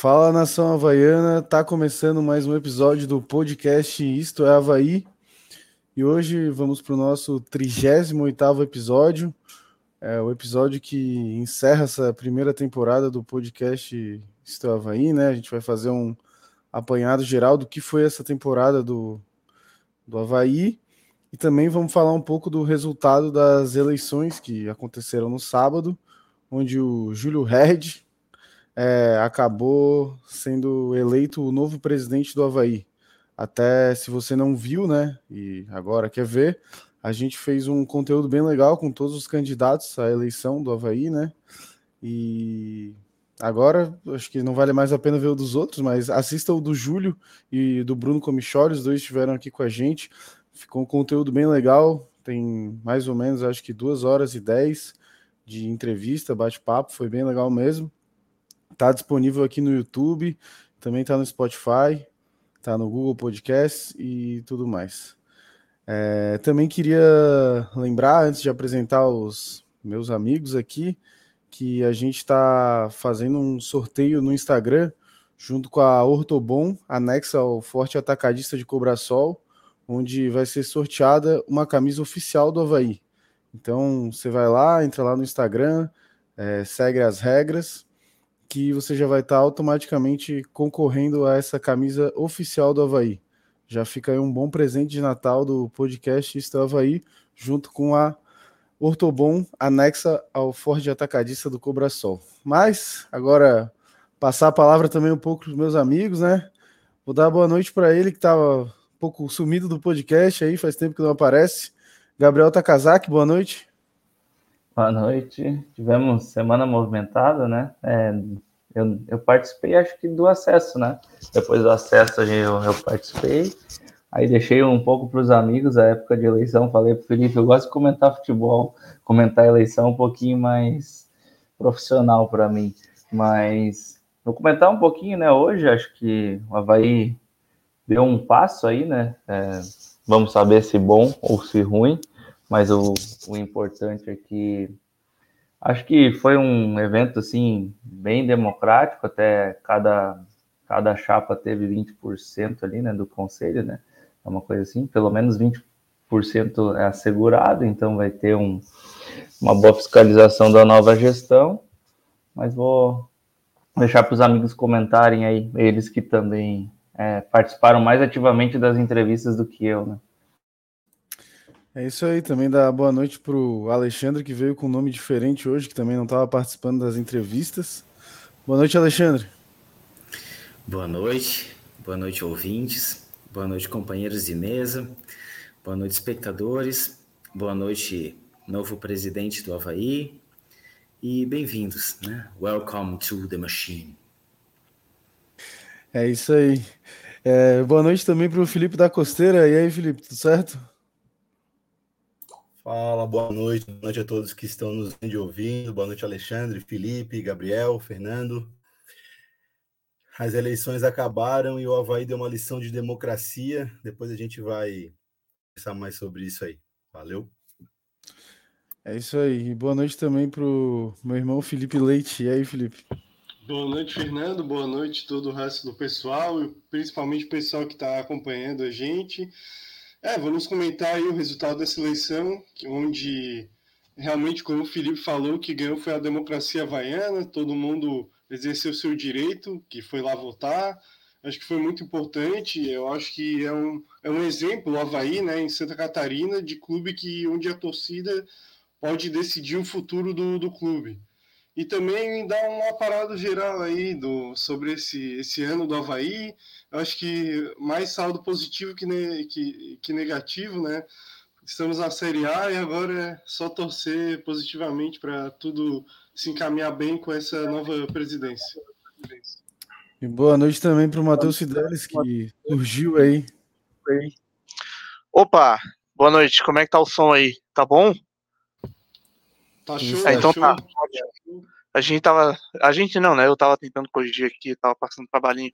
Fala nação havaiana, tá começando mais um episódio do podcast Isto é Havaí. E hoje vamos para o nosso 38 episódio, é o episódio que encerra essa primeira temporada do podcast Isto é Havaí, né? A gente vai fazer um apanhado geral do que foi essa temporada do, do Havaí. E também vamos falar um pouco do resultado das eleições que aconteceram no sábado, onde o Júlio Red é, acabou sendo eleito o novo presidente do Havaí. Até se você não viu, né, e agora quer ver, a gente fez um conteúdo bem legal com todos os candidatos à eleição do Havaí, né? E agora acho que não vale mais a pena ver o dos outros, mas assista o do Júlio e do Bruno Comichori, os dois estiveram aqui com a gente. Ficou um conteúdo bem legal, tem mais ou menos acho que duas horas e dez de entrevista, bate-papo, foi bem legal mesmo. Tá disponível aqui no YouTube, também tá no Spotify, tá no Google Podcast e tudo mais. É, também queria lembrar, antes de apresentar os meus amigos aqui, que a gente está fazendo um sorteio no Instagram junto com a Ortobon, anexa ao Forte Atacadista de Cobrasol, onde vai ser sorteada uma camisa oficial do Havaí. Então você vai lá, entra lá no Instagram, é, segue as regras que você já vai estar automaticamente concorrendo a essa camisa oficial do Havaí. Já fica aí um bom presente de Natal do podcast é Havaí, junto com a Ortobon anexa ao Ford Atacadista do Cobrasol. Mas, agora, passar a palavra também um pouco para os meus amigos, né? Vou dar boa noite para ele, que estava um pouco sumido do podcast aí, faz tempo que não aparece. Gabriel Takazaki, boa noite. Boa noite. Tivemos semana movimentada, né? É, eu, eu, participei, acho que do acesso, né? Depois do acesso eu, eu participei. Aí deixei um pouco para os amigos a época de eleição. Falei para Felipe, eu gosto de comentar futebol, comentar eleição um pouquinho mais profissional para mim. Mas vou comentar um pouquinho, né? Hoje acho que o Havaí deu um passo aí, né? É, vamos saber se bom ou se ruim mas o, o importante é que acho que foi um evento assim bem democrático, até cada, cada chapa teve 20% ali, né, do conselho, né? É uma coisa assim, pelo menos 20% é assegurado, então vai ter um, uma boa fiscalização da nova gestão, mas vou deixar para os amigos comentarem aí, eles que também é, participaram mais ativamente das entrevistas do que eu, né? É isso aí, também dá boa noite para o Alexandre, que veio com um nome diferente hoje, que também não estava participando das entrevistas. Boa noite, Alexandre. Boa noite, boa noite, ouvintes, boa noite, companheiros de mesa, boa noite, espectadores, boa noite, novo presidente do Havaí, e bem-vindos, né? Welcome to the machine. É isso aí. É, boa noite também para o Felipe da Costeira. E aí, Felipe, tudo certo? Fala, boa noite, boa noite a todos que estão nos ouvindo. Boa noite, Alexandre, Felipe, Gabriel, Fernando. As eleições acabaram e o Havaí deu uma lição de democracia. Depois a gente vai pensar mais sobre isso aí. Valeu. É isso aí. Boa noite também para o meu irmão Felipe Leite. E aí, Felipe? Boa noite, Fernando. Boa noite todo o resto do pessoal, e principalmente o pessoal que está acompanhando a gente. É, vamos comentar aí o resultado dessa eleição, onde realmente, como o Felipe falou, que ganhou foi a democracia havaiana, todo mundo exerceu seu direito, que foi lá votar. Acho que foi muito importante. Eu acho que é um, é um exemplo, o Havaí, né, em Santa Catarina, de clube que onde a torcida pode decidir o futuro do, do clube. E também dar uma parada geral aí do, sobre esse, esse ano do Havaí, eu acho que mais saldo positivo que, ne, que, que negativo, né? Estamos na Série A e agora é só torcer positivamente para tudo se encaminhar bem com essa nova presidência. E boa noite também para o Matheus Fidelis, que surgiu aí. Opa, boa noite. Como é que tá o som aí? Tá bom? Tá show, ah, então tá. tá. A gente tava. A gente não, né? Eu tava tentando corrigir aqui, tava passando trabalhinho.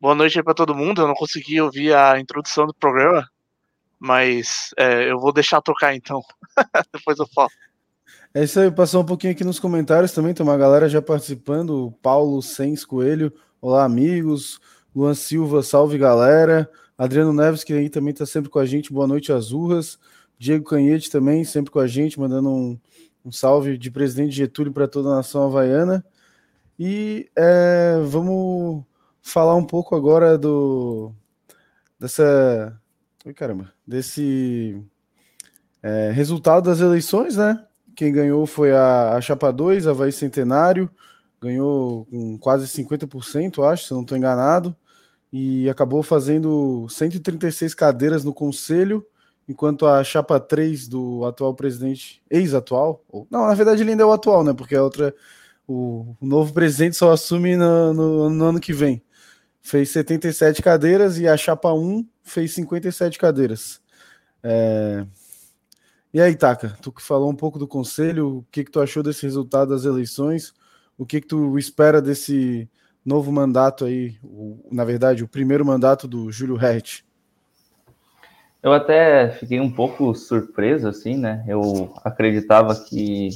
Boa noite aí pra todo mundo. Eu não consegui ouvir a introdução do programa, mas é, eu vou deixar tocar então. Depois eu falo. É isso aí, passou um pouquinho aqui nos comentários também, tem uma galera já participando, o Paulo Sens Coelho, Olá, amigos. Luan Silva, salve galera. Adriano Neves, que aí também está sempre com a gente. Boa noite, Azurras. Diego Canhete também, sempre com a gente, mandando um, um salve de presidente Getúlio para toda a nação havaiana. E é, vamos falar um pouco agora do dessa. Oi, caramba, desse é, resultado das eleições, né? Quem ganhou foi a, a Chapa 2, Havaí Centenário, ganhou com quase 50%, acho, se não estou enganado e acabou fazendo 136 cadeiras no conselho, enquanto a chapa 3 do atual presidente, ex-atual, não, na verdade ele ainda é o atual, né? Porque a outra, o, o novo presidente só assume no, no, no, ano que vem. Fez 77 cadeiras e a chapa 1 fez 57 cadeiras. É... E aí, Taka, tu que falou um pouco do conselho, o que, que tu achou desse resultado das eleições? O que, que tu espera desse novo mandato aí, o, na verdade, o primeiro mandato do Júlio Hertz? Eu até fiquei um pouco surpreso, assim, né? Eu acreditava que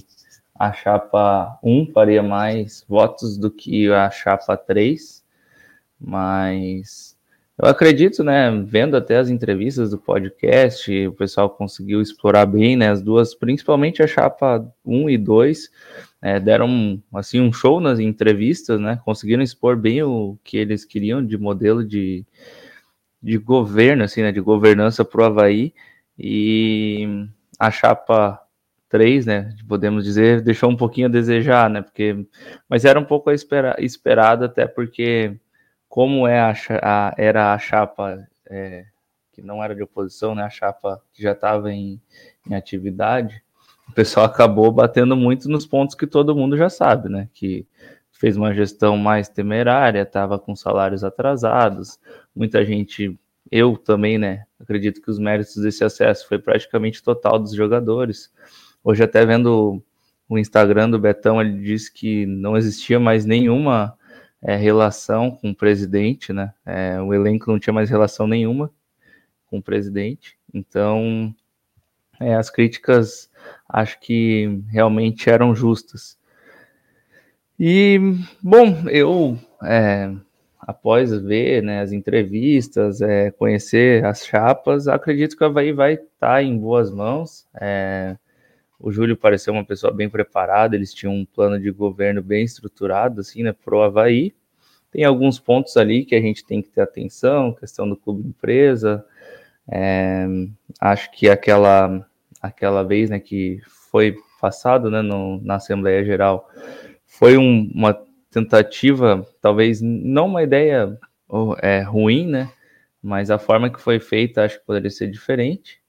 a chapa 1 faria mais votos do que a chapa 3, mas eu acredito, né? Vendo até as entrevistas do podcast, o pessoal conseguiu explorar bem, né? As duas, principalmente a chapa 1 e 2, é, deram assim um show nas entrevistas, né? Conseguiram expor bem o que eles queriam de modelo de, de governo, assim, né? De governança para o Havaí e a chapa 3, né? Podemos dizer, deixou um pouquinho a desejar, né? Porque, mas era um pouco espera, esperado até porque como é a, a era a chapa é, que não era de oposição, né? A chapa que já estava em, em atividade o pessoal acabou batendo muito nos pontos que todo mundo já sabe, né? Que fez uma gestão mais temerária, estava com salários atrasados, muita gente, eu também, né? Acredito que os méritos desse acesso foi praticamente total dos jogadores. Hoje, até vendo o Instagram do Betão, ele disse que não existia mais nenhuma é, relação com o presidente, né? É, o elenco não tinha mais relação nenhuma com o presidente. Então, é, as críticas acho que realmente eram justas. E, bom, eu, é, após ver né, as entrevistas, é, conhecer as chapas, acredito que o Havaí vai estar tá em boas mãos. É, o Júlio pareceu uma pessoa bem preparada, eles tinham um plano de governo bem estruturado, assim, né, pro Havaí. Tem alguns pontos ali que a gente tem que ter atenção, questão do clube empresa. É, acho que aquela aquela vez, né, que foi passado, né, no, na Assembleia Geral, foi um, uma tentativa, talvez não uma ideia é, ruim, né, mas a forma que foi feita acho que poderia ser diferente.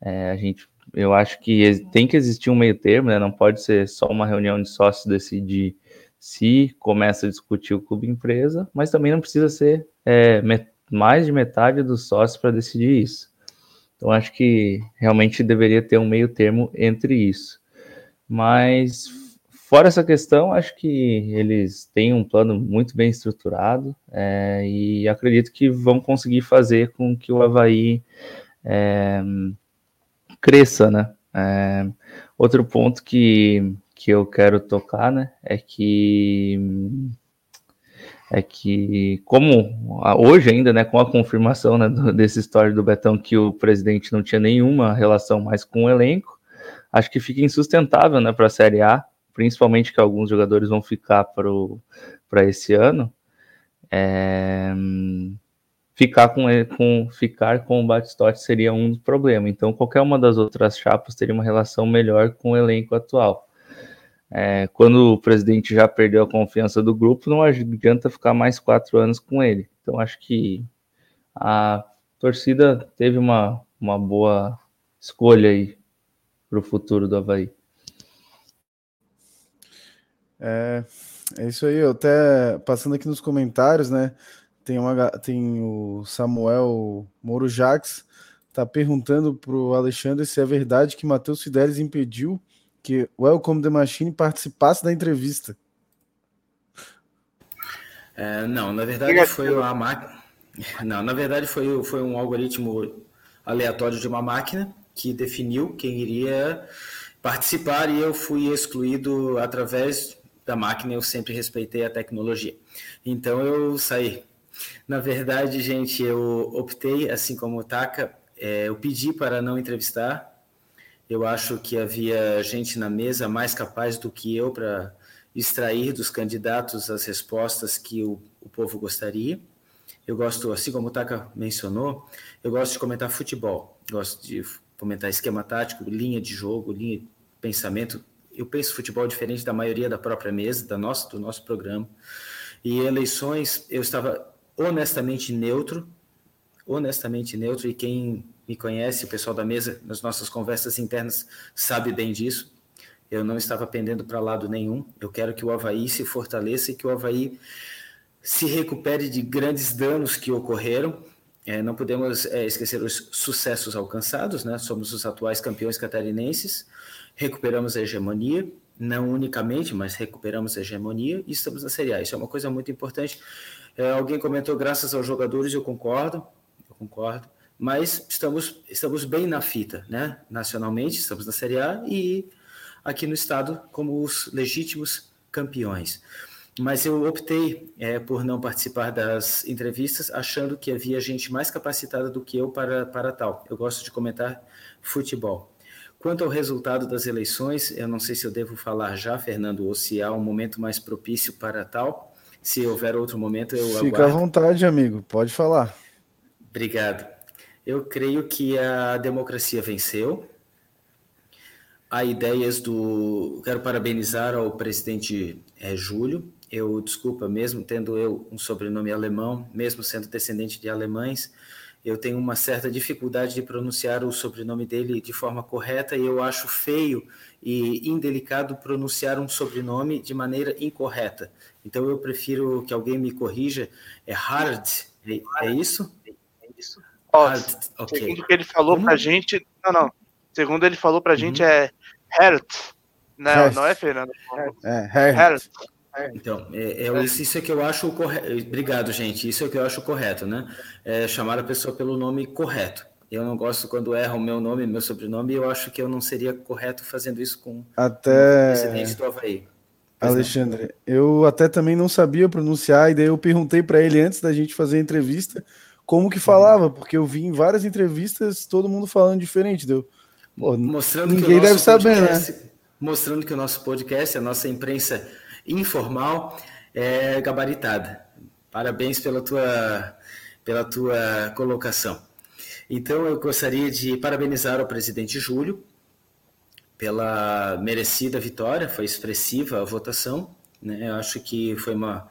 É, a gente, eu acho que tem que existir um meio termo, né, não pode ser só uma reunião de sócios decidir se começa a discutir o clube empresa, mas também não precisa ser é, mais de metade dos sócios para decidir isso. Então acho que realmente deveria ter um meio termo entre isso. Mas fora essa questão, acho que eles têm um plano muito bem estruturado é, e acredito que vão conseguir fazer com que o Havaí é, cresça, né? É, outro ponto que, que eu quero tocar, né, é que é que, como hoje ainda, né, com a confirmação né, desse história do Betão que o presidente não tinha nenhuma relação mais com o elenco, acho que fica insustentável né, para a Série A, principalmente que alguns jogadores vão ficar para esse ano. É, ficar com, com ficar com o Batistotti seria um problema. Então, qualquer uma das outras chapas teria uma relação melhor com o elenco atual. É, quando o presidente já perdeu a confiança do grupo, não adianta ficar mais quatro anos com ele. Então, acho que a torcida teve uma, uma boa escolha aí para o futuro do Havaí. É, é isso aí, eu até passando aqui nos comentários, né? Tem, uma, tem o Samuel Moro Jax tá perguntando para o Alexandre se é verdade que Matheus Fidelis impediu que o Welcome the Machine participasse da entrevista. É, não, na verdade foi uma máquina. Não, na verdade foi, foi um algoritmo aleatório de uma máquina que definiu quem iria participar e eu fui excluído através da máquina, eu sempre respeitei a tecnologia. Então eu saí. Na verdade, gente, eu optei, assim como o Taka, é, eu pedi para não entrevistar. Eu acho que havia gente na mesa mais capaz do que eu para extrair dos candidatos as respostas que o, o povo gostaria. Eu gosto, assim como o Taka mencionou, eu gosto de comentar futebol, gosto de comentar esquema tático, linha de jogo, linha de pensamento. Eu penso futebol diferente da maioria da própria mesa, da nossa, do nosso programa. E eleições, eu estava honestamente neutro, honestamente neutro, e quem me conhece, o pessoal da mesa, nas nossas conversas internas, sabe bem disso. Eu não estava pendendo para lado nenhum. Eu quero que o Havaí se fortaleça e que o Havaí se recupere de grandes danos que ocorreram. É, não podemos é, esquecer os sucessos alcançados, né? Somos os atuais campeões catarinenses, recuperamos a hegemonia, não unicamente, mas recuperamos a hegemonia e estamos na Série A. Isso é uma coisa muito importante. É, alguém comentou graças aos jogadores, eu concordo, eu concordo, mas estamos, estamos bem na fita, né? Nacionalmente, estamos na Série A e aqui no estado como os legítimos campeões mas eu optei é, por não participar das entrevistas, achando que havia gente mais capacitada do que eu para, para tal. Eu gosto de comentar futebol. Quanto ao resultado das eleições, eu não sei se eu devo falar já, Fernando, ou se há um momento mais propício para tal. Se houver outro momento, eu Fica aguardo. à vontade, amigo, pode falar. Obrigado. Eu creio que a democracia venceu. Há ideias do. Quero parabenizar ao presidente é, Júlio, eu, desculpa, mesmo tendo eu um sobrenome alemão, mesmo sendo descendente de alemães, eu tenho uma certa dificuldade de pronunciar o sobrenome dele de forma correta e eu acho feio e indelicado pronunciar um sobrenome de maneira incorreta. Então eu prefiro que alguém me corrija. É Hard, é, é isso? É isso. Hard, okay. Segundo o que ele falou Como? pra gente, não, não. Segundo ele falou pra gente uhum. é Hert. Não, não é Fernando. É, Hert. É. Então, é, é, isso, isso é que eu acho correto. Obrigado, gente. Isso é que eu acho correto, né? É chamar a pessoa pelo nome correto. Eu não gosto quando erram o meu nome, meu sobrenome, e eu acho que eu não seria correto fazendo isso com até... o presidente do Havaí. Alexandre, não. eu até também não sabia pronunciar, e daí eu perguntei para ele antes da gente fazer a entrevista como que falava, porque eu vi em várias entrevistas todo mundo falando diferente. Deu. Pô, mostrando ninguém deve saber, né? Mostrando que o nosso podcast, a nossa imprensa informal é, gabaritada. Parabéns pela tua, pela tua colocação. Então, eu gostaria de parabenizar o presidente Júlio pela merecida vitória, foi expressiva a votação. Né? Eu acho que foi uma,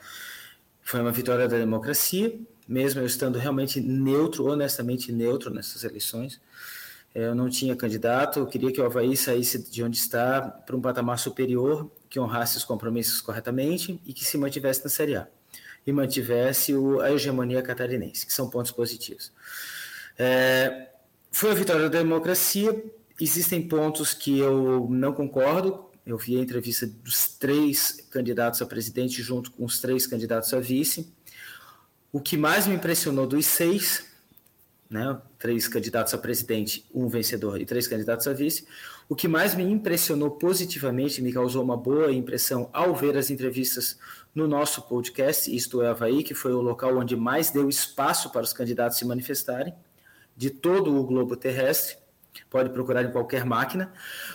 foi uma vitória da democracia, mesmo eu estando realmente neutro, honestamente neutro nessas eleições. Eu não tinha candidato, eu queria que o Havaí saísse de onde está para um patamar superior que honrasse os compromissos corretamente e que se mantivesse na Série A e mantivesse o, a hegemonia catarinense, que são pontos positivos. É, foi a vitória da democracia. Existem pontos que eu não concordo. Eu vi a entrevista dos três candidatos a presidente junto com os três candidatos a vice. O que mais me impressionou dos seis, né, três candidatos a presidente, um vencedor e três candidatos a vice, o que mais me impressionou positivamente, me causou uma boa impressão ao ver as entrevistas no nosso podcast, Isto é Havaí, que foi o local onde mais deu espaço para os candidatos se manifestarem, de todo o globo terrestre, pode procurar em qualquer máquina,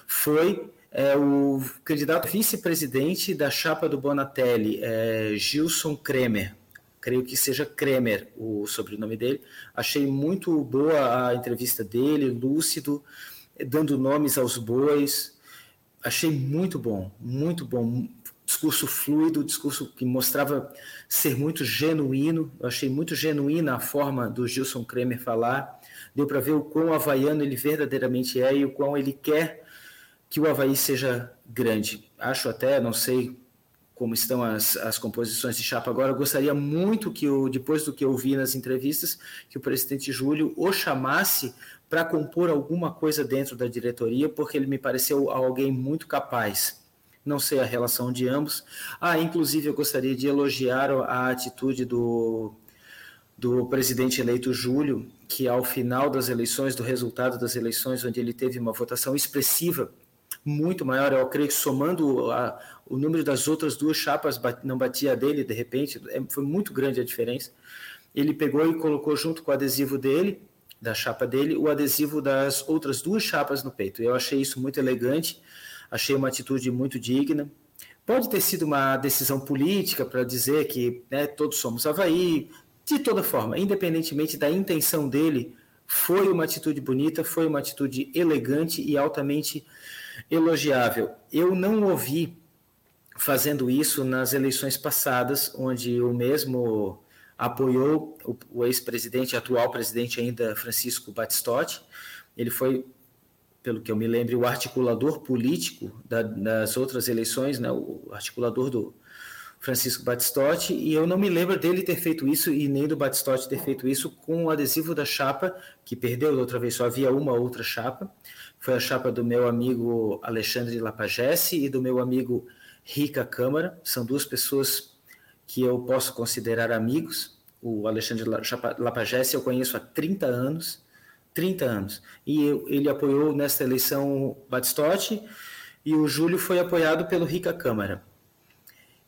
foi é, o candidato vice-presidente da chapa do Bonatelli, é, Gilson Kremer, creio que seja Kremer o sobrenome dele. Achei muito boa a entrevista dele, lúcido, dando nomes aos bois. Achei muito bom, muito bom. Discurso fluido, discurso que mostrava ser muito genuíno. Achei muito genuína a forma do Gilson Kremer falar. Deu para ver o quão havaiano ele verdadeiramente é e o quão ele quer que o Havaí seja grande. Acho até, não sei como estão as, as composições de chapa agora, eu gostaria muito que, o, depois do que eu vi nas entrevistas, que o presidente Júlio o chamasse para compor alguma coisa dentro da diretoria, porque ele me pareceu alguém muito capaz. Não sei a relação de ambos. Ah, inclusive eu gostaria de elogiar a atitude do, do presidente eleito Júlio, que ao final das eleições, do resultado das eleições, onde ele teve uma votação expressiva muito maior. Eu creio que somando a, o número das outras duas chapas não batia dele, de repente, é, foi muito grande a diferença. Ele pegou e colocou junto com o adesivo dele, da chapa dele, o adesivo das outras duas chapas no peito. Eu achei isso muito elegante, achei uma atitude muito digna. Pode ter sido uma decisão política para dizer que né, todos somos Havaí, de toda forma, independentemente da intenção dele, foi uma atitude bonita, foi uma atitude elegante e altamente elogiável. Eu não ouvi fazendo isso nas eleições passadas, onde o mesmo apoiou o, ex-presidente, atual presidente ainda, Francisco Batistotti. Ele foi, pelo que eu me lembro, o articulador político da, das outras eleições, né, o articulador do Francisco Batistotti, e eu não me lembro dele ter feito isso e nem do Batistotti ter feito isso com o adesivo da chapa, que perdeu da outra vez, só havia uma outra chapa. Foi a chapa do meu amigo Alexandre Lapagesse e do meu amigo Rica Câmara, são duas pessoas que eu posso considerar amigos. O Alexandre Lapagesse eu conheço há 30 anos, 30 anos. E eu, ele apoiou nesta eleição Batistotti e o Júlio foi apoiado pelo Rica Câmara.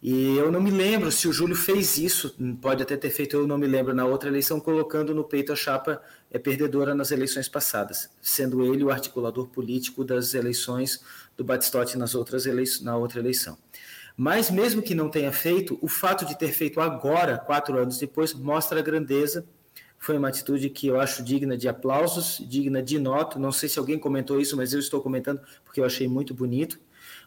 E eu não me lembro se o Júlio fez isso, pode até ter feito, eu não me lembro, na outra eleição, colocando no peito a chapa é perdedora nas eleições passadas, sendo ele o articulador político das eleições do Batistotti nas outras eleições, na outra eleição. Mas mesmo que não tenha feito, o fato de ter feito agora, quatro anos depois, mostra a grandeza. Foi uma atitude que eu acho digna de aplausos, digna de nota. Não sei se alguém comentou isso, mas eu estou comentando porque eu achei muito bonito.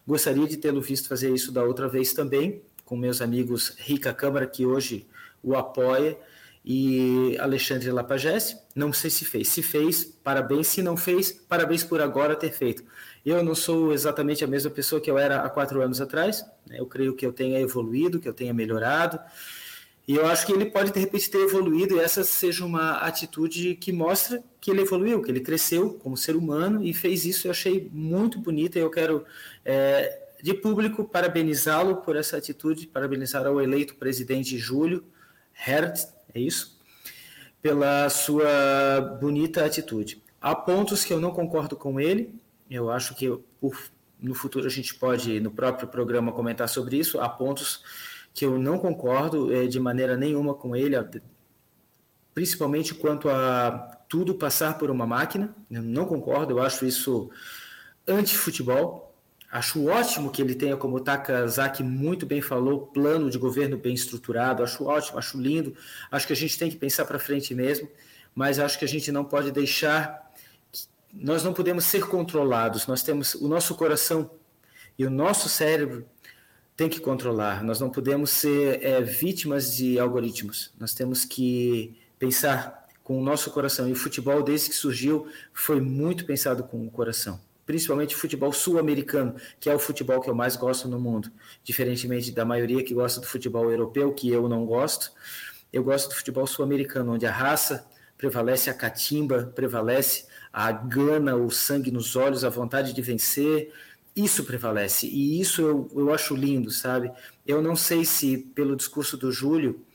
Gostaria de tê-lo visto fazer isso da outra vez também, com meus amigos Rica Câmara, que hoje o apoia, e Alexandre Lapagesse. Não sei se fez. Se fez, parabéns. Se não fez, parabéns por agora ter feito. Eu não sou exatamente a mesma pessoa que eu era há quatro anos atrás. Né? Eu creio que eu tenha evoluído, que eu tenha melhorado. E eu acho que ele pode, de repente, ter evoluído e essa seja uma atitude que mostra que ele evoluiu, que ele cresceu como ser humano e fez isso. Eu achei muito bonita e eu quero, é, de público, parabenizá-lo por essa atitude, parabenizar ao eleito presidente Júlio Herd, é isso? Pela sua bonita atitude. Há pontos que eu não concordo com ele, eu acho que no futuro a gente pode, no próprio programa, comentar sobre isso. Há pontos que eu não concordo é, de maneira nenhuma com ele, principalmente quanto a tudo passar por uma máquina. Eu não concordo, eu acho isso anti-futebol. Acho ótimo que ele tenha, como o Takazaki muito bem falou, plano de governo bem estruturado. Acho ótimo, acho lindo. Acho que a gente tem que pensar para frente mesmo, mas acho que a gente não pode deixar nós não podemos ser controlados, nós temos o nosso coração e o nosso cérebro tem que controlar, nós não podemos ser é, vítimas de algoritmos, nós temos que pensar com o nosso coração, e o futebol desde que surgiu foi muito pensado com o coração, principalmente o futebol sul-americano, que é o futebol que eu mais gosto no mundo, diferentemente da maioria que gosta do futebol europeu, que eu não gosto, eu gosto do futebol sul-americano, onde a raça prevalece, a catimba prevalece, a gana, o sangue nos olhos, a vontade de vencer, isso prevalece. E isso eu, eu acho lindo, sabe? Eu não sei se, pelo discurso do Júlio,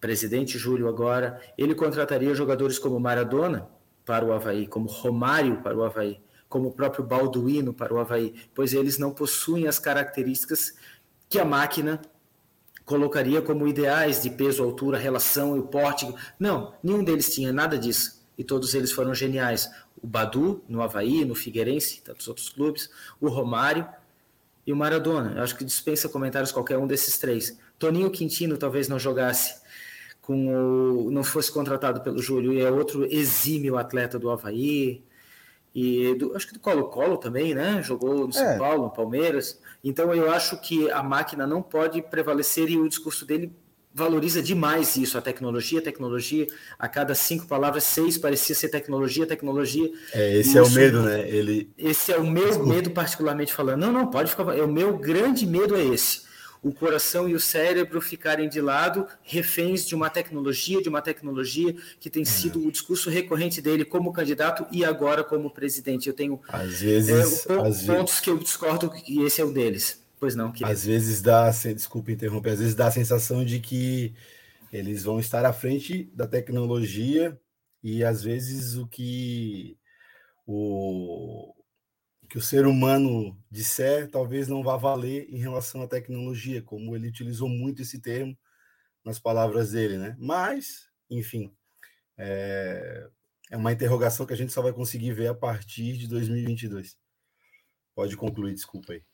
presidente Júlio agora, ele contrataria jogadores como Maradona para o Havaí, como Romário para o Havaí, como o próprio Balduino para o Havaí, pois eles não possuem as características que a máquina colocaria como ideais de peso, altura, relação e o porte. Não, nenhum deles tinha nada disso e todos eles foram geniais. O Badu, no Havaí, no Figueirense, tantos outros clubes, o Romário e o Maradona. Eu acho que dispensa comentários qualquer um desses três. Toninho Quintino talvez não jogasse, com o, não fosse contratado pelo Júlio, e é outro exímio atleta do Havaí. E do, acho que do Colo-Colo também, né? Jogou no São é. Paulo, no Palmeiras. Então eu acho que a máquina não pode prevalecer e o discurso dele valoriza demais isso, a tecnologia, a tecnologia, a cada cinco palavras, seis parecia ser tecnologia, tecnologia. É, esse isso, é o medo, né? Ele... Esse é o meu Desculpa. medo, particularmente falando. Não, não, pode ficar. É, o meu grande medo é esse. O coração e o cérebro ficarem de lado, reféns de uma tecnologia, de uma tecnologia que tem sido é. o discurso recorrente dele como candidato e agora como presidente. Eu tenho às vezes, é, às pontos vezes... que eu discordo e esse é um deles. Pois não, querido. Às vezes dá, desculpa interromper, às vezes dá a sensação de que eles vão estar à frente da tecnologia e às vezes o que o que o ser humano disser talvez não vá valer em relação à tecnologia, como ele utilizou muito esse termo nas palavras dele, né? Mas, enfim, é, é uma interrogação que a gente só vai conseguir ver a partir de 2022. Pode concluir, desculpa aí.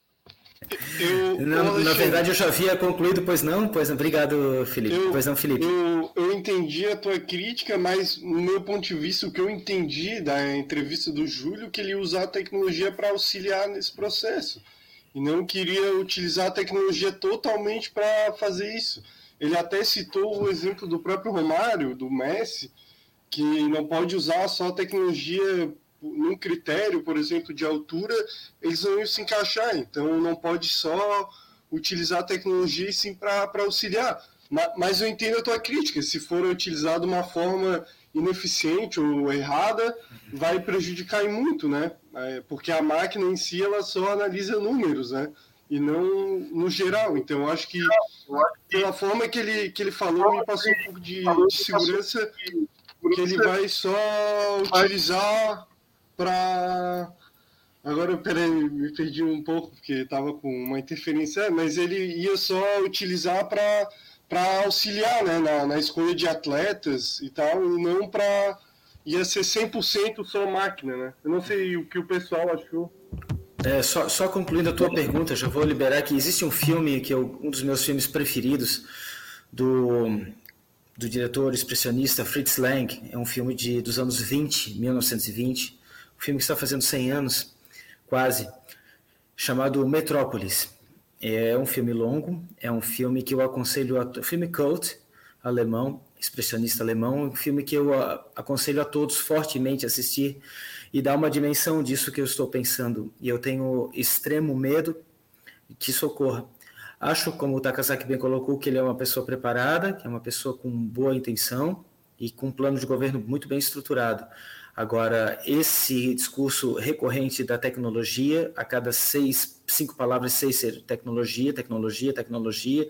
Eu, não, na verdade, eu já havia concluído, pois não? Pois não, obrigado, Felipe. Eu, pois não, Felipe. Eu, eu entendi a tua crítica, mas no meu ponto de vista, o que eu entendi da entrevista do Júlio, que ele ia usar a tecnologia para auxiliar nesse processo. E não queria utilizar a tecnologia totalmente para fazer isso. Ele até citou o exemplo do próprio Romário, do Messi, que não pode usar só a tecnologia num critério, por exemplo, de altura, eles não iam se encaixar. Então, não pode só utilizar a tecnologia sim para auxiliar. Mas, mas eu entendo a tua crítica. Se for utilizado de uma forma ineficiente ou errada, vai prejudicar muito, né? É, porque a máquina em si ela só analisa números, né? E não no geral. Então, eu acho que pela forma que ele, que ele falou, me passou um pouco de, de segurança que ele vai só utilizar para. Agora, peraí, me perdi um pouco, porque estava com uma interferência, mas ele ia só utilizar para auxiliar né, na, na, escolha de atletas e tal, e não para. ia ser 100% só máquina, né? Eu não sei o que o pessoal achou. É, só, só concluindo a tua pergunta, já vou liberar que existe um filme que é um dos meus filmes preferidos do, do diretor expressionista Fritz Lang. É um filme de, dos anos 20, 1920 um filme que está fazendo 100 anos, quase, chamado Metrópolis. É um filme longo, é um filme que eu aconselho a filme cult alemão, expressionista alemão, um filme que eu aconselho a todos fortemente assistir e dar uma dimensão disso que eu estou pensando. E eu tenho extremo medo que isso ocorra. Acho, como o Takasaki bem colocou, que ele é uma pessoa preparada, que é uma pessoa com boa intenção e com um plano de governo muito bem estruturado. Agora, esse discurso recorrente da tecnologia, a cada seis, cinco palavras, seis tecnologia, tecnologia, tecnologia,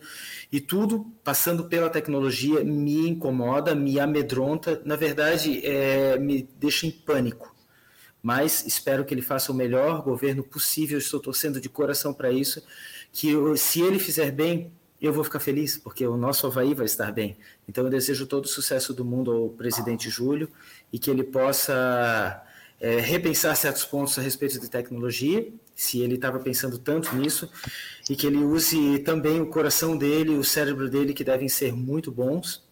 e tudo passando pela tecnologia me incomoda, me amedronta, na verdade, é, me deixa em pânico. Mas espero que ele faça o melhor governo possível, estou torcendo de coração para isso, que eu, se ele fizer bem, eu vou ficar feliz, porque o nosso Havaí vai estar bem. Então eu desejo todo o sucesso do mundo ao presidente Júlio e que ele possa é, repensar certos pontos a respeito de tecnologia, se ele estava pensando tanto nisso, e que ele use também o coração dele, o cérebro dele, que devem ser muito bons,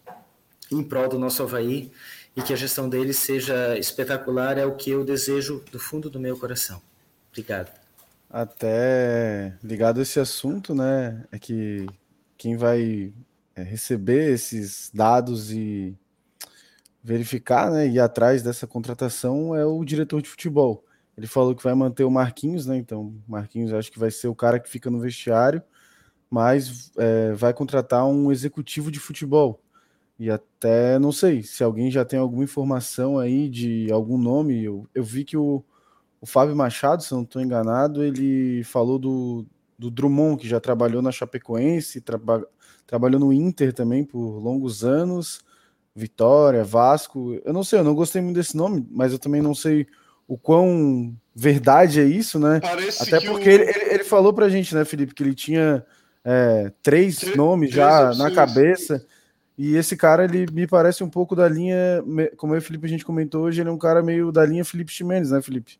em prol do nosso Havaí, e que a gestão dele seja espetacular, é o que eu desejo do fundo do meu coração. Obrigado. Até ligado a esse assunto, né, é que quem vai é, receber esses dados e verificar, né, e ir atrás dessa contratação é o diretor de futebol. Ele falou que vai manter o Marquinhos, né? Então, Marquinhos acho que vai ser o cara que fica no vestiário, mas é, vai contratar um executivo de futebol. E até não sei se alguém já tem alguma informação aí de algum nome. Eu, eu vi que o, o Fábio Machado, se não estou enganado, ele falou do, do Drummond, que já trabalhou na Chapecoense, traba, trabalhou no Inter também por longos anos, Vitória, Vasco. Eu não sei, eu não gostei muito desse nome, mas eu também não sei o quão verdade é isso, né? Parece Até porque o... ele, ele, ele, falou pra gente, né, Felipe, que ele tinha é, três, nomes três já na cabeça. E esse cara, ele me parece um pouco da linha, como eu e o Felipe a gente comentou hoje, ele é um cara meio da linha Felipe Ximenes, né, Felipe?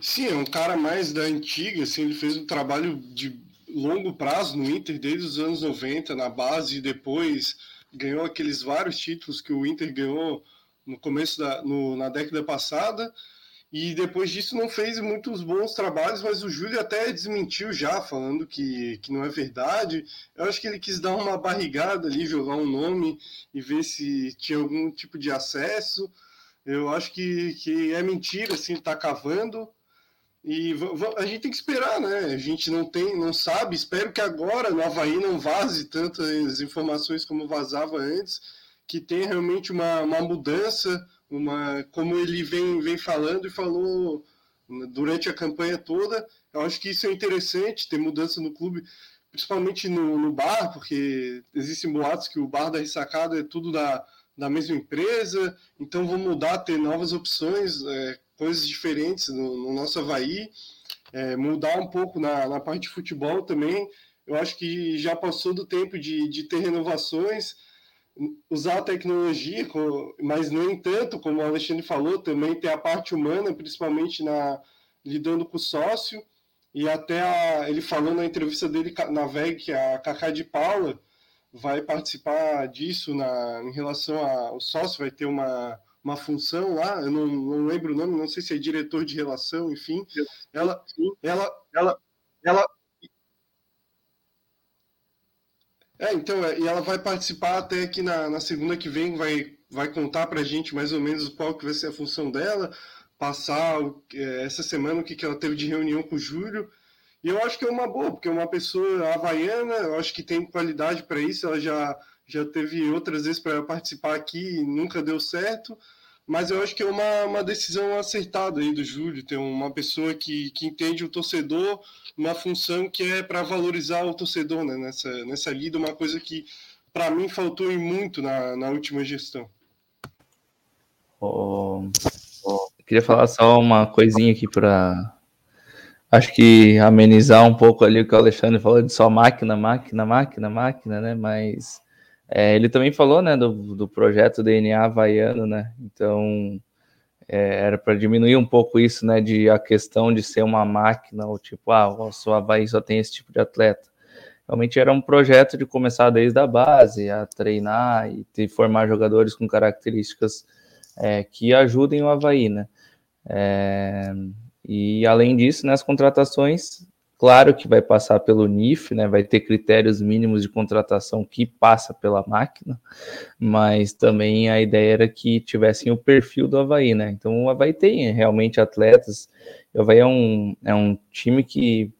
Sim, é um cara mais da antiga, assim, ele fez um trabalho de longo prazo no Inter desde os anos 90, na base, e depois ganhou aqueles vários títulos que o Inter ganhou no começo da no, na década passada, e depois disso não fez muitos bons trabalhos, mas o Júlio até desmentiu já, falando que, que não é verdade. Eu acho que ele quis dar uma barrigada ali, jogar um nome e ver se tinha algum tipo de acesso. Eu acho que, que é mentira, assim, tá cavando. E a gente tem que esperar, né? A gente não tem, não sabe. Espero que agora no Havaí não vaze tantas informações como vazava antes, que tenha realmente uma, uma mudança, uma como ele vem, vem falando e falou durante a campanha toda. Eu acho que isso é interessante, ter mudança no clube, principalmente no, no bar, porque existem boatos que o bar da ressacada é tudo da da mesma empresa, então vou mudar, ter novas opções, é, coisas diferentes no, no, nosso Havaí. é, mudar um pouco na, na parte de futebol também. Eu acho que já passou do tempo de, de ter renovações, usar a tecnologia, mas no entanto, como o Alexandre falou, também ter a parte humana, principalmente na lidando com o sócio. E até a, ele falou na entrevista dele na VEG que a Cacá de Paula vai participar disso na, em relação ao sócio, vai ter uma, uma função lá, eu não, não lembro o nome, não sei se é diretor de relação, enfim. Ela, ela, ela, ela. É, então, é, e ela vai participar até aqui na, na segunda que vem, vai, vai contar para a gente mais ou menos qual que vai ser a função dela, passar é, essa semana o que, que ela teve de reunião com o Júlio. E eu acho que é uma boa, porque é uma pessoa havaiana, eu acho que tem qualidade para isso, ela já já teve outras vezes para participar aqui e nunca deu certo, mas eu acho que é uma, uma decisão acertada aí do Júlio, ter uma pessoa que, que entende o torcedor, uma função que é para valorizar o torcedor né, nessa, nessa lida, uma coisa que para mim faltou em muito na, na última gestão. Oh, oh, queria falar só uma coisinha aqui para acho que amenizar um pouco ali o que o Alexandre falou de só máquina, máquina, máquina, máquina, né? Mas é, ele também falou, né, do, do projeto DNA havaiano, né? Então, é, era para diminuir um pouco isso, né, de a questão de ser uma máquina, ou tipo, ah, o Havaí só tem esse tipo de atleta. Realmente era um projeto de começar desde a base, a treinar e ter, formar jogadores com características é, que ajudem o Havaí, né? É, e além disso, nas contratações, Claro que vai passar pelo NIF, né? Vai ter critérios mínimos de contratação que passa pela máquina, mas também a ideia era que tivessem o perfil do Havaí, né? Então o Havaí tem realmente atletas. O Havaí é um, é um time que,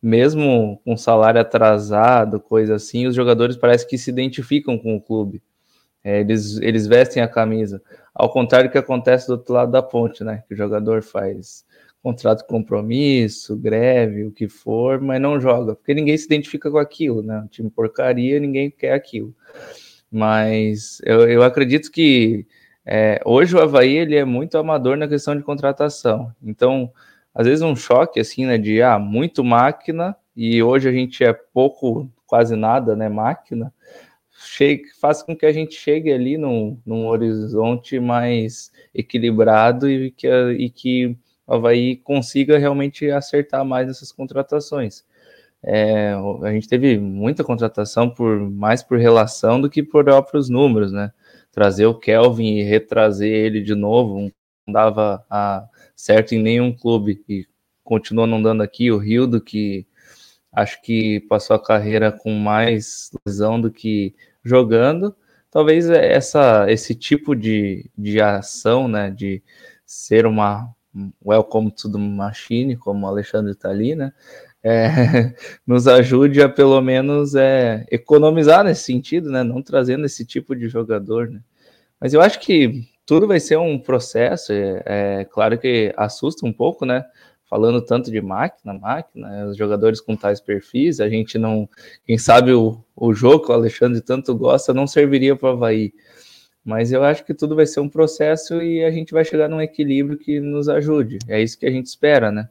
mesmo com salário atrasado, coisa assim, os jogadores parecem que se identificam com o clube. É, eles, eles vestem a camisa. Ao contrário do que acontece do outro lado da ponte, né? Que o jogador faz contrato compromisso, greve, o que for, mas não joga, porque ninguém se identifica com aquilo, né? Um time porcaria, ninguém quer aquilo. Mas eu, eu acredito que é, hoje o Havaí ele é muito amador na questão de contratação. Então, às vezes um choque assim, né? De ah, muito máquina, e hoje a gente é pouco, quase nada, né? Máquina. Chegue, faz com que a gente chegue ali num, num horizonte mais equilibrado e que, e que o Havaí consiga realmente acertar mais essas contratações. É, a gente teve muita contratação por mais por relação do que por próprios números, né? Trazer o Kelvin e retrazer ele de novo não dava a, certo em nenhum clube e continua não dando aqui. O Rildo, que acho que passou a carreira com mais lesão do que jogando. Talvez essa, esse tipo de, de ação, né, de ser uma, Welcome to the Machine, como o Alexandre está ali, né? É, nos ajude a pelo menos é, economizar nesse sentido, né? Não trazendo esse tipo de jogador, né? Mas eu acho que tudo vai ser um processo, é, é claro que assusta um pouco, né? Falando tanto de máquina, máquina, os jogadores com tais perfis, a gente não. Quem sabe o, o jogo que o Alexandre tanto gosta não serviria para o Havaí. Mas eu acho que tudo vai ser um processo e a gente vai chegar num equilíbrio que nos ajude. É isso que a gente espera, né?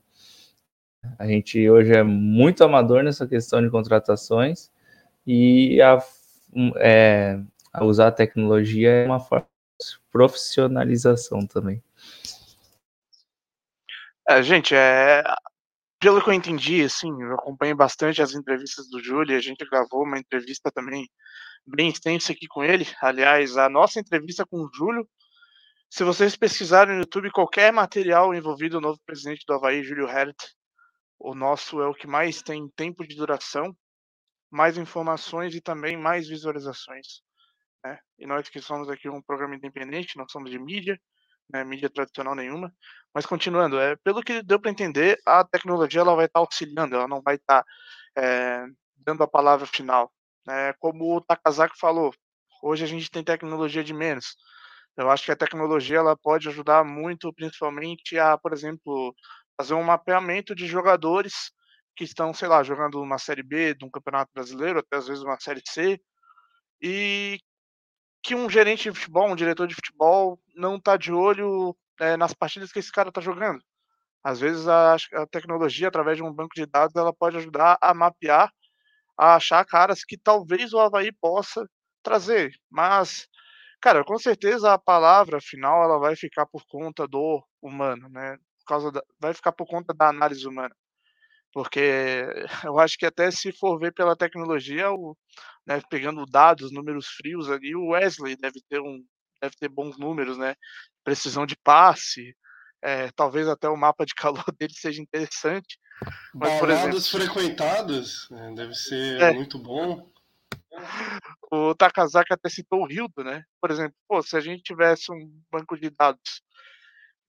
A gente hoje é muito amador nessa questão de contratações e a, é, a usar a tecnologia é uma forma de profissionalização também. É, gente, é, pelo que eu entendi, assim, eu acompanhei bastante as entrevistas do Júlio, a gente gravou uma entrevista também bem extensa aqui com ele. Aliás, a nossa entrevista com o Júlio, se vocês pesquisarem no YouTube qualquer material envolvido no novo presidente do Havaí, Júlio Hert, o nosso é o que mais tem tempo de duração, mais informações e também mais visualizações. Né? E nós que somos aqui um programa independente, não somos de mídia, né, mídia tradicional nenhuma. Mas continuando, é, pelo que deu para entender, a tecnologia ela vai estar tá auxiliando, ela não vai estar tá, é, dando a palavra final. É, como o Takazaki falou, hoje a gente tem tecnologia de menos. Eu acho que a tecnologia ela pode ajudar muito, principalmente a, por exemplo, fazer um mapeamento de jogadores que estão, sei lá, jogando uma série B de um campeonato brasileiro, até às vezes uma série C, e que um gerente de futebol, um diretor de futebol, não está de olho é, nas partidas que esse cara está jogando. Às vezes a, a tecnologia, através de um banco de dados, ela pode ajudar a mapear, a achar caras que talvez o Havaí possa trazer. Mas, cara, com certeza a palavra final ela vai ficar por conta do humano, né? Por causa da, vai ficar por conta da análise humana. Porque eu acho que até se for ver pela tecnologia, o, né, pegando dados, números frios ali, o Wesley deve ter um deve ter bons números, né? Precisão de passe, é, talvez até o mapa de calor dele seja interessante. Mas, por exemplo, frequentadas, né, deve ser é. muito bom. O Takazaki até citou o Hildo, né? Por exemplo, pô, se a gente tivesse um banco de dados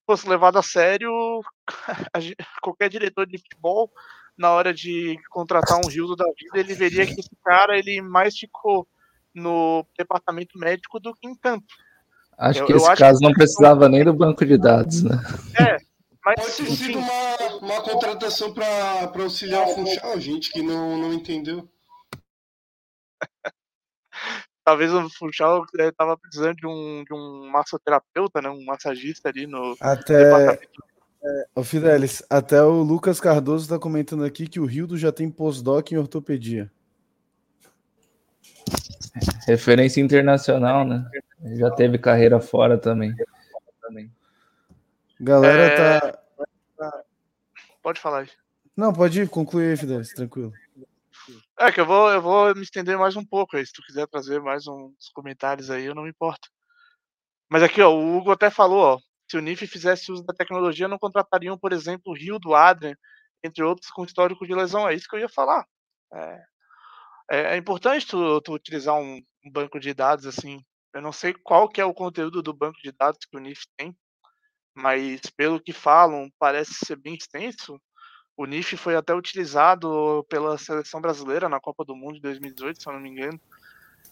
fosse levado a sério, qualquer diretor de futebol, na hora de contratar um Gildo da vida, ele veria que esse cara ele mais ficou no departamento médico do que em campo. Acho eu, que esse caso que não precisava nem do banco de dados, né? É, mas pode ter sido uma, uma contratação para auxiliar o Funchal, gente que não, não entendeu. talvez o Funchal estava precisando de um, de um massoterapeuta, né, um massagista ali no até é, o Fidelis, até o Lucas Cardoso está comentando aqui que o Rildo já tem pós-doc em ortopedia. Referência internacional, né? Já teve carreira fora também. Galera é... tá. Pode falar aí. Não, pode ir, concluir, Fidelis, tranquilo. É que eu vou, eu vou me estender mais um pouco aí. Se tu quiser trazer mais uns comentários aí, eu não me importo. Mas aqui, ó, o Hugo até falou, ó, se o NIF fizesse uso da tecnologia, não contratariam, por exemplo, o Rio do Adrian, entre outros, com histórico de lesão. É isso que eu ia falar. É, é, é importante tu, tu utilizar um, um, banco de dados assim. Eu não sei qual que é o conteúdo do banco de dados que o NIF tem, mas pelo que falam, parece ser bem extenso. O NIF foi até utilizado pela seleção brasileira na Copa do Mundo de 2018, se eu não me engano.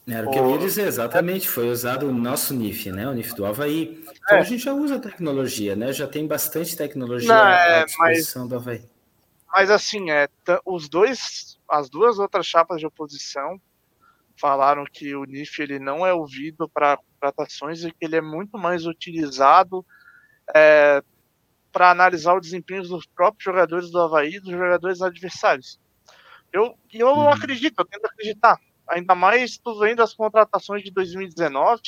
Era o que eu ia dizer, exatamente. Foi usado o nosso NIF, né? O NIF do Havaí. Então é. a gente já usa tecnologia, né? Já tem bastante tecnologia não, é, à disposição mas, do Havaí. Mas assim, é, os dois, as duas outras chapas de oposição falaram que o NIF ele não é ouvido para contratações e que ele é muito mais utilizado é, para analisar o desempenho dos próprios jogadores do Havaí e dos jogadores adversários. Eu, eu uhum. acredito, eu tento acreditar. Ainda mais tu vendo as contratações de 2019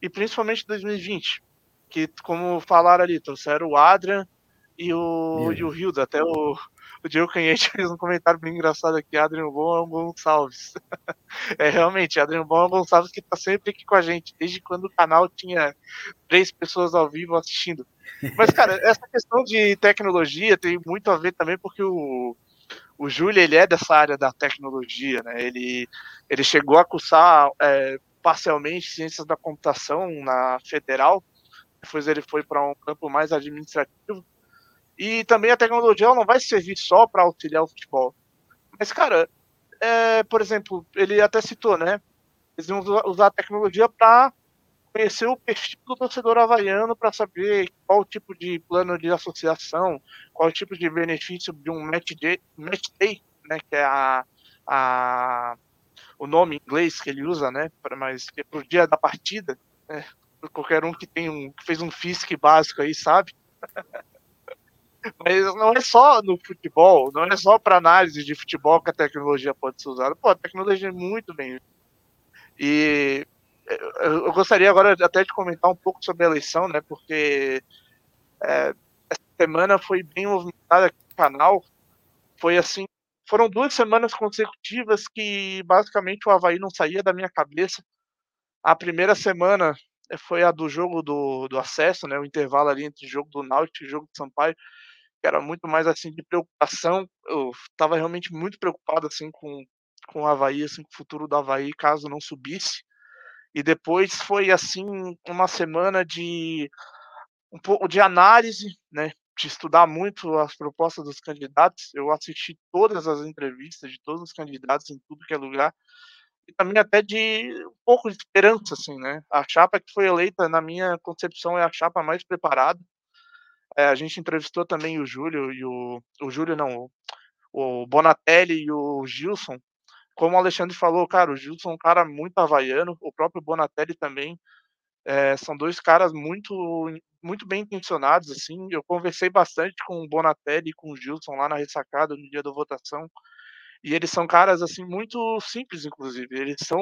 e principalmente 2020. Que, como falaram ali, trouxeram o Adrian e o, e o Hilda. Até o, o Diego Canhete fez um comentário bem engraçado aqui, Adrian Bom é um Gonçalves. é realmente, Adrian Bom é um Gonçalves que tá sempre aqui com a gente, desde quando o canal tinha três pessoas ao vivo assistindo. Mas, cara, essa questão de tecnologia tem muito a ver também porque o, o Júlio, ele é dessa área da tecnologia, né? Ele, ele chegou a cursar é, parcialmente ciências da computação na federal, depois ele foi para um campo mais administrativo. E também a tecnologia não vai servir só para auxiliar o futebol. Mas, cara, é, por exemplo, ele até citou, né? Eles vão usar a tecnologia para conhecer o perfil do torcedor havaiano para saber qual tipo de plano de associação, qual tipo de benefício de um match day, match day né, que é a, a, o nome em inglês que ele usa, né, para mais é para o dia da partida, né, qualquer um que tem um que fez um FISC básico aí sabe. Mas não é só no futebol, não é só para análise de futebol que a tecnologia pode ser usada. Pô, a tecnologia é muito bem. E eu gostaria agora até de comentar um pouco sobre a eleição, né? Porque é, essa semana foi bem movimentada aqui no canal. Foi assim, foram duas semanas consecutivas que basicamente o Havaí não saía da minha cabeça. A primeira semana foi a do jogo do, do acesso, né? O intervalo ali entre o jogo do Náutico e o jogo do Sampaio, que era muito mais assim de preocupação. Eu estava realmente muito preocupado assim com, com o Havaí, assim, com o futuro do Havaí, caso não subisse. E depois foi assim uma semana de um pouco de análise, né, de estudar muito as propostas dos candidatos. Eu assisti todas as entrevistas de todos os candidatos em tudo que é lugar. E também até de um pouco de esperança, assim, né? A chapa que foi eleita, na minha concepção, é a chapa mais preparada. É, a gente entrevistou também o Júlio e o. O Júlio não, o, o Bonatelli e o Gilson, como o Alexandre falou, cara, o Gilson é um cara muito havaiano, o próprio Bonatelli também. É, são dois caras muito muito bem intencionados, assim. Eu conversei bastante com o Bonatelli e com o Gilson lá na ressacada no dia da votação. E eles são caras, assim, muito simples, inclusive. Eles são.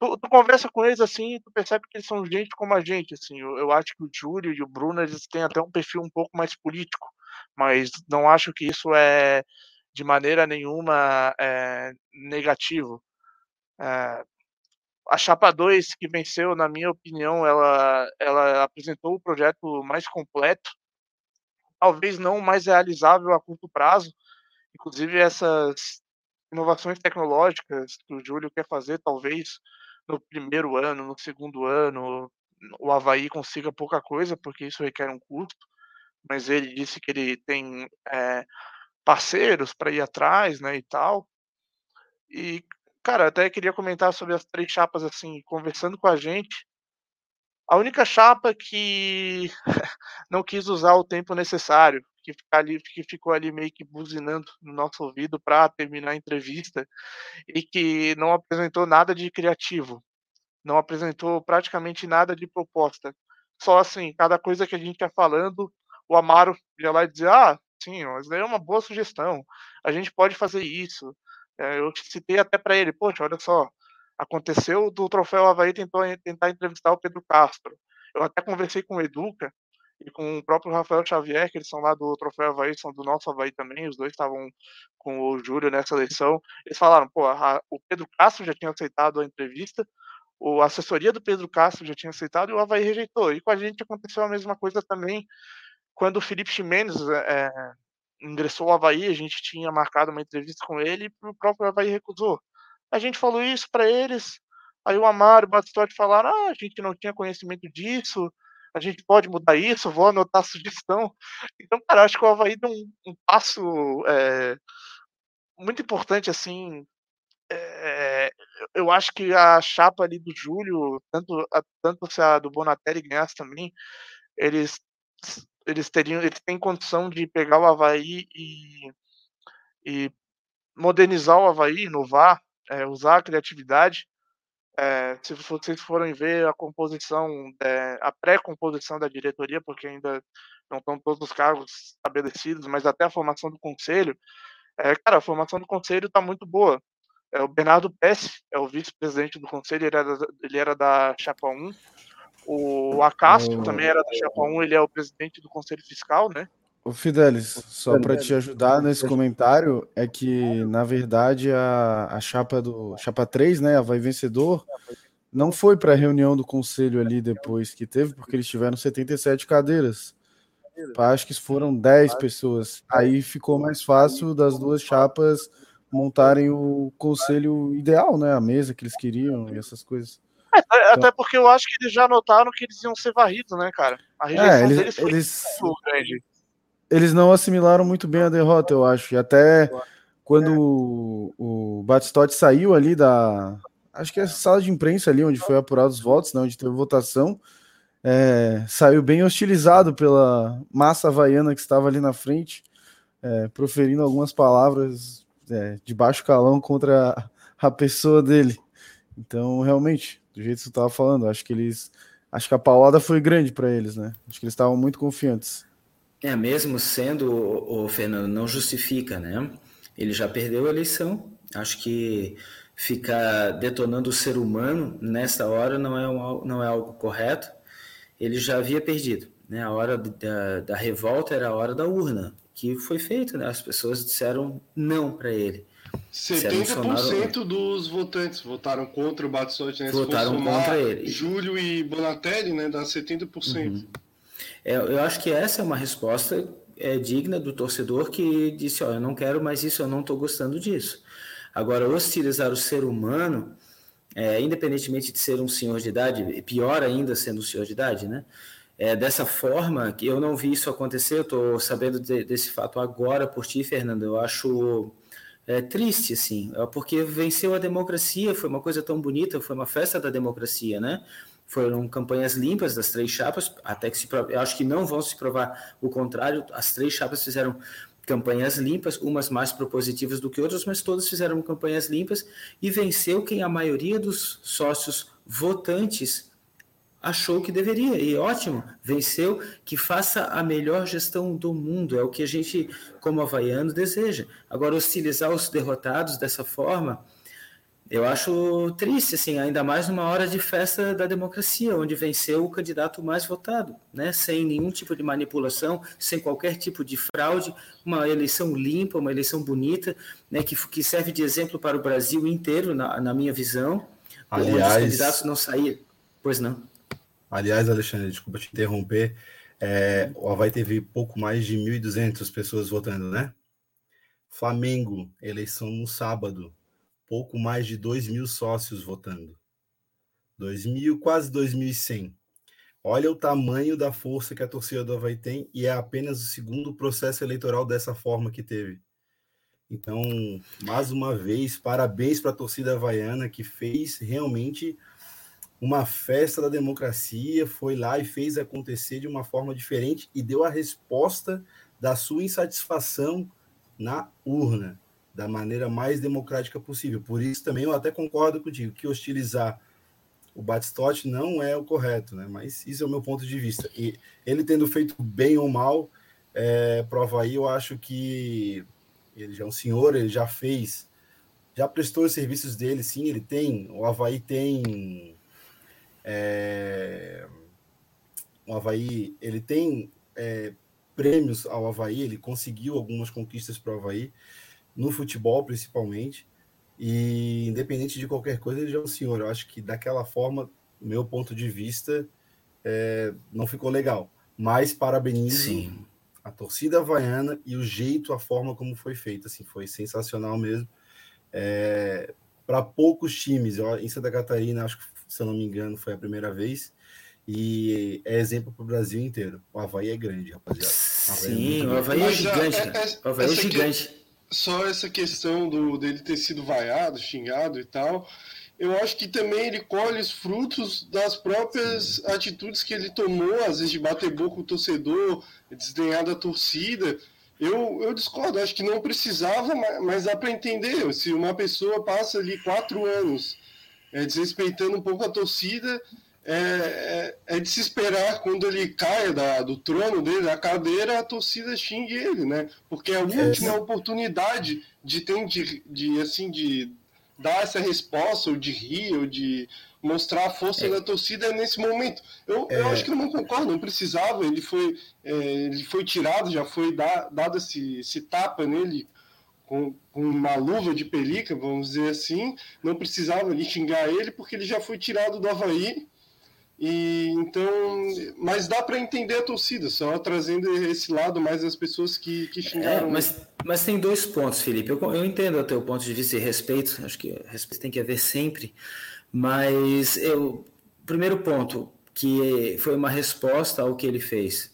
Tu, tu conversa com eles assim, tu percebe que eles são gente como a gente, assim. Eu, eu acho que o Júlio e o Bruno, eles têm até um perfil um pouco mais político, mas não acho que isso é de maneira nenhuma é, negativo. É, a Chapa 2, que venceu, na minha opinião, ela, ela apresentou o projeto mais completo, talvez não mais realizável a curto prazo. Inclusive, essas inovações tecnológicas que o Júlio quer fazer, talvez no primeiro ano, no segundo ano, o Havaí consiga pouca coisa, porque isso requer um custo. Mas ele disse que ele tem é, parceiros para ir atrás, né, e tal. E, Cara, até queria comentar sobre as três chapas, assim, conversando com a gente. A única chapa que não quis usar o tempo necessário, que, ali, que ficou ali meio que buzinando no nosso ouvido para terminar a entrevista e que não apresentou nada de criativo, não apresentou praticamente nada de proposta. Só assim, cada coisa que a gente ia falando, o Amaro ia lá e dizia: Ah, sim, mas daí é uma boa sugestão, a gente pode fazer isso. É, eu citei até para ele, poxa, olha só, aconteceu do Troféu Havaí tentou tentar entrevistar o Pedro Castro. Eu até conversei com o Educa e com o próprio Rafael Xavier, que eles são lá do Troféu Havaí, são do nosso Havaí também, os dois estavam com o Júlio nessa eleição. Eles falaram, pô, a, o Pedro Castro já tinha aceitado a entrevista, a assessoria do Pedro Castro já tinha aceitado e o Havaí rejeitou. E com a gente aconteceu a mesma coisa também quando o Felipe Ximenes é, ingressou ao Havaí, a gente tinha marcado uma entrevista com ele e o próprio Havaí recusou. A gente falou isso para eles, aí o Amaro e o Batistotti falaram: ah, a gente não tinha conhecimento disso, a gente pode mudar isso, vou anotar a sugestão. Então, cara, acho que o Havaí deu um, um passo é, muito importante, assim. É, eu acho que a chapa ali do Júlio, tanto, tanto se a do Bonatelli ganhasse também, eles eles teriam, eles têm condição de pegar o Havaí e, e modernizar o Havaí, inovar, é, usar a criatividade. É, se vocês forem ver a composição, é, a pré-composição da diretoria, porque ainda não estão todos os cargos estabelecidos, mas até a formação do conselho, é, cara, a formação do conselho está muito boa. É, o Bernardo Pesce é o vice-presidente do conselho, ele era, ele era da Chapa 1, o Acácio também era da Chapa 1, ele é o presidente do Conselho Fiscal, né? O Fidelis, só para te ajudar nesse comentário, é que, na verdade, a, a chapa do chapa 3, né, a Vai Vencedor, não foi para a reunião do conselho ali depois que teve, porque eles tiveram 77 cadeiras. Acho que foram 10 pessoas. Aí ficou mais fácil das duas chapas montarem o conselho ideal, né? A mesa que eles queriam e essas coisas. É, então até porque eu acho que eles já notaram que eles iam ser varridos, né, cara? A é, rejeição é, eles, deles foi eles, grande. Eles não assimilaram muito bem a derrota, eu acho. E até quando é. o, o Batistotti saiu ali da. Acho que é a sala de imprensa ali, onde foi apurado os votos, né, onde teve votação. É, saiu bem hostilizado pela massa havaiana que estava ali na frente, é, proferindo algumas palavras é, de baixo calão contra a, a pessoa dele. Então, realmente, do jeito que você estava falando. Acho que eles. Acho que a paulada foi grande para eles, né? Acho que eles estavam muito confiantes. É, mesmo sendo, o, Fernando, não justifica, né? Ele já perdeu a eleição. Acho que ficar detonando o ser humano nessa hora não é, um, não é algo correto. Ele já havia perdido. Né? A hora da, da revolta era a hora da urna, que foi feito, né? As pessoas disseram não para ele. 70% dos votantes votaram contra o Batistotti, né? Votaram contra ele. Júlio e Bonatelli, né? Dá 70%. Uhum. É, eu acho que essa é uma resposta é, digna do torcedor que disse: Ó, eu não quero mais isso, eu não estou gostando disso. Agora, hostilizar o ser humano, é, independentemente de ser um senhor de idade, pior ainda sendo um senhor de idade, né? É, dessa forma, que eu não vi isso acontecer, eu estou sabendo de, desse fato agora por ti, Fernando. Eu acho é, triste, assim, é porque venceu a democracia, foi uma coisa tão bonita, foi uma festa da democracia, né? Foram campanhas limpas das três chapas, até que se eu acho que não vão se provar o contrário, as três chapas fizeram campanhas limpas, umas mais propositivas do que outras, mas todas fizeram campanhas limpas e venceu quem a maioria dos sócios votantes achou que deveria, e ótimo, venceu, que faça a melhor gestão do mundo, é o que a gente, como havaiano, deseja. Agora, hostilizar os derrotados dessa forma, eu acho triste, assim, ainda mais numa hora de festa da democracia, onde venceu o candidato mais votado, né, sem nenhum tipo de manipulação, sem qualquer tipo de fraude, uma eleição limpa, uma eleição bonita, né, que, que serve de exemplo para o Brasil inteiro, na, na minha visão, Aliás, onde os candidatos não saíram. Pois não. Aliás, Alexandre, desculpa te interromper. É, o Havaí teve pouco mais de 1.200 pessoas votando, né? Flamengo, eleição no sábado, pouco mais de 2 mil sócios votando. 2 mil, quase 2.100. Olha o tamanho da força que a torcida do Havaí tem e é apenas o segundo processo eleitoral dessa forma que teve. Então, mais uma vez, parabéns para a torcida havaiana que fez realmente uma festa da democracia, foi lá e fez acontecer de uma forma diferente e deu a resposta da sua insatisfação na urna, da maneira mais democrática possível. Por isso também eu até concordo contigo que hostilizar o Batistote não é o correto, né? Mas isso é o meu ponto de vista. E ele tendo feito bem ou mal, é, prova aí, eu acho que ele já é um senhor, ele já fez, já prestou os serviços dele, sim, ele tem, o Havaí tem é, o Havaí ele tem é, prêmios ao Havaí, ele conseguiu algumas conquistas para o Havaí, no futebol principalmente, e independente de qualquer coisa, ele já é um senhor. Eu acho que daquela forma, meu ponto de vista, é, não ficou legal. Mas parabenizo Sim. a torcida havaiana e o jeito, a forma como foi feito. Assim, foi sensacional mesmo. É, para poucos times, ó, em Santa Catarina, acho que se eu não me engano, foi a primeira vez. E é exemplo para o Brasil inteiro. O Havaí é grande, rapaziada. O é Sim, é o Havaí é gigante. É, é, o Havaí é gigante. Só essa questão do, dele ter sido vaiado, xingado e tal. Eu acho que também ele colhe os frutos das próprias Sim. atitudes que ele tomou, às vezes de bater boca com o torcedor, desdenhar da torcida. Eu, eu discordo, acho que não precisava, mas dá para entender. Se uma pessoa passa ali quatro anos é, desrespeitando um pouco a torcida. É, é, é, de se esperar quando ele caia da, do trono dele, da cadeira, a torcida xingue ele, né? Porque é a é, última é, oportunidade de ter de, de, assim, de dar essa resposta, ou de rir, ou de mostrar a força é. da torcida nesse momento. Eu, eu acho que eu não concordo, não precisava, ele foi, ele foi tirado, já foi da, dado esse, esse tapa nele com, com, uma luva de pelica, vamos dizer assim, não precisava ali xingar ele porque ele já foi tirado do Havaí. E então, mas dá para entender a torcida, só trazendo esse lado mais das pessoas que, que xingaram. É, mas, mas tem dois pontos, Felipe. Eu, eu entendo o teu ponto de vista e respeito, acho que respeito tem que haver sempre, mas eu, primeiro ponto, que foi uma resposta ao que ele fez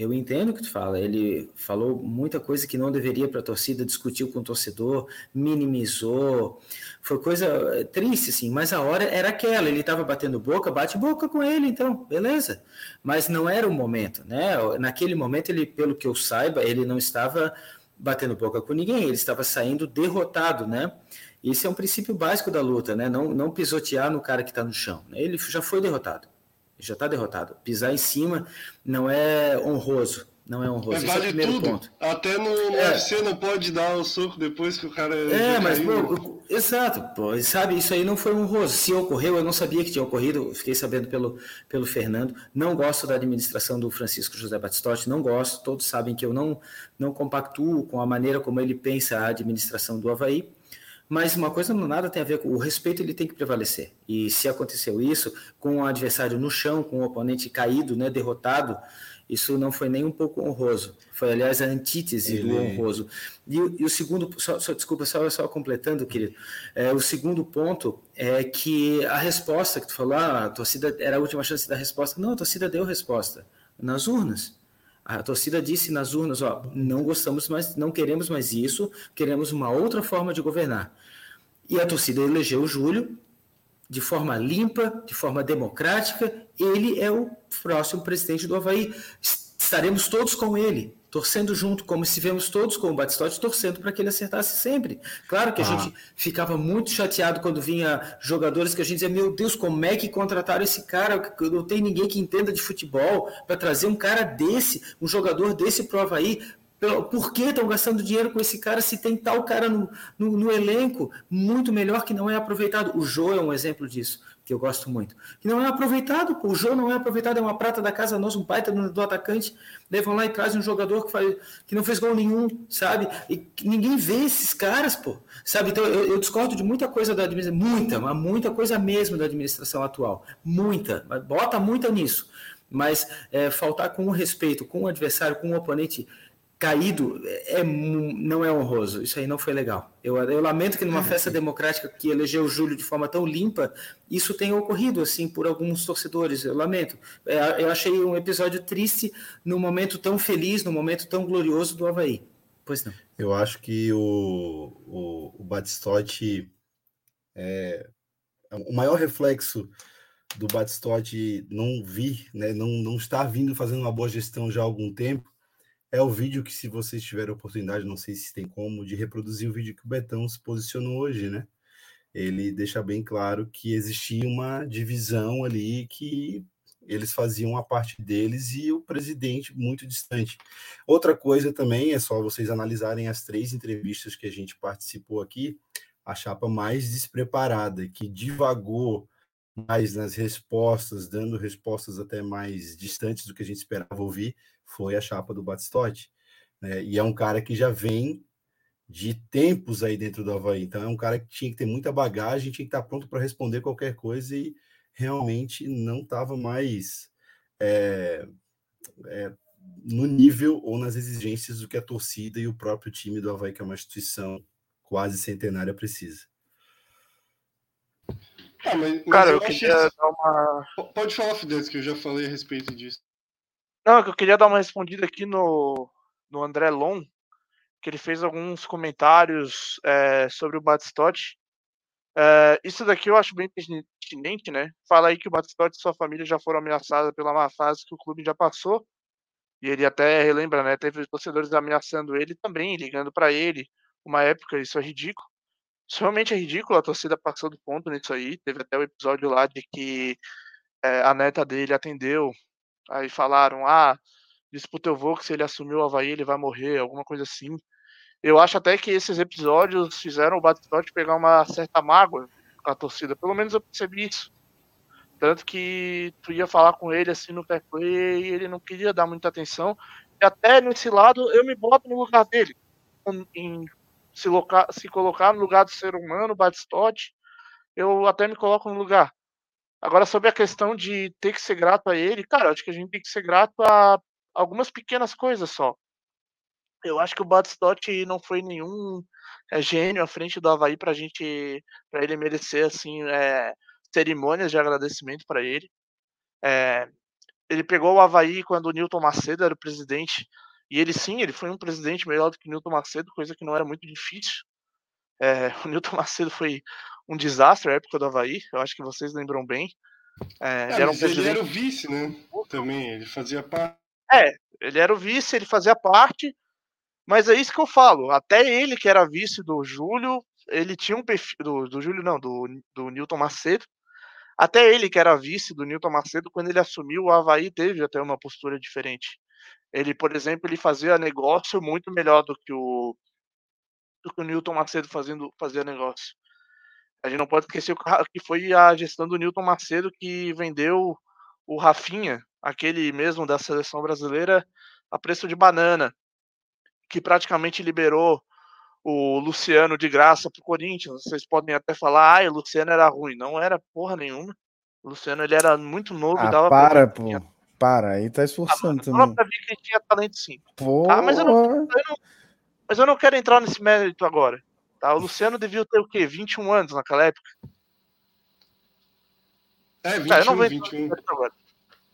eu entendo o que tu fala. Ele falou muita coisa que não deveria para a torcida, discutiu com o torcedor, minimizou. Foi coisa eh, triste, assim, mas a hora era aquela. Ele estava batendo boca, bate boca com ele, então, beleza. Mas não era o momento, né? Naquele momento, ele, pelo que eu saiba, ele não estava batendo boca com ninguém, ele estava saindo derrotado, né? Isso é um princípio básico da luta, né? Não, não pisotear no cara que está no chão. Ele já foi derrotado já está derrotado. Pisar em cima não é honroso. Não é honroso. É, vale é tudo. Ponto. Até no, no é. UFC não pode dar o soco depois que o cara. É, mas, pô, exato, pô, sabe, isso aí não foi honroso. Se ocorreu, eu não sabia que tinha ocorrido, fiquei sabendo pelo, pelo Fernando. Não gosto da administração do Francisco José Batistotti, não gosto. Todos sabem que eu não, não compactuo com a maneira como ele pensa a administração do Havaí. Mas uma coisa não nada tem a ver com o respeito, ele tem que prevalecer. E se aconteceu isso com o adversário no chão, com o oponente caído, né, derrotado, isso não foi nem um pouco honroso. Foi, aliás, a antítese ele... do honroso. E, e, o segundo, só, só desculpa, só, só completando, querido, é, o segundo ponto é que a resposta que tu falou, ah, a torcida era a última chance da resposta. Não, a torcida deu resposta nas urnas. A torcida disse nas urnas, ó, não gostamos mais, não queremos mais isso, queremos uma outra forma de governar. E a torcida elegeu o Júlio de forma limpa, de forma democrática, ele é o próximo presidente do Havaí. estaremos todos com ele, torcendo junto, como se vemos todos com o Batistotti, torcendo para que ele acertasse sempre. Claro que a ah. gente ficava muito chateado quando vinha jogadores que a gente dizia, meu Deus, como é que contrataram esse cara? Não tem ninguém que entenda de futebol para trazer um cara desse, um jogador desse pro Havaí. Por que estão gastando dinheiro com esse cara se tem tal cara no, no, no, elenco muito melhor que não é aproveitado? O Jô é um exemplo disso, que eu gosto muito. Que não é aproveitado, o Jô não é aproveitado, é uma prata da casa nossa, um baita do, do atacante. Vão lá e trazem um jogador que, faz, que não fez gol nenhum, sabe? E ninguém vê esses caras, pô. Sabe? Então eu, eu discordo de muita coisa da administração, muita, mas muita coisa mesmo da administração atual. Muita, bota muita nisso. Mas é, faltar com o respeito com o adversário, com o oponente caído é, não é honroso. Isso aí não foi legal. Eu, eu lamento que numa festa democrática que elegeu o Júlio de forma tão limpa, isso tenha ocorrido assim por alguns torcedores. Eu lamento. É, eu achei um episódio triste no momento tão feliz, no momento tão glorioso do Havaí. Pois não. Eu acho que o, o, o Batistotti é, o maior reflexo do Batistotti não vi, né, não, não está vindo fazendo uma boa gestão já há algum tempo, é o vídeo que, se vocês tiverem oportunidade, não sei se tem como, de reproduzir o vídeo que o Betão se posicionou hoje, né? Ele deixa bem claro que existia uma divisão ali que eles faziam a parte deles e o presidente muito distante. Outra coisa também é só vocês analisarem as três entrevistas que a gente participou aqui, a chapa mais despreparada, que divagou mais nas respostas, dando respostas até mais distantes do que a gente esperava ouvir, foi a chapa do Batistotti. Né? E é um cara que já vem de tempos aí dentro do Havaí. Então é um cara que tinha que ter muita bagagem, tinha que estar pronto para responder qualquer coisa e realmente não estava mais é, é, no nível ou nas exigências do que a torcida e o próprio time do Havaí, que é uma instituição quase centenária, precisa. Ah, mas, mas Cara, eu, eu queria dar uma. Pode falar, Fides, que eu já falei a respeito disso. Não, é eu queria dar uma respondida aqui no, no André Lon, que ele fez alguns comentários é, sobre o Batistotti. É, isso daqui eu acho bem pertinente, né? Fala aí que o Batistotti e sua família já foram ameaçados pela má fase que o clube já passou. E ele até relembra, né? Teve torcedores ameaçando ele também, ligando para ele. Uma época, isso é ridículo. Isso realmente é ridículo, a torcida passou do ponto nisso aí. Teve até o episódio lá de que é, a neta dele atendeu Aí falaram, ah, disse pro teu vô que se ele assumiu o Havaí ele vai morrer, alguma coisa assim. Eu acho até que esses episódios fizeram o Batistotti pegar uma certa mágoa com a torcida. Pelo menos eu percebi isso. Tanto que tu ia falar com ele assim no fair play e ele não queria dar muita atenção. E até nesse lado eu me boto no lugar dele. Em se, locar, se colocar no lugar do ser humano, Batistotti, eu até me coloco no lugar. Agora, sobre a questão de ter que ser grato a ele, cara, acho que a gente tem que ser grato a algumas pequenas coisas só. Eu acho que o Batistotti não foi nenhum é, gênio à frente do Havaí pra gente, para ele merecer, assim, é, cerimônias de agradecimento para ele. É, ele pegou o Havaí quando o Newton Macedo era o presidente, e ele sim, ele foi um presidente melhor do que o Newton Macedo, coisa que não era muito difícil. É, o Newton Macedo foi um desastre a época do Havaí, eu acho que vocês lembram bem. É, ele, era um ele era o vice, né? Também, ele fazia parte. É, ele era o vice, ele fazia parte, mas é isso que eu falo. Até ele, que era vice do Júlio, ele tinha um perfil. Do, do Júlio, não, do, do Newton Macedo. Até ele, que era vice do Newton Macedo, quando ele assumiu, o Havaí teve até uma postura diferente. Ele, por exemplo, ele fazia negócio muito melhor do que o, do que o Newton Macedo fazendo, fazia negócio. A gente não pode esquecer que foi a gestão do Newton Macedo que vendeu o Rafinha, aquele mesmo da seleção brasileira, a preço de banana, que praticamente liberou o Luciano de graça para o Corinthians. Vocês podem até falar, ah, o Luciano era ruim. Não era porra nenhuma. O Luciano ele era muito novo ah, e dava para, pô. Para, aí tá esforçando ah, também. Pra ver que ele tinha talento sim. Ah, mas eu, não, eu não, mas eu não quero entrar nesse mérito agora. Tá? O Luciano devia ter o quê? 21 anos naquela época? É, 21, tá, eu não vou 21. Agora.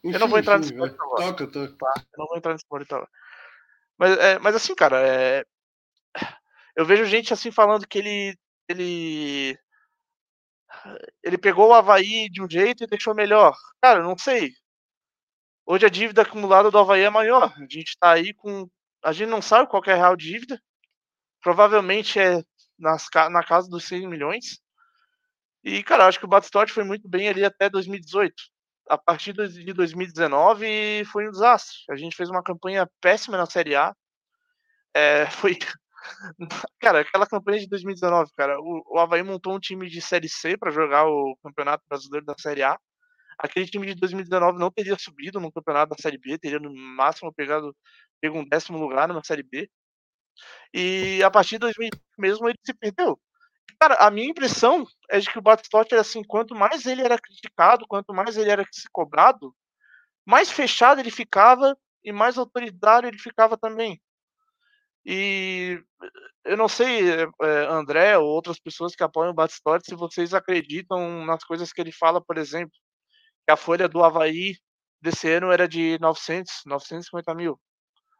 Enfim, eu não vou entrar nesse mérito agora. Toca, toca. Tá, eu não vou entrar nesse mérito agora. Mas, é, mas assim, cara, é... eu vejo gente assim falando que ele, ele ele pegou o Havaí de um jeito e deixou melhor. Cara, não sei. Hoje a dívida acumulada do Havaí é maior. A gente está aí com. A gente não sabe qual é a real dívida. Provavelmente é nas, na casa dos 100 milhões. E, cara, acho que o Batistotti foi muito bem ali até 2018. A partir de 2019 foi um desastre. A gente fez uma campanha péssima na Série A. É, foi. Cara, aquela campanha de 2019, cara, o, o Havaí montou um time de Série C para jogar o Campeonato Brasileiro da Série A. Aquele time de 2019 não teria subido no Campeonato da Série B, teria no máximo pegado, pego um décimo lugar na Série B. E a partir de 2000 mesmo ele se perdeu. Cara, a minha impressão é de que o Batistotti era assim, quanto mais ele era criticado, quanto mais ele era cobrado, mais fechado ele ficava e mais autoritário ele ficava também. E eu não sei, é, André ou outras pessoas que apoiam o Batistotti, se vocês acreditam nas coisas que ele fala, por exemplo, que a folha do Havaí desse ano era de 900, 950 mil.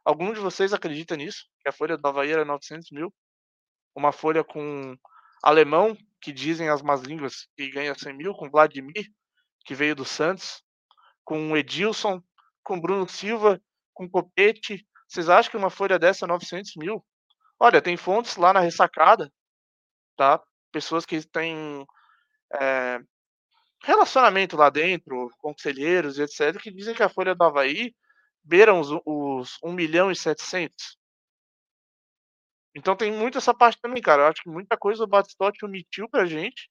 Algum de vocês acredita nisso? Que a folha do Havaí era 900 mil? Uma folha com alemão, que dizem as más línguas que ganha 100 mil, com Vladimir, que veio do Santos, com Edilson, com Bruno Silva, com Copete. Vocês acham que uma folha dessa é 900 mil? Olha, tem fontes lá na ressacada, tá? Pessoas que têm é, relacionamento lá dentro, conselheiros etc., que dizem que a folha do Havaí beiram os, os 1 milhão e 700. Então tem muito essa parte também, cara. Eu acho que muita coisa o Batistotti omitiu pra gente.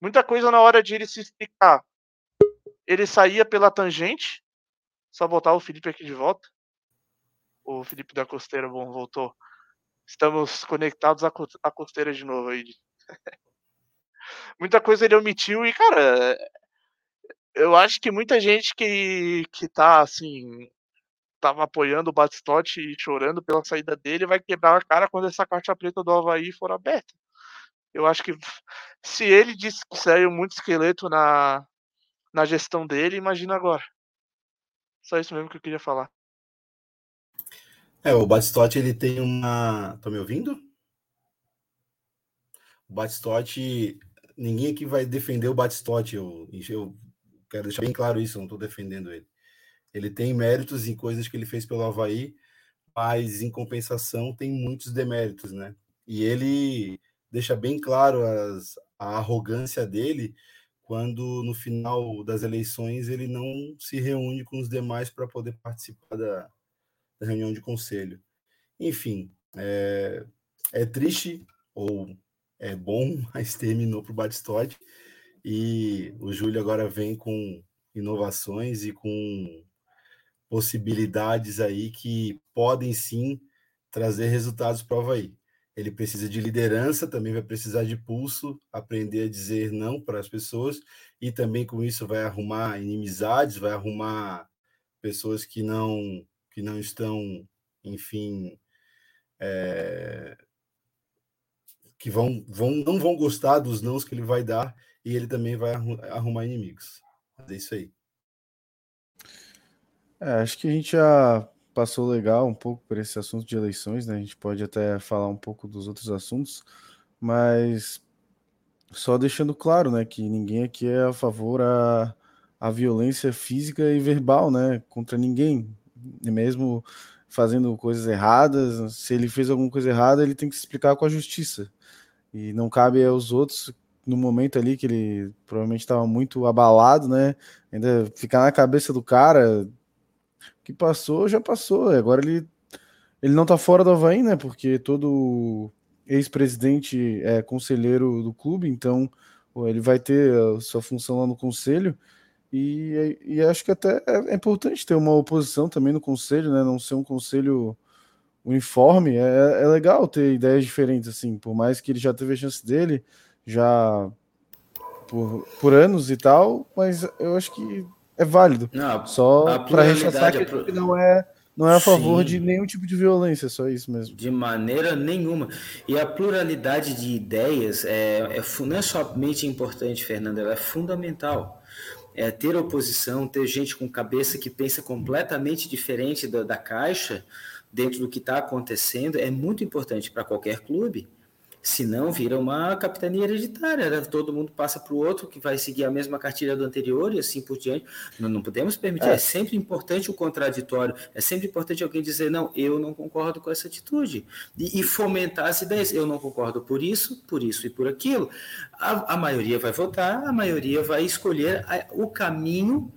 Muita coisa na hora de ele se explicar. Ele saía pela tangente. Só botar o Felipe aqui de volta. O Felipe da Costeira, bom, voltou. Estamos conectados à costeira de novo aí. muita coisa ele omitiu e, cara, eu acho que muita gente que, que tá assim, tava apoiando o Batistotti e chorando pela saída dele vai quebrar a cara quando essa caixa preta do Havaí for aberta. Eu acho que se ele disse que saiu muito esqueleto na, na gestão dele, imagina agora. Só isso mesmo que eu queria falar. É, o Batistotti ele tem uma. Tá me ouvindo? O Batistotti. Ninguém aqui vai defender o Batistotti. Eu, eu Quero deixar bem claro isso, não estou defendendo ele. Ele tem méritos em coisas que ele fez pelo Havaí, mas em compensação tem muitos deméritos, né? E ele deixa bem claro as, a arrogância dele quando no final das eleições ele não se reúne com os demais para poder participar da, da, reunião de conselho. Enfim, é, é triste ou é bom, mas terminou para o Batistotti. E o Júlio agora vem com inovações e com possibilidades aí que podem sim trazer resultados para o Havaí. Ele precisa de liderança, também vai precisar de pulso, aprender a dizer não para as pessoas e também com isso vai arrumar inimizades, vai arrumar pessoas que não que não estão, enfim, é, que vão, vão não vão gostar dos nãos que ele vai dar e ele também vai arrumar inimigos. É isso aí. É, acho que a gente já passou legal um pouco por esse assunto de eleições, né? A gente pode até falar um pouco dos outros assuntos, mas só deixando claro, né, que ninguém aqui é a favor a, a violência física e verbal, né, contra ninguém, mesmo fazendo coisas erradas, se ele fez alguma coisa errada, ele tem que se explicar com a justiça. E não cabe aos outros no momento ali que ele provavelmente estava muito abalado, né? Ainda ficar na cabeça do cara que passou, já passou. Agora ele, ele não tá fora do Havaí, né? Porque todo ex-presidente é conselheiro do clube, então ele vai ter a sua função lá no conselho. E, e acho que até é, é importante ter uma oposição também no conselho, né? Não ser um conselho uniforme. É, é legal ter ideias diferentes, assim. Por mais que ele já teve a chance dele, já por, por anos e tal, mas eu acho que é válido. Não, só para ressaltar que pro... não é não é a favor Sim. de nenhum tipo de violência, só isso mesmo. De maneira nenhuma. E a pluralidade de ideias é, é não é somente importante, Fernando, ela é fundamental. É ter oposição, ter gente com cabeça que pensa completamente diferente da, da caixa dentro do que está acontecendo é muito importante para qualquer clube Senão vira uma capitania hereditária, né? todo mundo passa para o outro que vai seguir a mesma cartilha do anterior e assim por diante. Não, não podemos permitir. É. é. sempre importante o contraditório, é sempre importante alguém dizer, não, eu não concordo com essa atitude. E, e fomentar as ideias. Eu não concordo por isso, por isso e por aquilo. A, a maioria vai votar, a maioria vai escolher a, o caminho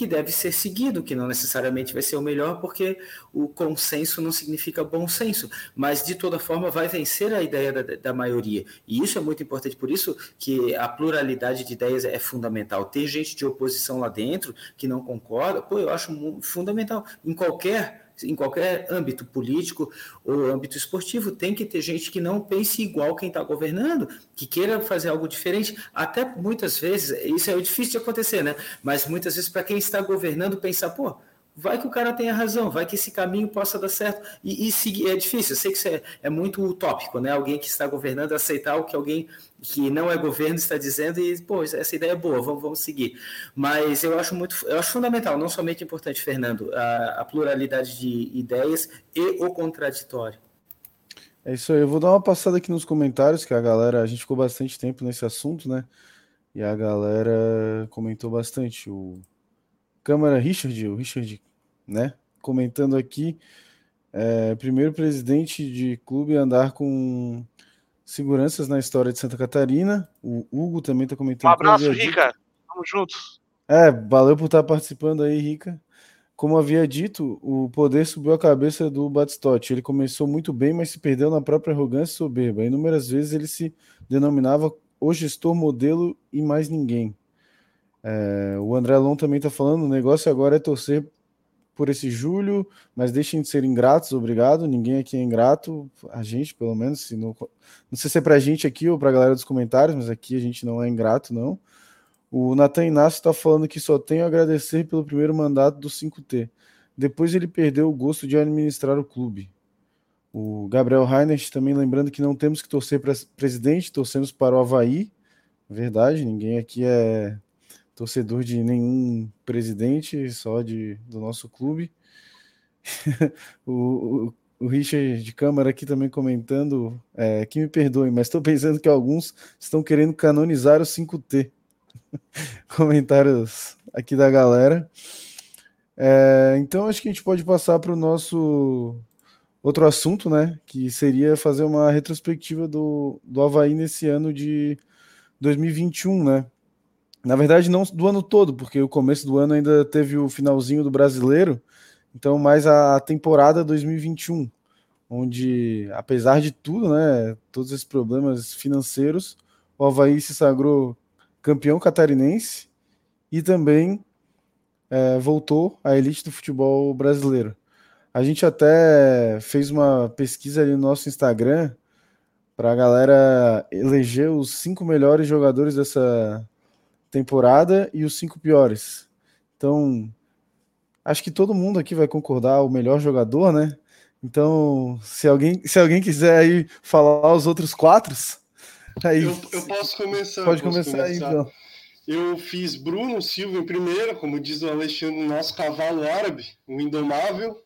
que deve ser seguido, que não necessariamente vai ser o melhor, porque o consenso não significa bom senso, mas de toda forma vai vencer a ideia da, da maioria. E isso é muito importante, por isso que a pluralidade de ideias é fundamental. Ter gente de oposição lá dentro que não concorda, pô, eu acho fundamental. Em qualquer em qualquer âmbito político ou âmbito esportivo, tem que ter gente que não pense igual quem está governando, que queira fazer algo diferente. Até muitas vezes, isso é difícil de acontecer, né? Mas muitas vezes, para quem está governando, pensar, pô, vai que o cara tenha razão, vai que esse caminho possa dar certo. E, e seguir, é difícil, eu sei que isso é, é, muito utópico, né? Alguém que está governando aceitar o que alguém que não é governo está dizendo e, pô, essa ideia é boa, vamos, vamos seguir. Mas eu acho muito, eu acho fundamental, não somente importante, Fernando, a, a pluralidade de ideias e o contraditório. É isso aí, eu vou dar uma passada aqui nos comentários, que a galera, a gente ficou bastante tempo nesse assunto, né? E a galera comentou bastante. O Câmara Richard, o Richard né? Comentando aqui, é, primeiro presidente de clube a andar com seguranças na história de Santa Catarina. O Hugo também está comentando. Um abraço, Rica. Tamo juntos. É, valeu por estar participando aí, Rica. Como havia dito, o poder subiu a cabeça do Batistotti. Ele começou muito bem, mas se perdeu na própria arrogância e soberba. Inúmeras vezes ele se denominava o gestor modelo e mais ninguém. É, o André Lon também está falando: o negócio agora é torcer por esse julho, mas deixem de ser ingratos, obrigado. Ninguém aqui é ingrato, a gente, pelo menos. Se não, não sei se é para a gente aqui ou para a galera dos comentários, mas aqui a gente não é ingrato, não. O Natan Inácio está falando que só tenho a agradecer pelo primeiro mandato do 5T. Depois ele perdeu o gosto de administrar o clube. O Gabriel Reinert também lembrando que não temos que torcer para presidente, torcemos para o Havaí. Verdade, ninguém aqui é torcedor de nenhum presidente, só de, do nosso clube. o, o, o Richard de Câmara aqui também comentando, é, que me perdoe, mas estou pensando que alguns estão querendo canonizar o 5T. Comentários aqui da galera. É, então acho que a gente pode passar para o nosso outro assunto, né? Que seria fazer uma retrospectiva do, do Havaí nesse ano de 2021, né? Na verdade, não do ano todo, porque o começo do ano ainda teve o finalzinho do brasileiro, então mais a temporada 2021, onde, apesar de tudo, né, todos esses problemas financeiros, o Havaí se sagrou campeão catarinense e também é, voltou à elite do futebol brasileiro. A gente até fez uma pesquisa ali no nosso Instagram para a galera eleger os cinco melhores jogadores dessa temporada e os cinco piores. Então, acho que todo mundo aqui vai concordar o melhor jogador, né? Então, se alguém, se alguém quiser aí falar os outros quatro, aí eu, eu posso começar. Pode começar, começar, aí, então. Eu fiz Bruno Silva em primeiro, como diz o Alexandre, nosso cavalo árabe, o indomável.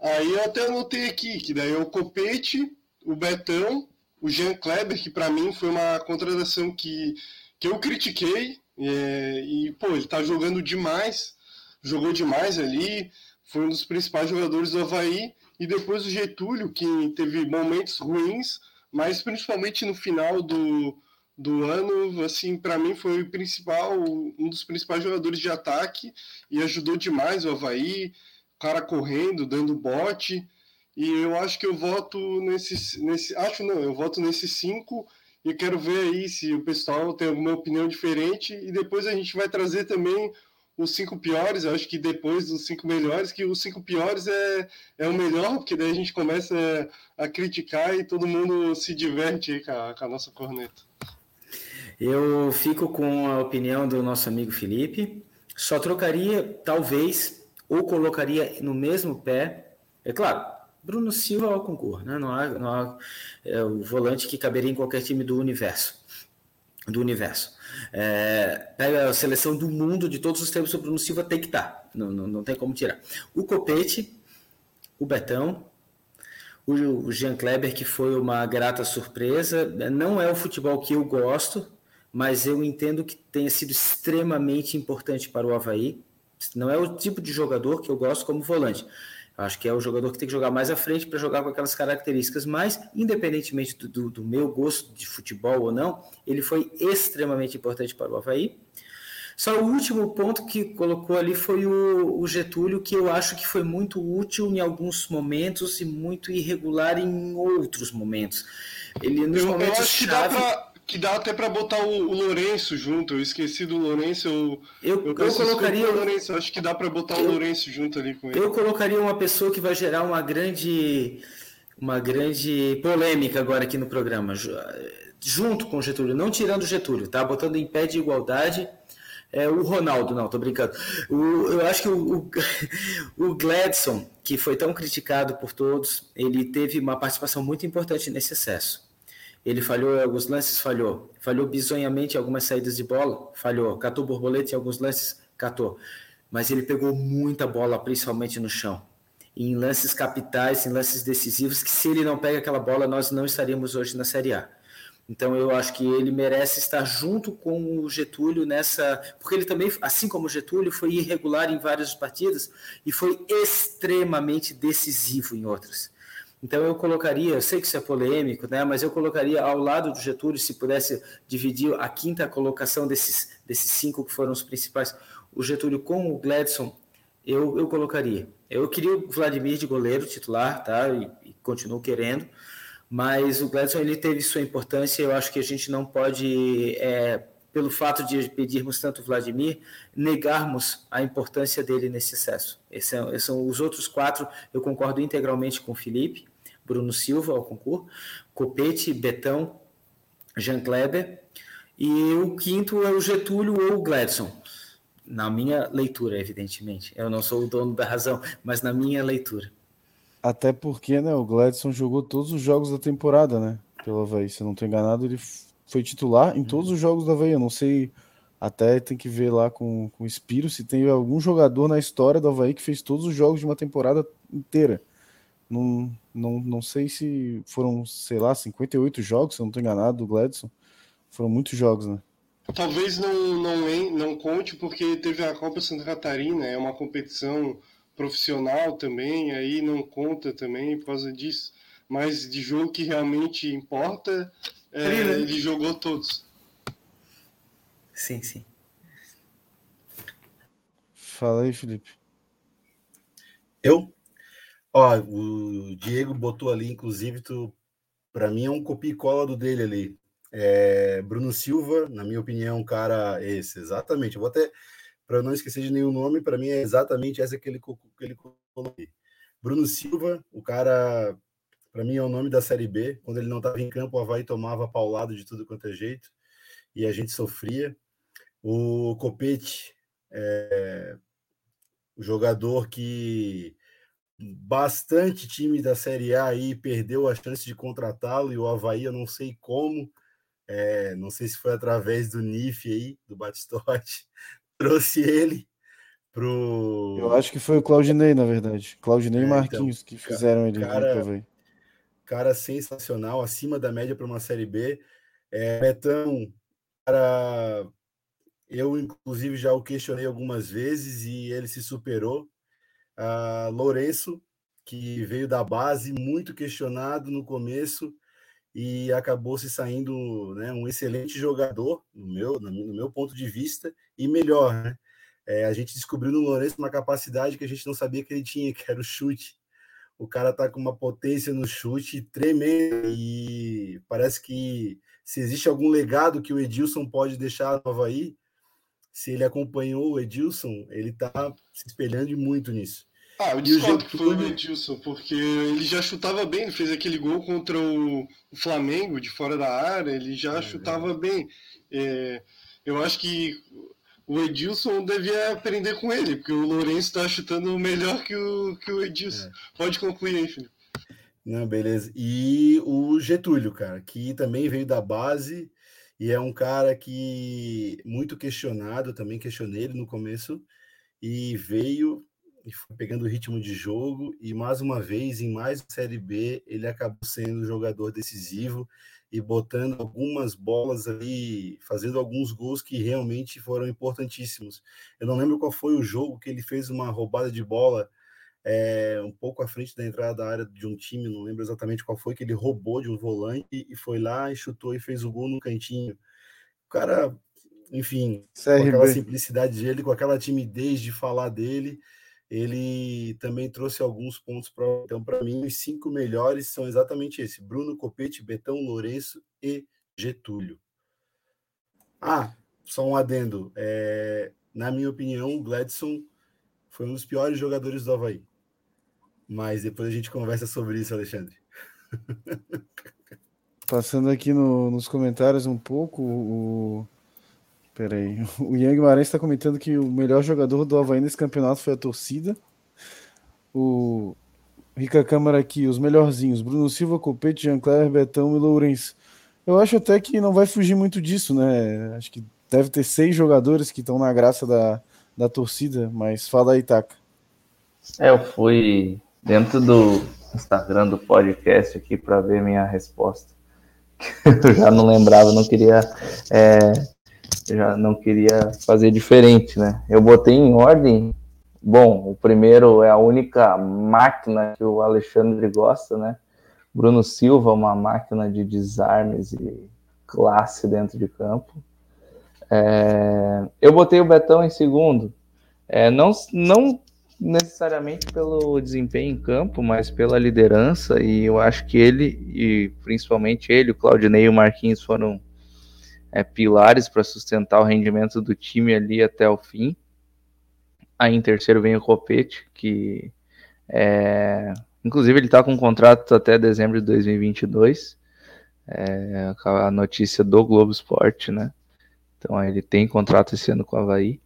Aí eu até anotei aqui que daí é o Copete, o Betão, o Jean Kleber, que para mim foi uma contratação que, que eu critiquei, é, e, pô, ele tá jogando demais, jogou demais ali, foi um dos principais jogadores do Havaí. E depois o Getúlio, que teve momentos ruins, mas principalmente no final do, do ano, assim, para mim foi o principal, um dos principais jogadores de ataque e ajudou demais o Havaí, o cara correndo, dando bote. E eu acho que eu voto nesse, nesse acho não, eu voto nesses cinco e quero ver aí se o pessoal tem alguma opinião diferente. E depois a gente vai trazer também os cinco piores. Eu acho que depois dos cinco melhores, que os cinco piores é, é o melhor, porque daí a gente começa a criticar e todo mundo se diverte aí com a, com a nossa corneta. Eu fico com a opinião do nosso amigo Felipe. Só trocaria, talvez, ou colocaria no mesmo pé. É claro, Bruno Silva ao concurso, né? Não há, não há é, o volante que caberia em qualquer time do universo. Do universo. É, pega a seleção do mundo de todos os tempos, o Bruno Silva tem que estar. Tá. Não, não, não tem como tirar. O Copete, o Betão, o Jean Kleber, que foi uma grata surpresa. Não é o futebol que eu gosto, mas eu entendo que tenha sido extremamente importante para o Havaí. Não é o tipo de jogador que eu gosto como volante. Eu acho que é o jogador que tem que jogar mais à frente para jogar com aquelas características, mas, independentemente do, do, do, meu gosto de futebol ou não, ele foi extremamente importante para o Havaí. Só o último ponto que colocou ali foi o, o, Getúlio, que eu acho que foi muito útil em alguns momentos e muito irregular em outros momentos. Ele nos eu, momentos eu acho chave... que dá pra, que dá até para botar o, o Lourenço junto. Eu esqueci do Lourenço. Eu, eu, eu, eu colocaria o Lourenço. Acho que dá para botar o Lourenço junto ali com ele. Eu colocaria uma pessoa que vai gerar uma grande uma grande polêmica agora aqui no programa, junto com o Getúlio, não tirando o Getúlio, tá? Botando em pé de igualdade é o Ronaldo, não, tô brincando. O, eu acho que o, o, o Gladson, que foi tão criticado por todos, ele teve uma participação muito importante nesse excesso. Ele falhou em alguns lances, falhou. Falhou bizonhamente em algumas saídas de bola, falhou. Catou borboleta em alguns lances, catou. Mas ele pegou muita bola, principalmente no chão. em lances capitais, em lances decisivos, que se ele não pega aquela bola, nós não estaríamos hoje na Série A. Então eu acho que ele merece estar junto com o Getúlio nessa, porque ele também, assim como o Getúlio, foi irregular em várias partidas e foi extremamente decisivo em outras. Então eu colocaria, eu sei que isso é polêmico, né, mas eu colocaria ao lado do Getúlio, se pudesse dividir a quinta colocação desses, desses cinco que foram os principais, o Getúlio com o Gladson, eu, eu colocaria. Eu queria o Vladimir de goleiro titular, tá, e, e continuo querendo, mas o Gladson ele teve sua importância. Eu acho que a gente não pode, é, pelo fato de pedirmos tanto o Vladimir, negarmos a importância dele nesse excesso. Esses são, esses são os outros quatro. Eu concordo integralmente com o Felipe, Bruno Silva ao concurso, Copete, Betão, Jean Kleber. E o quinto é o Getúlio ou o Gladson. Na minha leitura, evidentemente. Eu não sou o dono da razão, mas na minha leitura. Até porque, né, o Gladson jogou todos os jogos da temporada, né? Pelo Havaí, se eu não estou enganado, ele foi titular em todos os jogos da Havaí. Eu não sei, até tem que ver lá com, com o Spiro se tem algum jogador na história do Havaí que fez todos os jogos de uma temporada inteira. Não, não, não sei se foram, sei lá, 58 jogos, se eu não estou enganado, do Gladson. Foram muitos jogos, né? Talvez não, não, não conte, porque teve a Copa Santa Catarina, é uma competição profissional também, aí não conta também por causa disso. Mas de jogo que realmente importa, é, ele jogou todos. Sim, sim. Fala aí, Felipe. Eu? Ó, o Diego botou ali, inclusive, tu, para mim é um copia e cola do dele ali. É, Bruno Silva, na minha opinião, um cara esse, exatamente. Eu vou até para não esquecer de nenhum nome, para mim é exatamente essa que ele, que ele colocou. Bruno Silva, o cara, para mim é o nome da Série B. Quando ele não estava em campo, o Havaí tomava paulado de tudo quanto é jeito e a gente sofria. O Copete, é, o jogador que bastante time da Série A aí perdeu a chance de contratá-lo e o Havaí, eu não sei como, é, não sei se foi através do NIF aí, do Batistote, trouxe ele pro. Eu acho que foi o Claudinei, na verdade. Claudinei é, e então, Marquinhos então, que fizeram ele. Cara, cara sensacional, acima da média para uma Série B. É, Betão, cara, eu inclusive já o questionei algumas vezes e ele se superou. Uh, Lourenço, que veio da base, muito questionado no começo e acabou se saindo né, um excelente jogador, no meu, no meu ponto de vista, e melhor. Né? É, a gente descobriu no Lourenço uma capacidade que a gente não sabia que ele tinha, que era o chute. O cara tá com uma potência no chute tremenda e parece que se existe algum legado que o Edilson pode deixar no Havaí, se ele acompanhou o Edilson, ele tá se espelhando muito nisso. Ah, eu discordo que foi o Edilson, porque ele já chutava bem, ele fez aquele gol contra o Flamengo de fora da área, ele já é, chutava é. bem. É, eu acho que o Edilson devia aprender com ele, porque o Lourenço está chutando melhor que o, que o Edilson. É. Pode concluir aí, Felipe. Não, beleza. E o Getúlio, cara, que também veio da base e é um cara que muito questionado, também questionei ele no começo, e veio e foi pegando o ritmo de jogo e mais uma vez em mais série B ele acabou sendo jogador decisivo e botando algumas bolas ali, fazendo alguns gols que realmente foram importantíssimos. Eu não lembro qual foi o jogo que ele fez uma roubada de bola é, um pouco à frente da entrada da área de um time, não lembro exatamente qual foi, que ele roubou de um volante e foi lá e chutou e fez o gol no cantinho. O cara, enfim, CRB. com aquela simplicidade dele, com aquela timidez de falar dele, ele também trouxe alguns pontos para. Então, para mim, os cinco melhores são exatamente esse: Bruno Copete, Betão Lourenço e Getúlio. Ah, só um adendo. É, na minha opinião, o Gladson foi um dos piores jogadores do Havaí. Mas depois a gente conversa sobre isso, Alexandre. Passando aqui no, nos comentários um pouco, o, Peraí. O Ian Guimarães está comentando que o melhor jogador do Havaí nesse campeonato foi a torcida. O Rica Câmara aqui, os melhorzinhos: Bruno Silva, Copete, Jean Claire, Betão e Lourenço. Eu acho até que não vai fugir muito disso, né? Acho que deve ter seis jogadores que estão na graça da, da torcida, mas fala aí, Taka. É, eu fui dentro do Instagram do podcast aqui para ver minha resposta. Eu já não lembrava, não queria é, já não queria fazer diferente, né? Eu botei em ordem. Bom, o primeiro é a única máquina que o Alexandre gosta, né? Bruno Silva, uma máquina de desarmes e classe dentro de campo. É, eu botei o Betão em segundo. É, não, não necessariamente pelo desempenho em campo, mas pela liderança. E eu acho que ele, e principalmente ele, o Claudinei e o Marquinhos foram é, pilares para sustentar o rendimento do time ali até o fim. Aí em terceiro vem o Copete, que é, inclusive ele está com um contrato até dezembro de 2022. É, a notícia do Globo Esporte, né? Então ele tem contrato esse ano com o Havaí.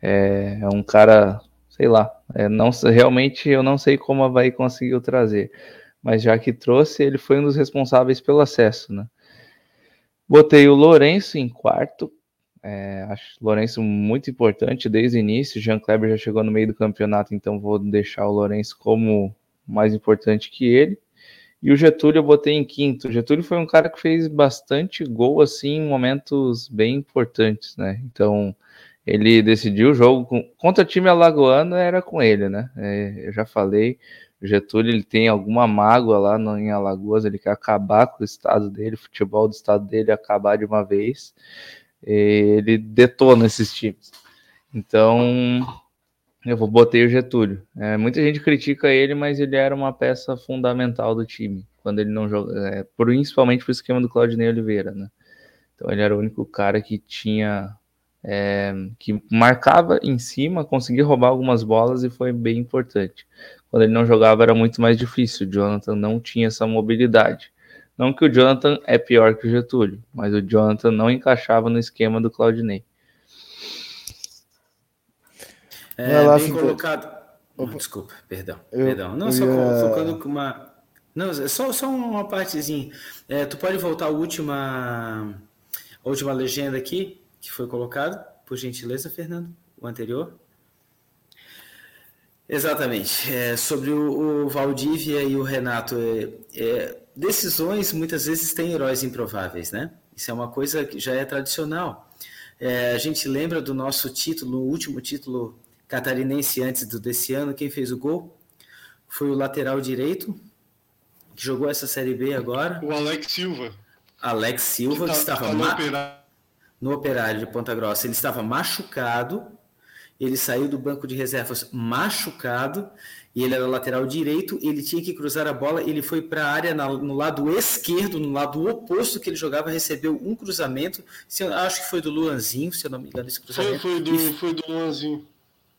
É, é um cara, sei lá, é, não, realmente eu não sei como o Havaí conseguiu trazer, mas já que trouxe, ele foi um dos responsáveis pelo acesso, né? Botei o Lourenço em quarto. É, acho o Lourenço muito importante desde o início. Jean Kleber já chegou no meio do campeonato, então vou deixar o Lourenço como mais importante que ele. E o Getúlio eu botei em quinto. O Getúlio foi um cara que fez bastante gol assim em momentos bem importantes, né? Então ele decidiu o jogo com... contra o time alagoano era com ele, né? É, eu já falei, o Getúlio ele tem alguma mágoa lá no, em Alagoas, ele quer acabar com o estado dele, o futebol do estado dele acabar de uma vez. ele detona esses times. Então, eu vou botei o Getúlio. É, muita gente critica ele, mas ele era uma peça fundamental do time quando ele não joga, é, principalmente pro esquema do Claudinei Oliveira, né? Então ele era o único cara que tinha é, que marcava em cima, conseguia roubar algumas bolas e foi bem importante quando ele não jogava era muito mais difícil. O Jonathan não tinha essa mobilidade. Não que o Jonathan é pior que o Getúlio, mas o Jonathan não encaixava no esquema do Claudinei. É, lá, bem colocado. desculpa, perdão. Eu, perdão. Não, só ia... focando com uma. Não, só, só uma partezinha. É, tu pode voltar a última, a última legenda aqui, que foi colocada, por gentileza, Fernando? O anterior? Exatamente. É, sobre o, o, Valdívia e o Renato, é, é, decisões muitas vezes têm heróis improváveis, né? Isso é uma coisa que já é tradicional. É, a gente lembra do nosso título, o último título catarinense antes do desse ano, quem fez o gol? Foi o lateral direito, que jogou essa Série B agora. O Alex Silva. Alex Silva, que, tá, que estava tá no, operário. de Ponta Grossa. Ele estava machucado ele saiu do banco de reservas machucado e ele era lateral direito, ele tinha que cruzar a bola, ele foi para a área no lado esquerdo, no lado oposto que ele jogava, recebeu um cruzamento, se eu, acho que foi do Luanzinho, se eu não me engano, esse cruzamento. Foi, foi, do, e, foi do Luanzinho.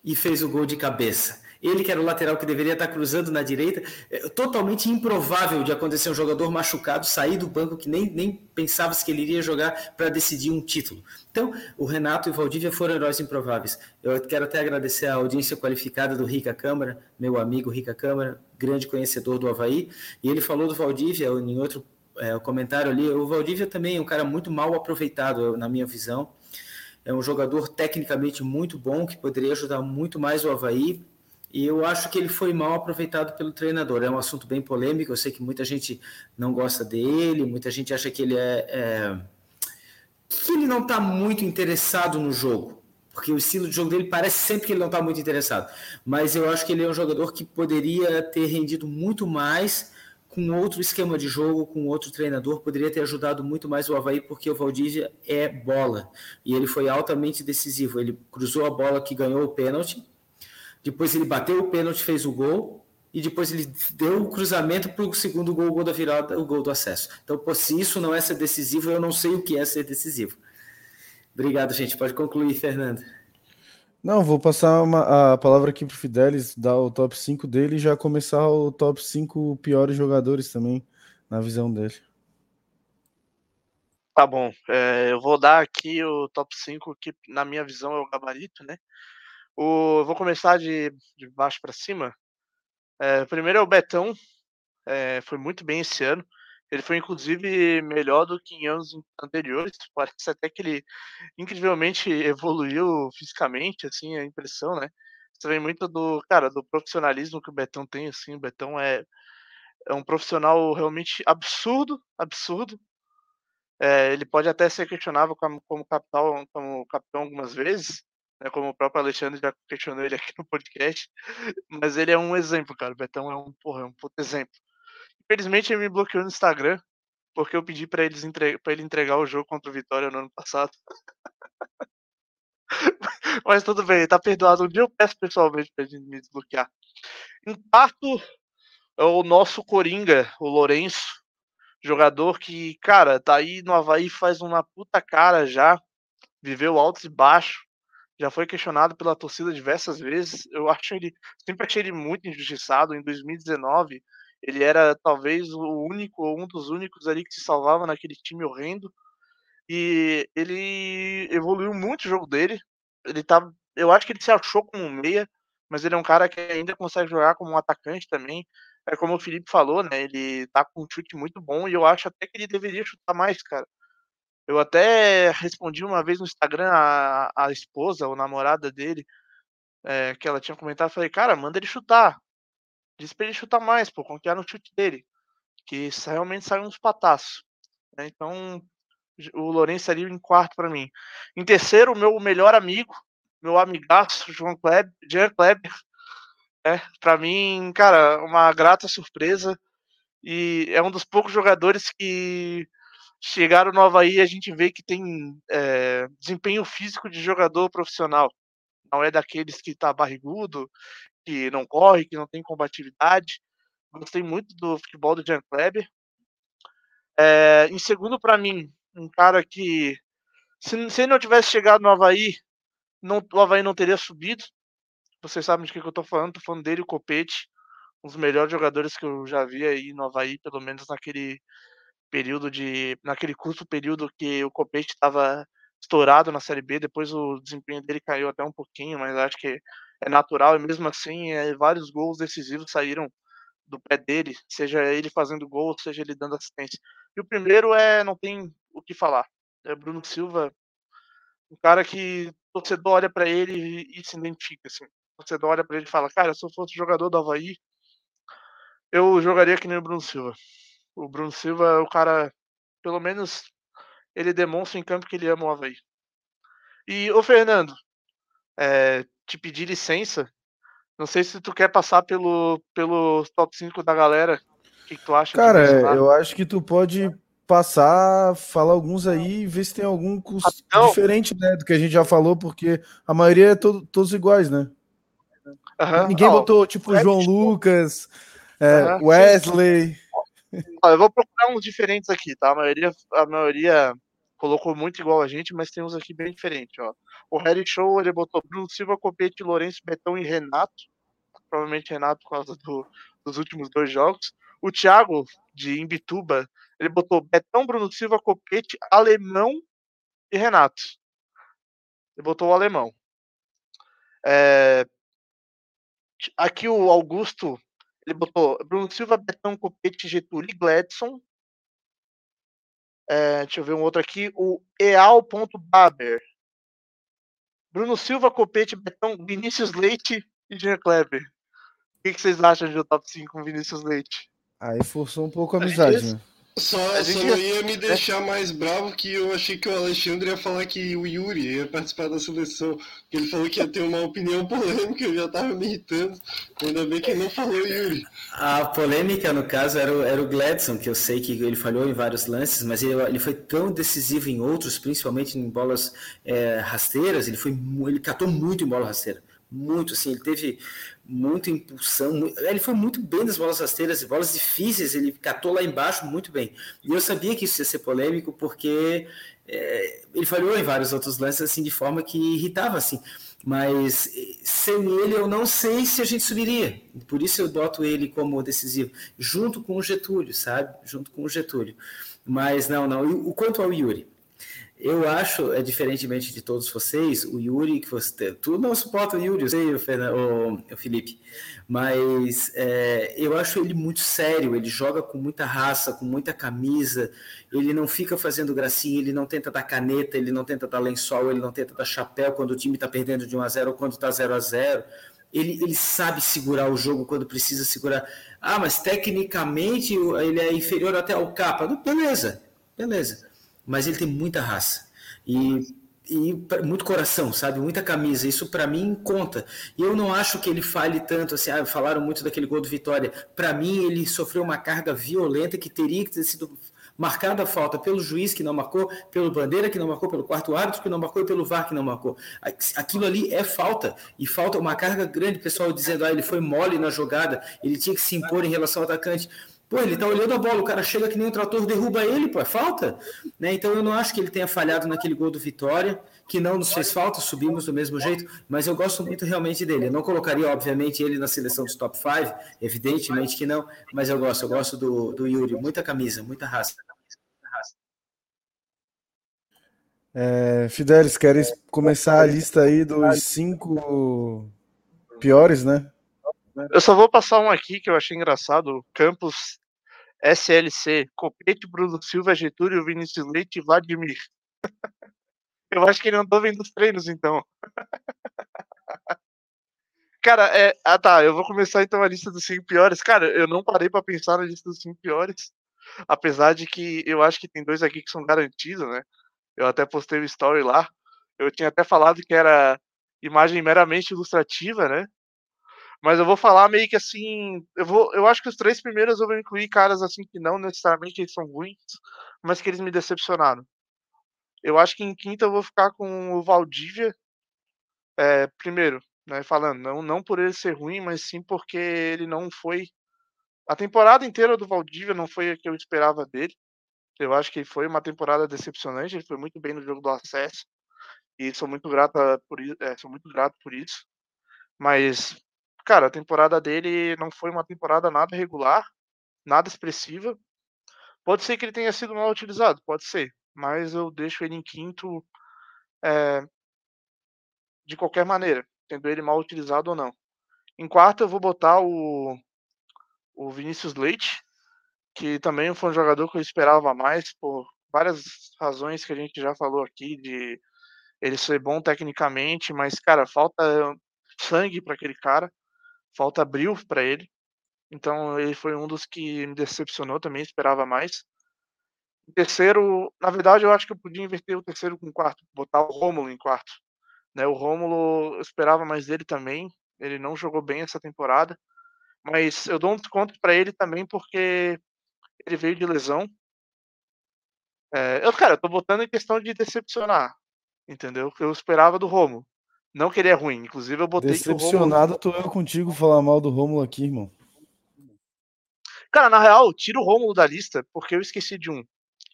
E fez o gol de cabeça. Ele que era o lateral que deveria estar cruzando na direita, é totalmente improvável de acontecer um jogador machucado sair do banco que nem, nem pensava que ele iria jogar para decidir um título. Então, o Renato e o Valdívia foram heróis improváveis. Eu quero até agradecer a audiência qualificada do Rica Câmara, meu amigo Rica Câmara, grande conhecedor do Havaí, e ele falou do Valdívia em outro é, comentário ali. O Valdívia também é um cara muito mal aproveitado, na minha visão. É um jogador tecnicamente muito bom que poderia ajudar muito mais o Havaí E eu acho que ele foi mal aproveitado pelo treinador. É um assunto bem polêmico. Eu sei que muita gente não gosta dele, muita gente acha que ele é, é que ele não está muito interessado no jogo, porque o estilo de jogo dele parece sempre que ele não está muito interessado. Mas eu acho que ele é um jogador que poderia ter rendido muito mais com outro esquema de jogo, com outro treinador, poderia ter ajudado muito mais o Havaí, porque o Valdívia é bola. E ele foi altamente decisivo. Ele cruzou a bola que ganhou o pênalti, depois ele bateu o pênalti, fez o gol, e depois ele deu o cruzamento para o segundo gol, o gol da virada, o gol do acesso. Então, pô, se isso não é ser decisivo, eu não sei o que é ser decisivo. Obrigado, gente. Pode concluir, Fernando. Não, vou passar uma, a palavra aqui para o Fidelis, dar o top 5 dele e já começar o top 5 piores jogadores também, na visão dele. Tá bom. É, eu vou dar aqui o top 5, que na minha visão é o gabarito, né? O, vou começar de, de baixo para cima. É, primeiro é o Betão, é, foi muito bem esse ano. Ele foi inclusive melhor do que em anos anteriores. Parece até que ele incrivelmente evoluiu fisicamente, assim, a impressão, né? Você vê muito do, cara, do profissionalismo que o Betão tem, assim. O Betão é, é um profissional realmente absurdo, absurdo. É, ele pode até ser questionável como, como, capitão, como capitão algumas vezes, né, como o próprio Alexandre já questionou ele aqui no podcast, mas ele é um exemplo, cara. O Betão é um, porra, é um puto exemplo. Infelizmente ele me bloqueou no Instagram, porque eu pedi para entre... ele entregar o jogo contra o Vitória no ano passado. mas tudo bem, tá perdoado. Um dia eu peço pessoalmente pra ele me desbloquear. Em quarto, é o nosso Coringa, o Lourenço, jogador que, cara, tá aí no Havaí faz uma puta cara já, viveu altos e baixos, já foi questionado pela torcida diversas vezes. Eu acho ele, sempre achei ele muito injustiçado. Em 2019, ele era talvez o único, um dos únicos ali que se salvava naquele time horrendo. E ele evoluiu muito o jogo dele. Ele tá, eu acho que ele se achou como um meia, mas ele é um cara que ainda consegue jogar como um atacante também. É como o Felipe falou, né? Ele tá com um chute muito bom e eu acho até que ele deveria chutar mais, cara. Eu até respondi uma vez no Instagram a, a esposa, ou namorada dele, é, que ela tinha comentado, falei, cara, manda ele chutar. Diz pra ele chutar mais, pô, confiar no chute dele. Que realmente saiu uns pataços. Né? Então, o Lourenço ali em quarto para mim. Em terceiro, o meu melhor amigo, meu amigaço, João Kleber, Jean Kleber. É, para mim, cara, uma grata surpresa. E é um dos poucos jogadores que chegaram no Havaí a gente vê que tem é, desempenho físico de jogador profissional. Não é daqueles que tá barrigudo, que não corre, que não tem combatividade. Gostei muito do futebol do Jan Kleber. É, em segundo, para mim, um cara que, se, se, ele não tivesse chegado no Havaí, não, o Havaí não teria subido. Vocês sabem de que, que eu tô falando, tô falando dele, o Copete, um dos melhores jogadores que eu já vi aí no Havaí, pelo menos naquele período de. naquele curto período que o Copete estava estourado na Série B, depois o desempenho dele caiu até um pouquinho, mas acho que é natural, e mesmo assim, é, vários gols decisivos saíram do pé dele, seja ele fazendo gol, seja ele dando assistência. E o primeiro é, não tem o que falar, é Bruno Silva, um cara que o torcedor olha para ele e, se identifica, assim. O torcedor olha para ele e fala, cara, se eu fosse jogador do Havaí, eu jogaria que nem o Bruno Silva. O Bruno Silva é o cara, pelo menos, ele demonstra em campo que ele ama o Havaí. E, ô Fernando, é, te pedir licença. Não sei se tu quer passar pelo, pelo top 5 da galera. O que, que tu acha? Cara, eu acho que tu pode passar, falar alguns aí e ver se tem algum ah, diferente né, do que a gente já falou, porque a maioria é todo, todos iguais, né? Uhum. Ninguém botou, tipo, João Lucas, é, uhum. Wesley. Eu vou procurar uns diferentes aqui, tá? A maioria, a maioria colocou muito igual a gente, mas tem uns aqui bem diferentes, ó. O Harry Show, ele botou Bruno Silva, Copete, Lourenço, Betão e Renato. Provavelmente Renato por causa do, dos últimos dois jogos. O Thiago, de Imbituba, ele botou Betão, Bruno Silva, Copete, Alemão e Renato. Ele botou o Alemão. É... Aqui o Augusto ele botou Bruno Silva, Betão, Copete, Getúlio e Gladson. É, deixa eu ver um outro aqui. O Eal.baber. Bruno Silva, Copete, Betão, Vinícius Leite e Jean Kleber. que, que vocês acham de um top 5 com Vinícius Leite? Aí forçou um pouco a amizade, né? Só, só não ia me deixar mais bravo que eu achei que o Alexandre ia falar que o Yuri ia participar da seleção. Ele falou que ia ter uma opinião polêmica, eu já tava me irritando. Ainda bem que ele não falou Yuri. A polêmica, no caso, era o, era o Gladson, que eu sei que ele falhou em vários lances, mas ele, ele foi tão decisivo em outros, principalmente em bolas é, rasteiras, ele, foi, ele catou muito em bola rasteira muito, assim, ele teve muita impulsão, ele foi muito bem nas bolas rasteiras, bolas difíceis, ele catou lá embaixo muito bem. E eu sabia que isso ia ser polêmico, porque é, ele falhou em vários outros lances, assim, de forma que irritava, assim. Mas sem ele, eu não sei se a gente subiria. Por isso eu boto ele como decisivo, junto com o Getúlio, sabe? Junto com o Getúlio. Mas não, não. E o quanto ao Yuri? Eu acho, é diferentemente de todos vocês, o Yuri, que você. Tu não suporta o Yuri, eu sei, o, o, Felipe, mas é, eu acho ele muito sério, ele joga com muita raça, com muita camisa, ele não fica fazendo gracinha, ele não tenta dar caneta, ele não tenta dar lençol, ele não tenta dar chapéu quando o time está perdendo de 1 a 0 ou quando está 0 a 0 ele, ele sabe segurar o jogo quando precisa segurar. Ah, mas tecnicamente ele é inferior até ao capa. Beleza, beleza mas ele tem muita raça. E e muito coração, sabe? Muita camisa. Isso para mim conta. E eu não acho que ele fale tanto assim. Ah, falaram muito daquele gol do Vitória. Para mim, ele sofreu uma carga violenta que teria que ter sido marcada a falta pelo juiz que não marcou, pelo bandeira que não marcou, pelo quarto árbitro que não marcou e pelo VAR que não marcou. Aquilo ali é falta. E falta uma carga grande, pessoal dizendo, ah, ele foi mole na jogada, ele tinha que se impor em relação ao atacante. Pô, ele tá olhando a bola, o cara chega que nem um trator, derruba ele, pô, é falta. Né? Então eu não acho que ele tenha falhado naquele gol do Vitória, que não nos fez falta, subimos do mesmo jeito, mas eu gosto muito realmente dele. Eu não colocaria, obviamente, ele na seleção dos top 5, evidentemente que não, mas eu gosto, eu gosto do, do Yuri, muita camisa, muita raça. É, Fidelis, queres começar a lista aí dos cinco piores, né? Eu só vou passar um aqui que eu achei engraçado. Campos SLC, Copete, Bruno Silva, Getúlio, Vinícius Leite e Vladimir. eu acho que ele andou vendo os treinos, então. Cara, é. Ah tá, eu vou começar então a lista dos cinco piores. Cara, eu não parei para pensar na lista dos cinco piores. Apesar de que eu acho que tem dois aqui que são garantidos, né? Eu até postei o story lá. Eu tinha até falado que era imagem meramente ilustrativa, né? Mas eu vou falar meio que assim. Eu, vou, eu acho que os três primeiros eu vou incluir caras assim que não necessariamente eles são ruins, mas que eles me decepcionaram. Eu acho que em quinta eu vou ficar com o Valdívia. É, primeiro, né, falando, não, não por ele ser ruim, mas sim porque ele não foi. A temporada inteira do Valdívia não foi a que eu esperava dele. Eu acho que foi uma temporada decepcionante. Ele foi muito bem no jogo do acesso. E sou muito grato por, é, sou muito grato por isso. Mas cara, a temporada dele não foi uma temporada nada regular, nada expressiva. Pode ser que ele tenha sido mal utilizado, pode ser, mas eu deixo ele em quinto é, de qualquer maneira, tendo ele mal utilizado ou não. Em quarto eu vou botar o, o Vinícius Leite, que também foi um jogador que eu esperava mais por várias razões que a gente já falou aqui de ele ser bom tecnicamente, mas cara, falta sangue para aquele cara falta abril para ele. Então ele foi um dos que me decepcionou também, esperava mais. Terceiro, na verdade, eu acho que eu podia inverter o terceiro com o quarto, botar o Rômulo em quarto. Né, o Rômulo, eu esperava mais dele também. Ele não jogou bem essa temporada, mas eu dou um desconto para ele também porque ele veio de lesão. É, eu, cara, eu tô botando em questão de decepcionar, entendeu? Eu esperava do Romulo. Não que ele é ruim. Inclusive, eu botei Decepcionado tô eu contigo falar mal do Rômulo aqui, irmão. Cara, na real, tira o Rômulo da lista, porque eu esqueci de um.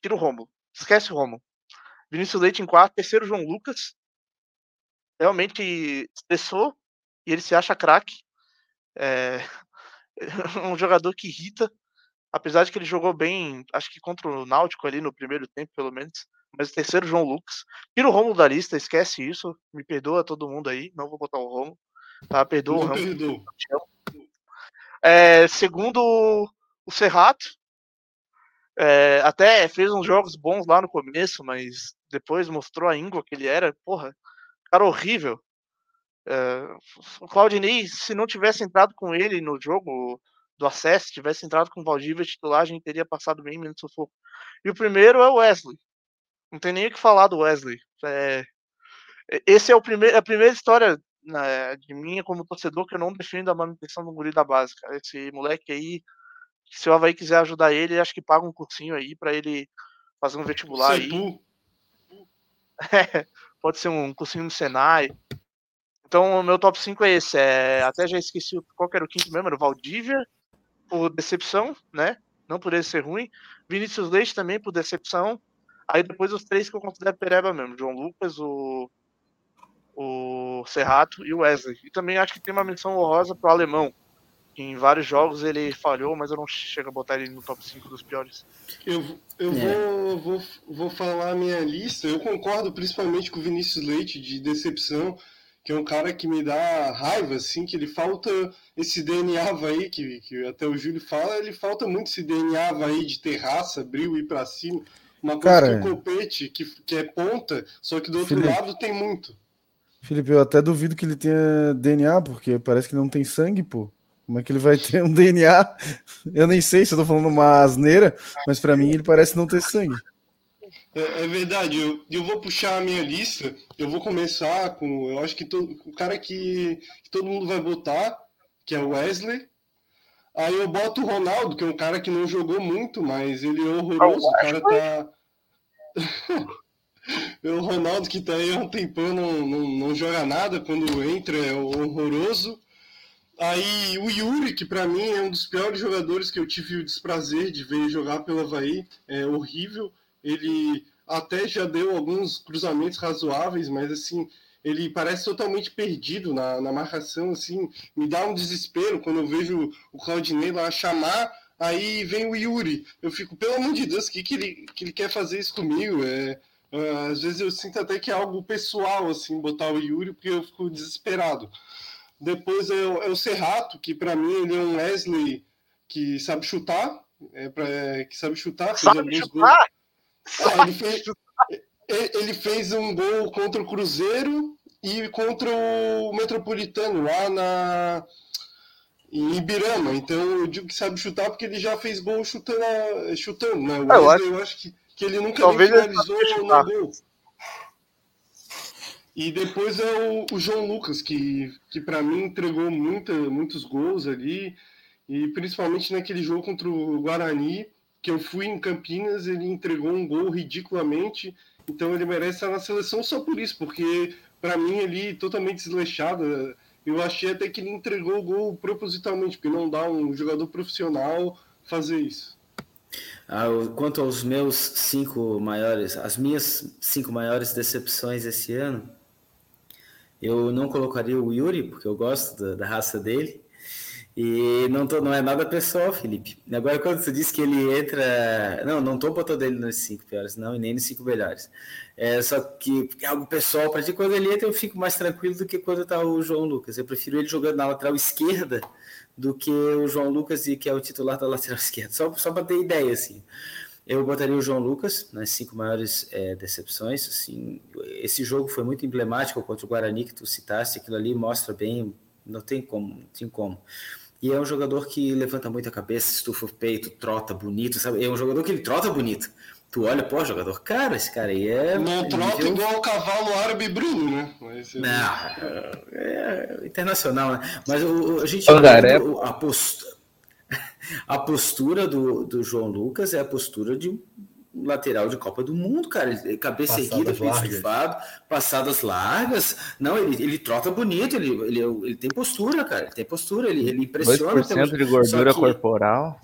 Tira o Rômulo. Esquece o Rômulo. Vinícius Leite em quarto, terceiro João Lucas. Realmente estressou e ele se acha craque. É... um jogador que irrita. Apesar de que ele jogou bem, acho que contra o Náutico ali no primeiro tempo, pelo menos. Mas o terceiro, João Lucas. Tira o Romulo da lista, esquece isso. Me perdoa todo mundo aí. Não vou botar o Romulo. Tá? Perdoa o Romulo. É, segundo o Serrato. É, até fez uns jogos bons lá no começo, mas depois mostrou a íngua que ele era. Porra, cara horrível. É, o Claudinei, se não tivesse entrado com ele no jogo do acesso, tivesse entrado com o Valdívia titular, a gente teria passado bem menos sufoco. E o primeiro é o Wesley. Não tem nem o que falar do Wesley. É, esse é o primeiro, a primeira história né, de minha como torcedor que eu não defendo a manutenção do guri da base, cara. Esse moleque aí, se o Havaí quiser ajudar ele, acho que paga um cursinho aí para ele fazer um vestibular aí. É, pode ser um cursinho no Senai. Então, o meu top 5 é esse. É, até já esqueci qual era o quinto mesmo, era o Valdívia, por decepção, né? Não por ele ser ruim. Vinícius Leite também por decepção. Aí depois os três que eu considero pereba mesmo. João Lucas, o, o Serrato e o Wesley. E também acho que tem uma menção honrosa pro alemão. Em vários jogos ele falhou, mas eu não chego a botar ele no top 5 dos piores. Eu, eu é. vou, vou, vou falar a minha lista. Eu concordo principalmente com o Vinícius Leite de decepção que é um cara que me dá raiva, assim, que ele falta esse DNA aí, que, que até o Júlio fala, ele falta muito esse DNA aí de terraça, bril e para cima. Uma coisa cara, que é copete, que, que é ponta, só que do outro Felipe, lado tem muito. Felipe, eu até duvido que ele tenha DNA, porque parece que não tem sangue, pô. Como é que ele vai ter um DNA? Eu nem sei se eu tô falando uma asneira, mas para mim ele parece não ter sangue. É, é, verdade, eu, eu vou puxar a minha lista. Eu vou começar com. Eu acho que o cara que, que todo mundo vai votar, que é o Wesley. Aí eu boto o Ronaldo, que é um cara que não jogou muito, mas ele é horroroso. O cara tá. o Ronaldo que tá aí há um tempão não, não, não joga nada, quando entra é horroroso. Aí o Yuri, que para mim é um dos piores jogadores que eu tive o desprazer de ver jogar pelo Havaí, é horrível. Ele até já deu alguns cruzamentos razoáveis, mas assim, ele parece totalmente perdido na, na marcação, assim, me dá um desespero quando eu vejo o Claudinei lá chamar, aí vem o Yuri. Eu fico, pelo amor de Deus, que, que, ele, que ele quer fazer isso comigo? É, uh, às vezes eu sinto até que é algo pessoal, assim, botar o Yuri, porque eu fico desesperado. Depois é, é o Serrato, que para mim ele é um Wesley que sabe chutar, é, pra, é, que sabe chutar, sabe chutar? Gols. É, ele, fez, ele fez um gol contra o Cruzeiro e contra o Metropolitano, lá na, em Ibirama. Então eu digo que sabe chutar porque ele já fez gol chutando, chutando né? O eu, acho, eu acho que, que ele nunca Talvez finalizou no gol. E depois é o, o, João Lucas, que, que para mim entregou muita, muitos gols ali, e principalmente naquele jogo contra o Guarani, que eu fui em Campinas, ele entregou um gol ridiculamente, então ele merece estar na seleção só por isso, porque para mim ele totalmente desleixado. Eu achei até que ele entregou o gol propositalmente, porque não dá um jogador profissional fazer isso. Ah, quanto aos meus cinco maiores, as minhas cinco maiores decepções esse ano, eu não colocaria o Yuri, porque eu gosto da, da raça dele. E não, tô, não é nada pessoal, Felipe. Agora, quando você disse que ele entra. Não, não estou botando ele nos cinco piores, não, e nem nos cinco melhores. É só que é algo pessoal para ti. Quando ele entra, eu fico mais tranquilo do que quando está o João Lucas. Eu prefiro ele jogando na lateral esquerda do que o João Lucas, e que é o titular da lateral esquerda. Só, só para ter ideia, assim. Eu botaria o João Lucas nas cinco maiores é, decepções. Assim, esse jogo foi muito emblemático contra o Guarani que tu citaste. Aquilo ali mostra bem, não tem como, não tem como. E é um jogador que levanta muito a cabeça, estufa o peito, trota bonito, sabe? É um jogador que ele trota bonito. Tu olha, pô, jogador, cara, esse cara aí é. Não trota nível... igual o cavalo árabe Bruno, né? Mas, Não, é, é, internacional, né? Mas o, a gente. Angaré. A postura, a postura do, do João Lucas é a postura de lateral de Copa do Mundo, cara. Cabeça passadas erguida, peito estufado, passadas largas. Não, ele, ele trota bonito, ele, ele, ele tem postura, cara. Ele tem postura, ele, ele impressiona. 2% de gordura que... corporal.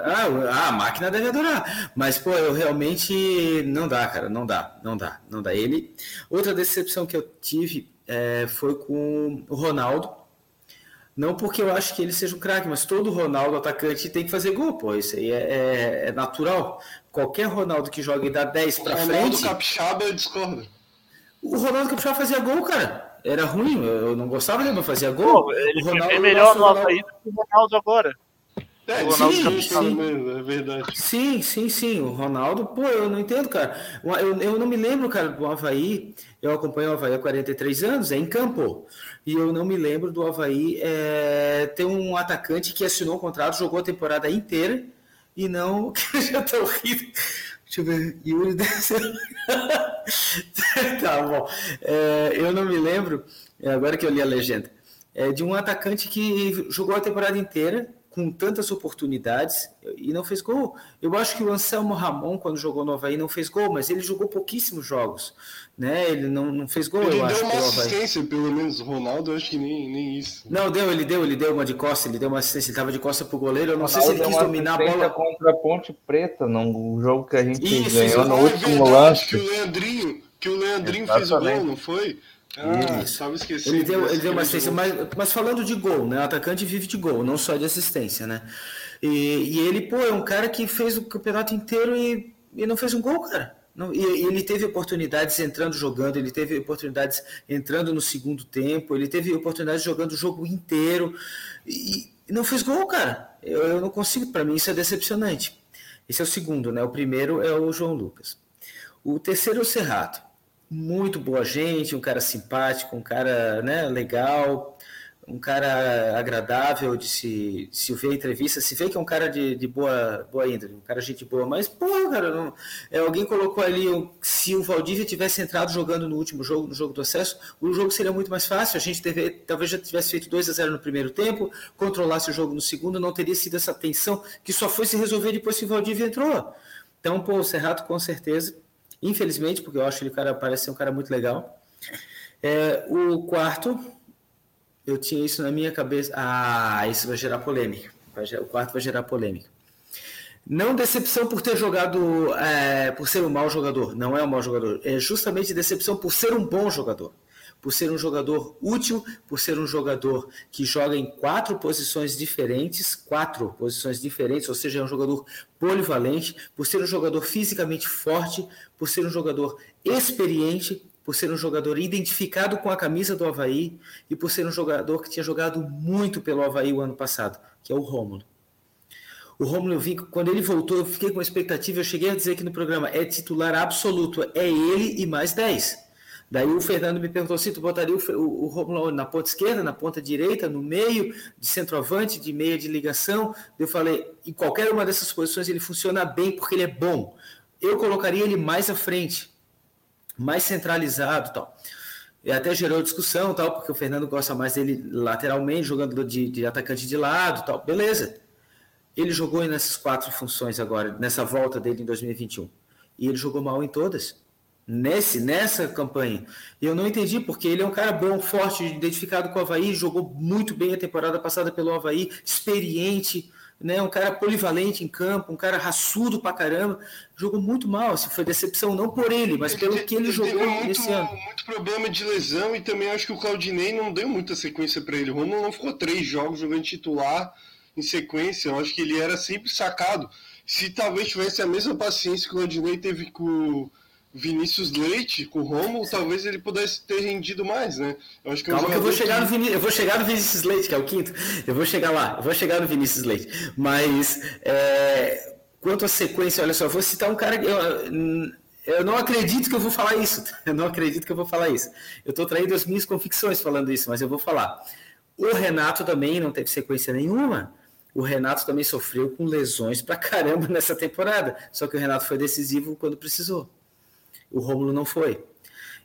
Ah, a máquina deve adorar. Mas, pô, eu realmente não dá, cara. Não dá, não dá, não dá. Ele. Outra decepção que eu tive é, foi com o Ronaldo. Não porque eu acho que ele seja um craque, mas todo Ronaldo atacante tem que fazer gol, pô. Isso aí é, é, é natural qualquer Ronaldo que joga e dá 10 para frente. Ronaldo Capixaba eu discordo. O Ronaldo Capixaba fazia gol, cara. Era ruim, eu não gostava dele, mas fazia gol. Pô, ele o Ronaldo, é melhor no Ronaldo... Havaí do que o Ronaldo agora. É, o Ronaldo sim, sim. Mesmo, é verdade. Sim, sim, sim. O Ronaldo, pô, eu não entendo, cara. Eu, eu não me lembro, cara, do Havaí. Eu acompanho o Havaí há 43 anos, é em campo. E eu não me lembro do Havaí é, ter um atacante que assinou o contrato, jogou a temporada inteira e não. já tô rindo. Deixa eu ver. Yuri Tá bom. É, eu não me lembro, é, agora que eu li a legenda, é, de um atacante que jogou a temporada inteira com tantas oportunidades e não fez gol. Eu acho que o Anselmo Ramon, quando jogou no Havaí, não fez gol, mas ele jogou pouquíssimos jogos. Né? Ele não, não fez gol, ele eu deu uma assistência, pelo menos. O Ronaldo, eu acho que nem, nem isso. Não, deu, ele deu, ele deu uma de costa, ele deu uma assistência, ele estava de costa pro goleiro. Eu não sei se ele quis dominar a bola. contra a Ponte Preta, num jogo que a gente isso, ganhou no último lance. Que o Leandrinho, que o Leandrinho fez o gol, não foi? Ah, estava esquecendo. Ele deu, ele deu uma assistência, mas, mas falando de gol, né? O atacante vive de gol, não só de assistência, né? E, e ele, pô, é um cara que fez o campeonato inteiro e, e não fez um gol, cara. Não, e, ele teve oportunidades entrando jogando, ele teve oportunidades entrando no segundo tempo, ele teve oportunidades jogando o jogo inteiro e, e não fez gol, cara. Eu, eu não consigo, para mim isso é decepcionante. Esse é o segundo, né? O primeiro é o João Lucas. O terceiro é o Serrato muito boa gente, um cara simpático, um cara né, legal, um cara agradável de se, se ver entrevista, se vê que é um cara de, de boa, boa índole, um cara gente boa, mas, pô, cara, não, é, alguém colocou ali, se o Valdívia tivesse entrado jogando no último jogo, no jogo do acesso, o jogo seria muito mais fácil, a gente teve, talvez já tivesse feito 2 a 0 no primeiro tempo, controlasse o jogo no segundo, não teria sido essa tensão que só foi se resolver depois que o Valdívia entrou. Então, pô, o Serrato com certeza infelizmente, porque eu acho que ele cara, parece ser um cara muito legal. É, o quarto, eu tinha isso na minha cabeça. Ah, isso vai gerar polêmica. O quarto vai gerar polêmica. Não decepção por ter jogado, é, por ser um mau jogador. Não é um mau jogador. É justamente decepção por ser um bom jogador por ser um jogador útil, por ser um jogador que joga em quatro posições diferentes, quatro posições diferentes, ou seja, é um jogador polivalente, por ser um jogador fisicamente forte, por ser um jogador experiente, por ser um jogador identificado com a camisa do Havaí e por ser um jogador que tinha jogado muito pelo Havaí o ano passado, que é o Rômulo. O Romulo, eu vi, quando ele voltou, eu fiquei com expectativa, eu cheguei a dizer aqui no programa, é titular absoluto, é ele e mais 10. Daí o Fernando me perguntou se tu botaria o, o, o Romulo na ponta esquerda, na ponta direita, no meio, de centroavante, de meia de ligação. Eu falei, em qualquer uma dessas posições ele funciona bem porque ele é bom. Eu colocaria ele mais à frente, mais centralizado tal. E até gerou discussão tal, porque o Fernando gosta mais dele lateralmente, jogando de, de atacante de lado tal. Beleza. Ele jogou nessas quatro funções agora, nessa volta dele em 2021. E ele jogou mal em todas nesse, nessa campanha. Eu não entendi, porque ele é um cara bom, forte, identificado com o Havaí, jogou muito bem a temporada passada pelo Havaí, experiente, né, um cara polivalente em campo, um cara raçudo pra caramba, jogou muito mal, assim, foi decepção não por ele, mas pelo que ele, ele jogou muito, nesse ano. muito problema de lesão e também acho que o Claudinei não deu muita sequência para ele. O Romulo não ficou três jogos jogando titular em sequência, eu acho que ele era sempre sacado. Se talvez tivesse a mesma paciência que o Claudinei teve com Vinícius Leite com o Romulo, talvez ele pudesse ter rendido mais, né? Eu acho que é Calma que eu vou chegar no Vinícius, eu vou chegar no Vinícius Leite, que é o quinto. Eu vou chegar lá, eu vou chegar no Vinícius Leite. Mas é, quanto à sequência, olha só, eu vou citar um cara que eu, eu não acredito que eu vou falar isso. Eu não acredito que eu vou falar isso. Eu estou traindo as minhas convicções falando isso, mas eu vou falar. O Renato também não teve sequência nenhuma. O Renato também sofreu com lesões pra caramba nessa temporada. Só que o Renato foi decisivo quando precisou o Rômulo não foi.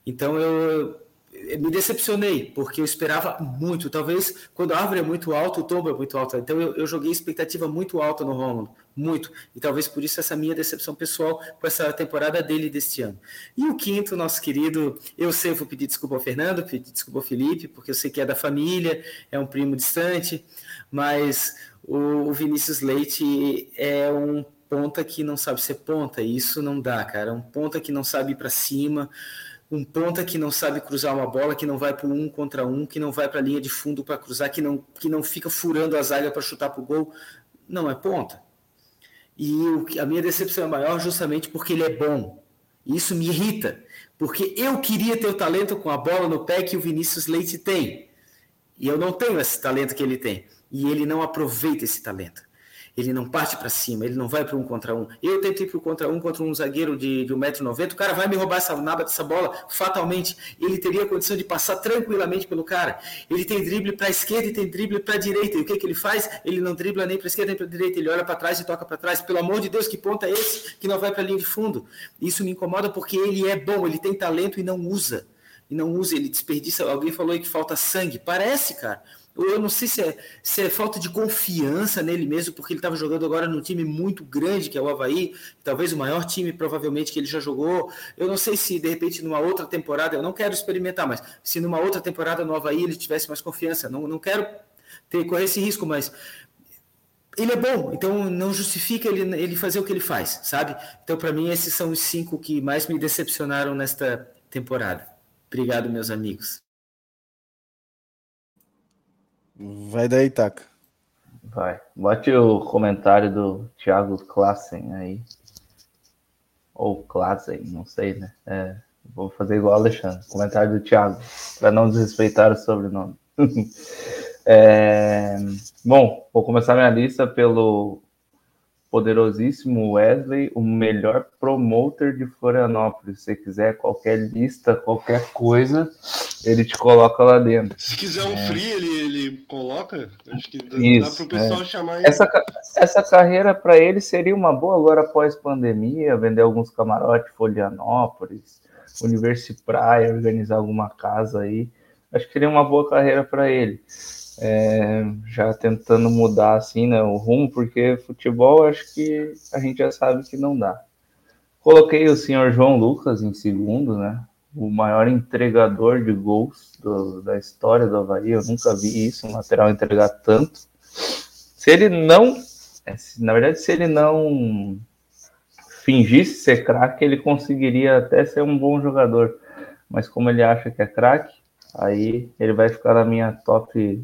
Então eu, eu, me decepcionei, porque eu esperava muito. Talvez quando a árvore é muito alta, o tombo é muito alto. Então eu, eu joguei expectativa muito alta no Rômulo, muito. E talvez por isso essa minha decepção pessoal com essa temporada dele deste ano. E o quinto, nosso querido, eu sei, vou pedir desculpa ao Fernando, pedir desculpa ao Felipe, porque eu sei que é da família, é um primo distante, mas o, o Vinícius Leite é um ponta que não sabe ser ponta, e isso não dá, cara. Um ponta que não sabe ir para cima, um ponta que não sabe cruzar uma bola, que não vai para um contra um, que não vai para a linha de fundo para cruzar, que não, que não fica furando a zaga para chutar para o gol, não é ponta. E o, a minha decepção é maior justamente porque ele é bom. Isso me irrita, porque eu queria ter o talento com a bola no pé que o Vinícius Leite tem. E eu não tenho esse talento que ele tem. E ele não aproveita esse talento. Ele não parte para cima, ele não vai para um contra um. Eu tentei para um contra um contra um zagueiro de, de 1,90m, o cara vai me roubar essa naba dessa bola fatalmente. Ele teria condição de passar tranquilamente pelo cara. Ele tem drible para a esquerda e tem drible para a direita. E o que, que ele faz? Ele não dribla nem para a esquerda nem para a direita, ele olha para trás e toca para trás. Pelo amor de Deus, que ponta é esse que não vai para a linha de fundo? Isso me incomoda porque ele é bom, ele tem talento e não usa. E não usa, ele desperdiça. Alguém falou aí que falta sangue. Parece, cara eu não sei se é, se é falta de confiança nele mesmo, porque ele estava jogando agora num time muito grande, que é o Havaí, talvez o maior time, provavelmente, que ele já jogou. Eu não sei se, de repente, numa outra temporada, eu não quero experimentar, mas se numa outra temporada no Havaí ele tivesse mais confiança. Não, não quero ter, correr esse risco, mas ele é bom, então não justifica ele, ele fazer o que ele faz, sabe? Então, para mim, esses são os cinco que mais me decepcionaram nesta temporada. Obrigado, meus amigos. Vai daí, Taca. Vai. Bote o comentário do Thiago Klassen aí. Ou Klassen, não sei, né? É, vou fazer igual o Alexandre. Comentário do Thiago, para não desrespeitar o sobrenome. é, bom, vou começar minha lista pelo poderosíssimo Wesley, o melhor promoter de Florianópolis. Se quiser qualquer lista, qualquer coisa, ele te coloca lá dentro. Se quiser um é. free, ele, ele coloca. Acho que dá, Isso, dá para o pessoal é. chamar ele. Essa, essa carreira para ele seria uma boa agora após pandemia, vender alguns camarotes Florianópolis, Universi Praia, organizar alguma casa aí. Acho que seria uma boa carreira para ele é, já tentando mudar assim, né, o rumo, porque futebol acho que a gente já sabe que não dá. Coloquei o senhor João Lucas em segundo, né? O maior entregador de gols do, da história do Havaí. Eu nunca vi isso, um lateral entregar tanto. Se ele não. É, na verdade, se ele não fingisse ser craque, ele conseguiria até ser um bom jogador. Mas como ele acha que é craque, aí ele vai ficar na minha top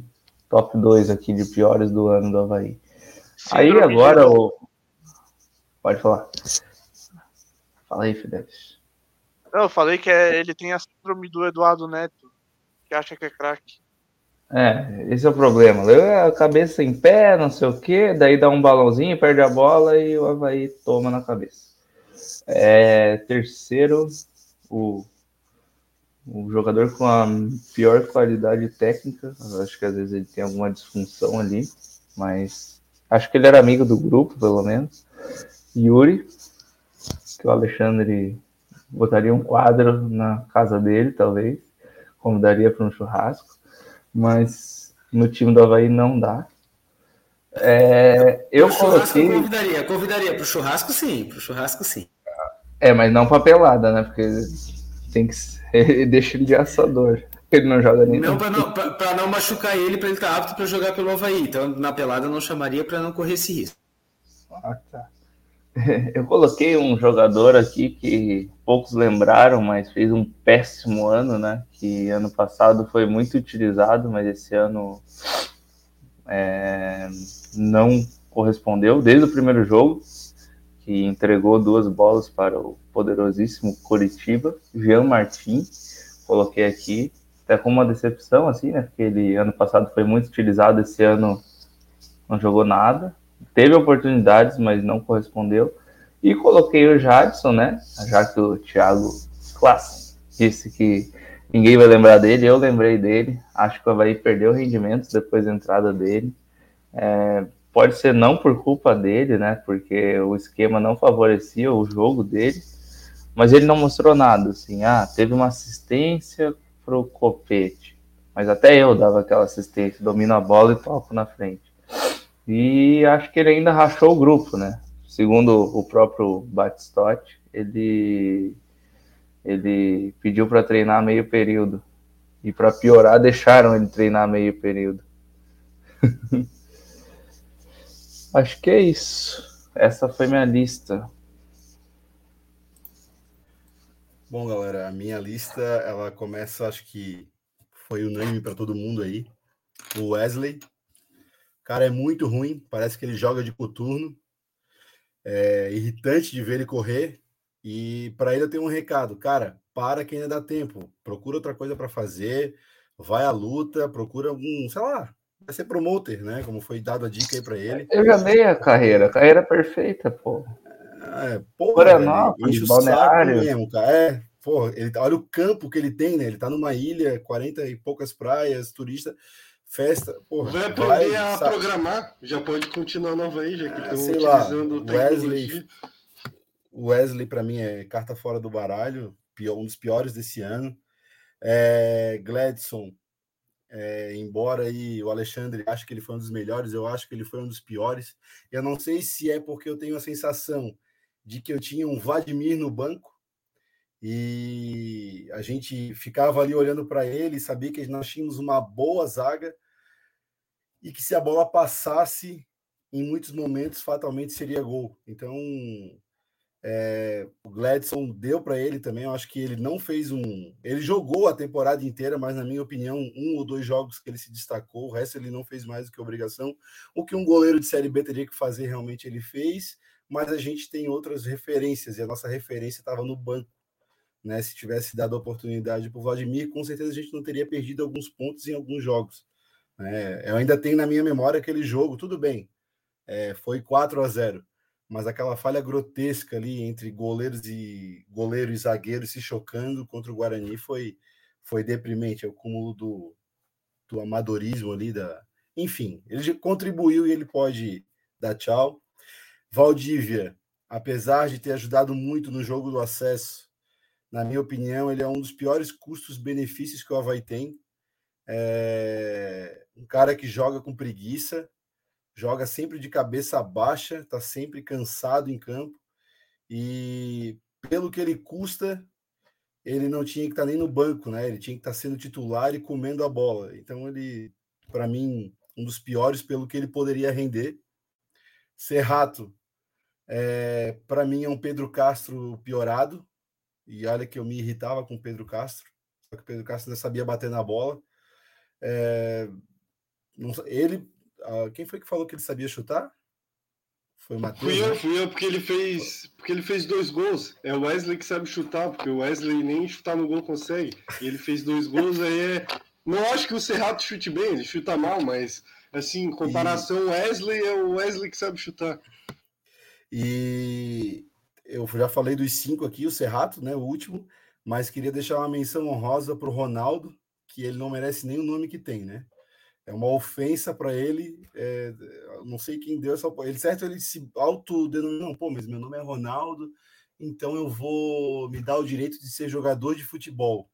top 2 aqui de piores do ano do Havaí. Aí agora o. Pode falar. Fala aí, Fidelis. Eu falei que é, ele tem a síndrome do Eduardo Neto, que acha que é craque. É, esse é o problema. A cabeça em pé, não sei o quê, daí dá um balãozinho, perde a bola e o Havaí toma na cabeça. É, terceiro, o o jogador com a pior qualidade técnica. Acho que às vezes ele tem alguma disfunção ali, mas acho que ele era amigo do grupo, pelo menos. Yuri, que o Alexandre botaria um quadro na casa dele, talvez, convidaria para um churrasco, mas no time do Havaí não dá. É, eu coloquei. Convidaria, convidaria para o churrasco, sim, para o churrasco, sim. É, mas não para pelada, né? Porque tem que deixa ele de assador. Ele não joga nem. Não, para não, não machucar ele, para ele estar tá apto para jogar pelo Havaí. Então, na pelada, eu não chamaria para não correr esse risco. Ah, tá. Eu coloquei um jogador aqui que poucos lembraram, mas fez um péssimo ano, né? Que ano passado foi muito utilizado, mas esse ano é, não correspondeu desde o primeiro jogo, que entregou duas bolas para o poderosíssimo Coritiba, Jean Martin, coloquei aqui, até com uma decepção, assim, né? Porque ele ano passado foi muito utilizado, esse ano não jogou nada. Teve oportunidades, mas não correspondeu. E coloquei o Jadson, né? Já que o Thiago Class disse que ninguém vai lembrar dele, eu lembrei dele. Acho que o Havaí perdeu rendimento depois da entrada dele. É, pode ser não por culpa dele, né? Porque o esquema não favorecia o jogo dele mas ele não mostrou nada, assim, ah, teve uma assistência pro Copete, mas até eu dava aquela assistência, domino a bola e toco na frente. E acho que ele ainda rachou o grupo, né? Segundo o próprio Batistotti, ele ele pediu para treinar meio período. E para piorar, deixaram ele treinar meio período. acho que é isso. Essa foi minha lista. Bom, galera, a minha lista ela começa, acho que foi unânime para todo mundo aí. O Wesley, cara, é muito ruim, parece que ele joga de coturno. É irritante de ver ele correr. E para ele eu tenho um recado, cara, para que ainda dá tempo. Procura outra coisa para fazer, vai à luta, procura algum, sei lá, vai ser promoter, né? Como foi dado a dica aí para ele. Eu já dei a carreira, carreira perfeita, pô. É, porra, enche o saco mesmo, cara. É, porra, ele, olha o campo que ele tem, né? Ele tá numa ilha, 40 e poucas praias, turista, festa. Porra, vai aprender vai, a sabe? programar, já pode continuar nova aí, já que ah, estão utilizando lá, Wesley, Wesley para mim é carta fora do baralho, pior, um dos piores desse ano. É, Gladson, é, embora aí o Alexandre ache que ele foi um dos melhores, eu acho que ele foi um dos piores. Eu não sei se é porque eu tenho a sensação de que eu tinha um Vladimir no banco e a gente ficava ali olhando para ele sabia que nós tínhamos uma boa zaga e que se a bola passasse em muitos momentos fatalmente seria gol. Então é, o Gladson deu para ele também. Eu acho que ele não fez um. Ele jogou a temporada inteira, mas, na minha opinião, um ou dois jogos que ele se destacou. O resto ele não fez mais do que obrigação. O que um goleiro de Série B teria que fazer, realmente ele fez mas a gente tem outras referências, e a nossa referência estava no banco. Né? Se tivesse dado a oportunidade para o Vladimir, com certeza a gente não teria perdido alguns pontos em alguns jogos. É, eu ainda tenho na minha memória aquele jogo, tudo bem, é, foi 4 a 0 mas aquela falha grotesca ali entre goleiros e goleiro e zagueiro se chocando contra o Guarani foi foi deprimente, é o cúmulo do, do amadorismo ali da, enfim, ele contribuiu e ele pode dar tchau. Valdívia, apesar de ter ajudado muito no jogo do acesso, na minha opinião, ele é um dos piores custos-benefícios que o Havaí tem. É um cara que joga com preguiça, joga sempre de cabeça baixa, está sempre cansado em campo e pelo que ele custa, ele não tinha que estar tá nem no banco, né? Ele tinha que estar tá sendo titular e comendo a bola. Então ele, para mim, um dos piores pelo que ele poderia render. Serrato, é, para mim, é um Pedro Castro piorado. E olha que eu me irritava com o Pedro Castro. Só que o Pedro Castro ainda sabia bater na bola. É, não, ele. Uh, quem foi que falou que ele sabia chutar? Foi o Matheus? Fui eu, né? fui eu, porque ele fez. Porque ele fez dois gols. É o Wesley que sabe chutar, porque o Wesley nem chutar no gol consegue. E ele fez dois gols, aí é. Não acho que o Serrato chute bem, ele chuta mal, mas assim, em comparação, o Wesley é o Wesley que sabe chutar. E eu já falei dos cinco aqui, o Serrato, né, o último, mas queria deixar uma menção honrosa para o Ronaldo, que ele não merece nem o nome que tem, né? É uma ofensa para ele. É, não sei quem deu essa. Ele certo, ele se autodenominou, pô, mas meu nome é Ronaldo, então eu vou me dar o direito de ser jogador de futebol.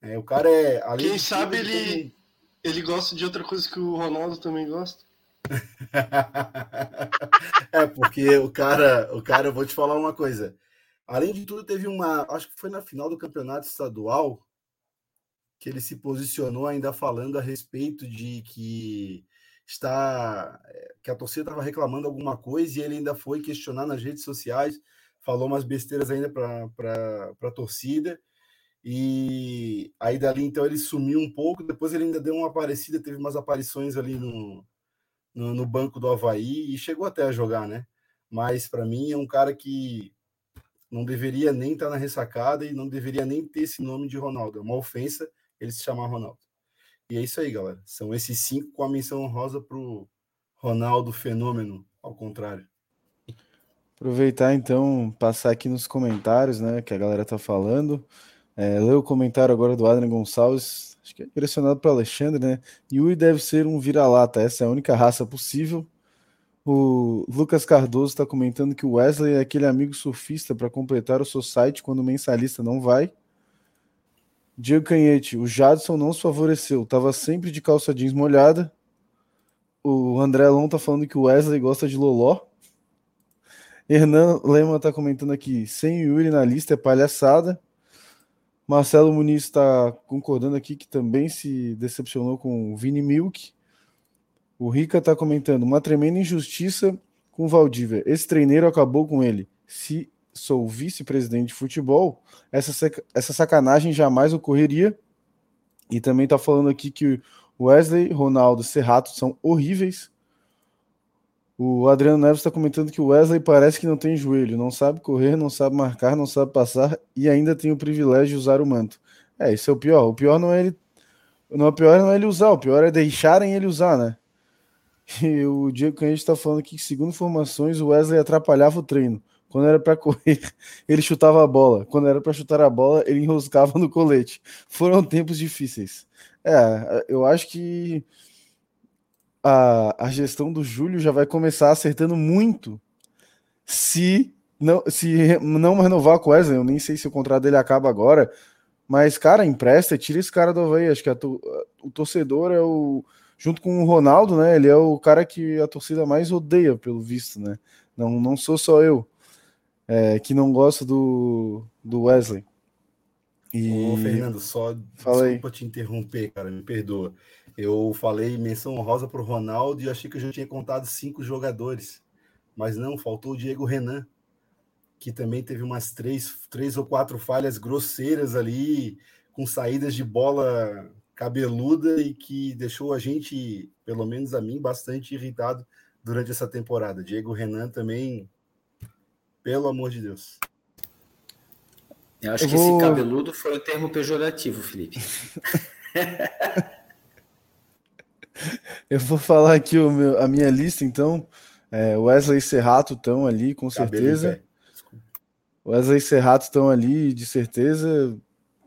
É, o cara é. Quem sabe ele, ele gosta de outra coisa que o Ronaldo também gosta. é, porque o cara, o cara, eu vou te falar uma coisa. Além de tudo, teve uma. Acho que foi na final do campeonato estadual que ele se posicionou ainda falando a respeito de que está que a torcida estava reclamando alguma coisa e ele ainda foi questionar nas redes sociais, falou umas besteiras ainda para a torcida. E aí dali então ele sumiu um pouco, depois ele ainda deu uma aparecida, teve umas aparições ali no, no, no banco do Havaí e chegou até a jogar, né? Mas para mim é um cara que não deveria nem estar tá na ressacada e não deveria nem ter esse nome de Ronaldo. É uma ofensa ele se chamar Ronaldo. E é isso aí, galera. São esses cinco com a menção honrosa para o Ronaldo Fenômeno, ao contrário. Aproveitar então, passar aqui nos comentários, né, que a galera tá falando. É, ler o comentário agora do Adrian Gonçalves. Acho que é impressionado pelo Alexandre, né? Yui deve ser um vira-lata, essa é a única raça possível. O Lucas Cardoso está comentando que o Wesley é aquele amigo surfista para completar o seu site quando o mensalista não vai. Diego Canhete, o Jadson não se favoreceu, estava sempre de calça jeans molhada. O André Long tá falando que o Wesley gosta de loló. Hernan Lema tá comentando aqui, sem Yuri na lista é palhaçada. Marcelo Muniz está concordando aqui que também se decepcionou com o Vini Milk. O Rica está comentando uma tremenda injustiça com o Valdívia. Esse treineiro acabou com ele. Se sou vice-presidente de futebol, essa, essa sacanagem jamais ocorreria. E também está falando aqui que Wesley, Ronaldo, Serrato são horríveis. O Adriano Neves está comentando que o Wesley parece que não tem joelho, não sabe correr, não sabe marcar, não sabe passar e ainda tem o privilégio de usar o manto. É, isso é o pior. O pior não é ele. Não, o pior não é ele usar, o pior é deixarem ele usar, né? E o Diego Canhete está falando que, segundo informações, o Wesley atrapalhava o treino. Quando era para correr, ele chutava a bola. Quando era para chutar a bola, ele enroscava no colete. Foram tempos difíceis. É, eu acho que a, a gestão do Júlio já vai começar acertando muito se não, se não renovar com o Wesley. Eu nem sei se o contrato dele acaba agora. Mas, cara, empresta, tira esse cara do Havaí. Acho que o torcedor é o. Junto com o Ronaldo, né? Ele é o cara que a torcida mais odeia, pelo visto, né? Não, não sou só eu é, que não gosta do, do Wesley. E... Ô, Fernando, só Fala desculpa te interromper, cara, me perdoa. Eu falei menção honrosa para o Ronaldo e achei que eu já tinha contado cinco jogadores. Mas não, faltou o Diego Renan, que também teve umas três, três ou quatro falhas grosseiras ali, com saídas de bola cabeluda e que deixou a gente, pelo menos a mim, bastante irritado durante essa temporada. Diego Renan também pelo amor de Deus. Eu acho eu que vou... esse cabeludo foi um termo pejorativo, Felipe. eu vou falar aqui o meu, a minha lista, então. É, Wesley e Serrato estão ali, com certeza. Wesley e Serrato estão ali, de certeza.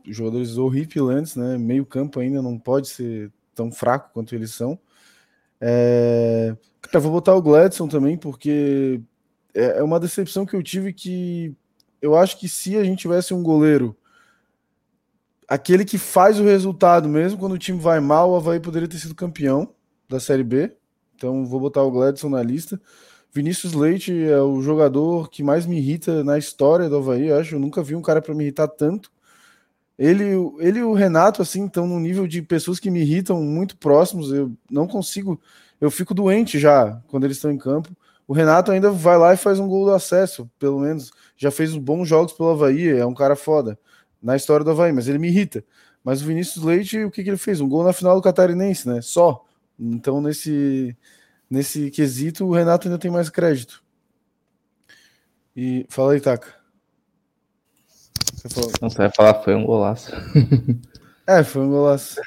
Jogadores horripilantes, né? Meio campo ainda não pode ser tão fraco quanto eles são. É... Cara, vou botar o Gladson também, porque é, é uma decepção que eu tive que eu acho que se a gente tivesse um goleiro aquele que faz o resultado mesmo quando o time vai mal, o Havaí poderia ter sido campeão da Série B. Então vou botar o Gladson na lista. Vinícius Leite é o jogador que mais me irrita na história do Havaí, eu acho. Eu nunca vi um cara para me irritar tanto. Ele, ele e o Renato, assim, estão num nível de pessoas que me irritam muito próximos. Eu não consigo. Eu fico doente já quando eles estão em campo. O Renato ainda vai lá e faz um gol do acesso, pelo menos. Já fez bons jogos pelo Havaí, é um cara foda na história do Havaí, mas ele me irrita. Mas o Vinícius Leite, o que, que ele fez? Um gol na final do Catarinense, né? Só. Então, nesse, nesse quesito, o Renato ainda tem mais crédito. E fala aí, Taka. Você, Não, você vai falar foi um golaço. é, foi um golaço.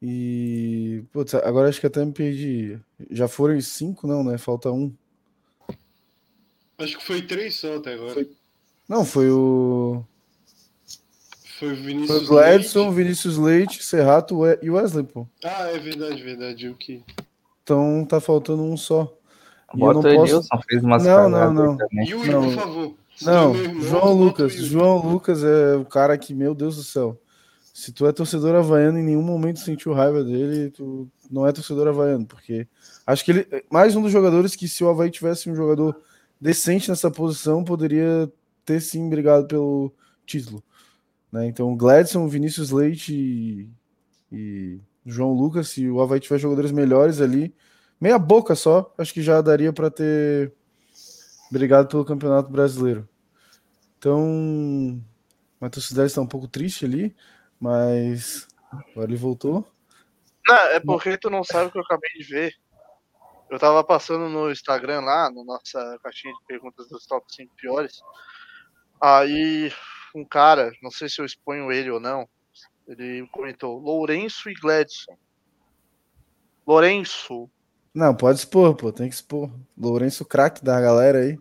E. Putz, agora acho que até me perdi. Já foram cinco, não, né? Falta um. Acho que foi três só até agora. Foi... Não, foi o. Foi o Vinícius foi o Gladson, Leite. Vinícius Leite, Serrato e Wesley, pô. Ah, é verdade, verdade. O que? Então tá faltando um só. Bota o Edilson, posso... fez umas Não, não, não. Yuri, não. por favor. Não, João Lucas. João Lucas é o cara que, meu Deus do céu. Se tu é torcedor havaiano, em nenhum momento sentiu raiva dele, tu não é torcedor havaiano, porque acho que ele mais um dos jogadores que se o Havaí tivesse um jogador decente nessa posição, poderia ter sim brigado pelo título. Né? Então, Gladson, Vinícius Leite e, e João Lucas, se o Havaí tiver jogadores melhores ali, meia boca só, acho que já daria para ter brigado pelo Campeonato Brasileiro. Então, a torcida está um pouco triste ali, mas agora ele voltou. Não, é porque tu não sabe o que eu acabei de ver. Eu tava passando no Instagram lá, na nossa caixinha de perguntas dos top 5 piores. Aí um cara, não sei se eu exponho ele ou não, ele comentou Lourenço e Gladson. Lourenço. Não, pode expor, pô, tem que expor. Lourenço craque da galera aí.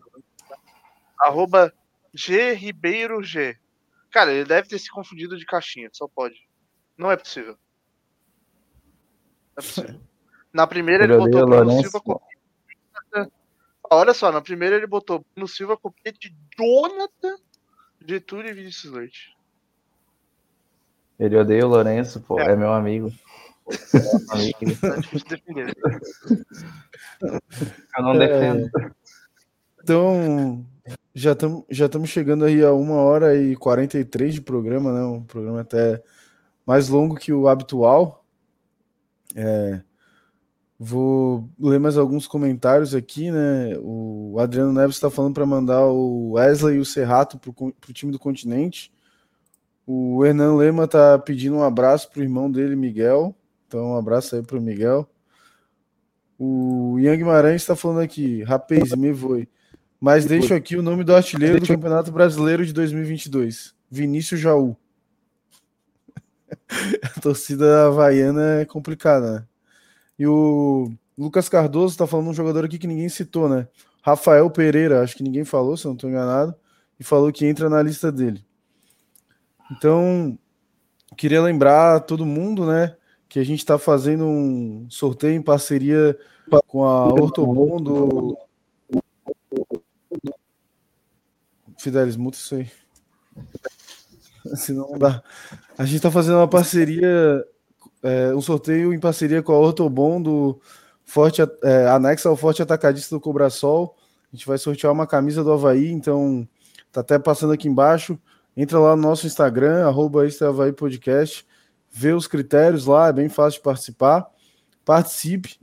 Arroba G Ribeiro G. Cara, ele deve ter se confundido de caixinha, só pode. Não é possível. Não é possível. Na primeira ele botou Bruno Silva Copete. Olha só, na primeira ele botou Bruno Silva Copete, Jonathan, Getúlio e Vinícius Leite. Ele odeia o Lourenço, pô, é, é meu amigo. Eu não defendo. É, então, já estamos já chegando aí a uma hora e 43 de programa, né? Um programa até mais longo que o habitual. É, Vou ler mais alguns comentários aqui, né? O Adriano Neves está falando para mandar o Wesley e o Serrato para o time do continente. O Hernan Lema está pedindo um abraço para o irmão dele, Miguel. Então, um abraço aí para o Miguel. O Ian Guimarães está falando aqui, rapaz, me voe. Mas deixo aqui o nome do artilheiro do Campeonato Brasileiro de 2022, Vinícius Jaú. a torcida havaiana é complicada, né? E o Lucas Cardoso tá falando um jogador aqui que ninguém citou, né? Rafael Pereira, acho que ninguém falou, se eu não estou enganado, e falou que entra na lista dele. Então, queria lembrar todo mundo, né, que a gente está fazendo um sorteio em parceria com a Ortobon do. Fidelis, muta isso aí. Senão não dá. A gente está fazendo uma parceria, é, um sorteio em parceria com a Ortobon do Forte, é, anexo ao Forte Atacadista do Cobrasol. A gente vai sortear uma camisa do Havaí, então tá até passando aqui embaixo. Entra lá no nosso Instagram, arroba Podcast, vê os critérios lá, é bem fácil de participar. Participe,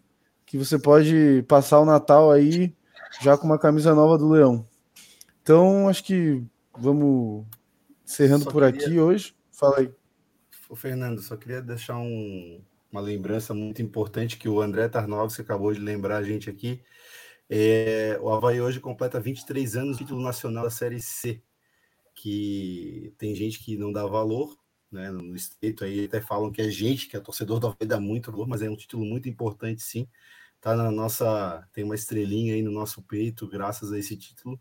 que você pode passar o Natal aí já com uma camisa nova do Leão. Então, acho que vamos encerrando só por queria... aqui hoje. Fala aí. Ô, Fernando, só queria deixar um, uma lembrança muito importante que o André Tarnovski acabou de lembrar a gente aqui. É, o Havaí hoje completa 23 anos do título nacional da Série C que tem gente que não dá valor, né? No estreito aí até falam que é gente, que é torcedor do Havaí dá muito valor, mas é um título muito importante, sim. Tá na nossa, tem uma estrelinha aí no nosso peito, graças a esse título.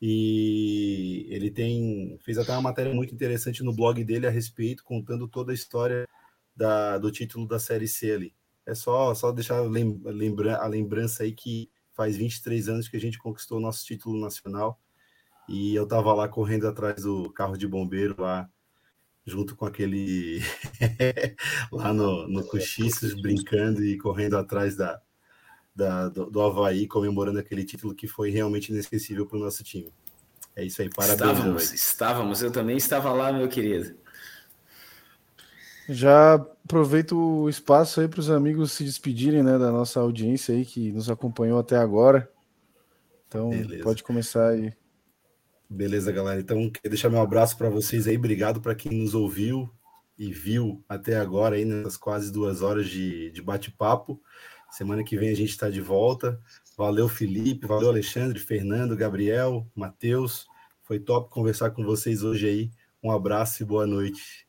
E ele tem fez até uma matéria muito interessante no blog dele a respeito, contando toda a história da, do título da Série C ali. É só, só deixar lembra, a lembrança aí que faz 23 anos que a gente conquistou o nosso título nacional e eu tava lá correndo atrás do carro de bombeiro lá, junto com aquele lá no, no Cochiços, brincando e correndo atrás da, da do, do Havaí, comemorando aquele título que foi realmente inesquecível para o nosso time. É isso aí, parabéns. Estávamos, estávamos, eu também estava lá, meu querido. Já aproveito o espaço aí para os amigos se despedirem né, da nossa audiência aí que nos acompanhou até agora. Então, Beleza. pode começar aí. Beleza, galera. Então, queria deixar meu abraço para vocês aí. Obrigado para quem nos ouviu e viu até agora aí nessas quase duas horas de, de bate-papo. Semana que vem a gente está de volta. Valeu, Felipe. Valeu, Alexandre, Fernando, Gabriel, Matheus. Foi top conversar com vocês hoje aí. Um abraço e boa noite.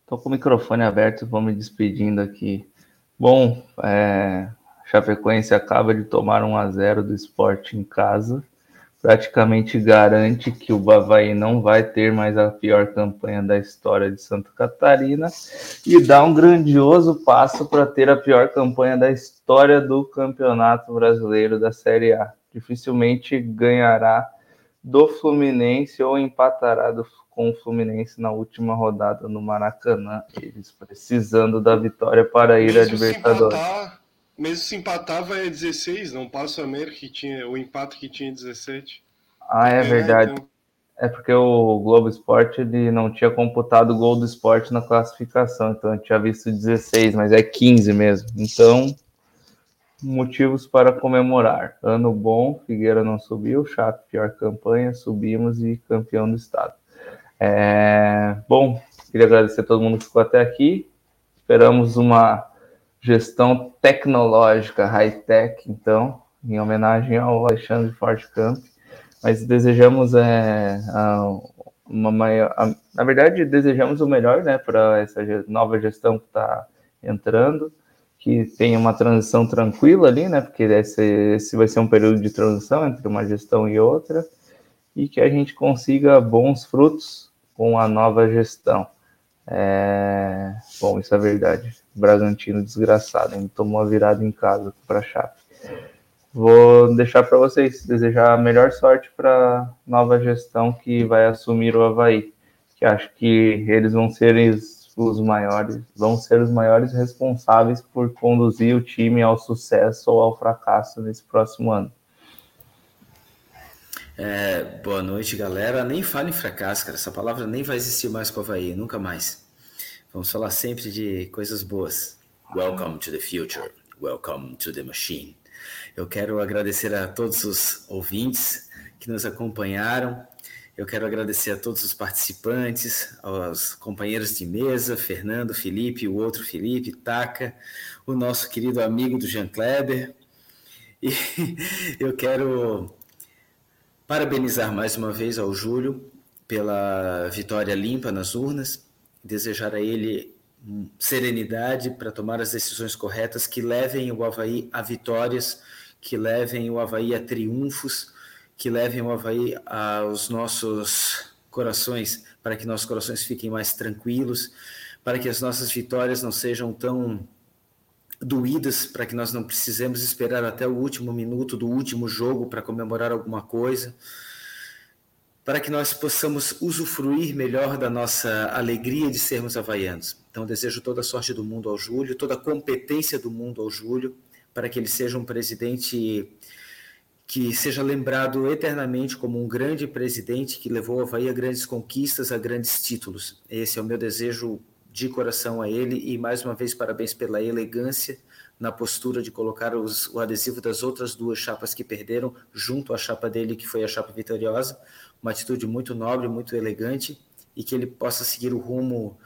Estou com o microfone aberto, vou me despedindo aqui. Bom, é, Chapecoense acaba de tomar um a 0 do esporte em casa praticamente garante que o Bavaí não vai ter mais a pior campanha da história de Santa Catarina e dá um grandioso passo para ter a pior campanha da história do Campeonato Brasileiro da Série A. Dificilmente ganhará do Fluminense ou empatará do, com o Fluminense na última rodada no Maracanã, eles precisando da vitória para ir à Libertadores. Empatar mesmo se empatar, vai a 16, não passa o América que tinha o empate que tinha 17. Ah, é, é verdade. Então... É porque o Globo Esporte ele não tinha computado o gol do esporte na classificação, então eu tinha visto 16, mas é 15 mesmo. Então, motivos para comemorar. Ano bom, Figueira não subiu, chato, pior campanha, subimos e campeão do estado. É... Bom, queria agradecer a todo mundo que ficou até aqui. Esperamos uma gestão tecnológica high-tech, então, em homenagem ao Alexandre Fortcamp. Mas desejamos é, uma maior. na verdade, desejamos o melhor né, para essa nova gestão que está entrando, que tenha uma transição tranquila ali, né, porque esse, esse vai ser um período de transição entre uma gestão e outra, e que a gente consiga bons frutos com a nova gestão. É... Bom, isso é verdade. Bragantino desgraçado, ele tomou a virada em casa para a Chape. Vou deixar para vocês desejar a melhor sorte para nova gestão que vai assumir o Havaí, que acho que eles vão ser os maiores, vão ser os maiores responsáveis por conduzir o time ao sucesso ou ao fracasso nesse próximo ano. É, boa noite, galera. Nem fale em fracasso, cara. Essa palavra nem vai existir mais com o Havaí, nunca mais. Vamos falar sempre de coisas boas. Welcome to the future. Welcome to the machine. Eu quero agradecer a todos os ouvintes que nos acompanharam. Eu quero agradecer a todos os participantes, aos companheiros de mesa, Fernando, Felipe, o outro Felipe, Taca, o nosso querido amigo do Jean Kleber. E eu quero parabenizar mais uma vez ao Júlio pela vitória limpa nas urnas desejar a ele serenidade para tomar as decisões corretas que levem o Havaí a vitórias, que levem o Havaí a triunfos, que levem o Havaí aos nossos corações, para que nossos corações fiquem mais tranquilos, para que as nossas vitórias não sejam tão doídas, para que nós não precisemos esperar até o último minuto do último jogo para comemorar alguma coisa para que nós possamos usufruir melhor da nossa alegria de sermos havaianos. Então, desejo toda a sorte do mundo ao Júlio, toda a competência do mundo ao Júlio, para que ele seja um presidente que seja lembrado eternamente como um grande presidente que levou o Havaí a grandes conquistas, a grandes títulos. Esse é o meu desejo de coração a ele e, mais uma vez, parabéns pela elegância na postura de colocar os, o adesivo das outras duas chapas que perderam junto à chapa dele, que foi a chapa vitoriosa uma atitude muito nobre, muito elegante e que ele possa seguir o rumo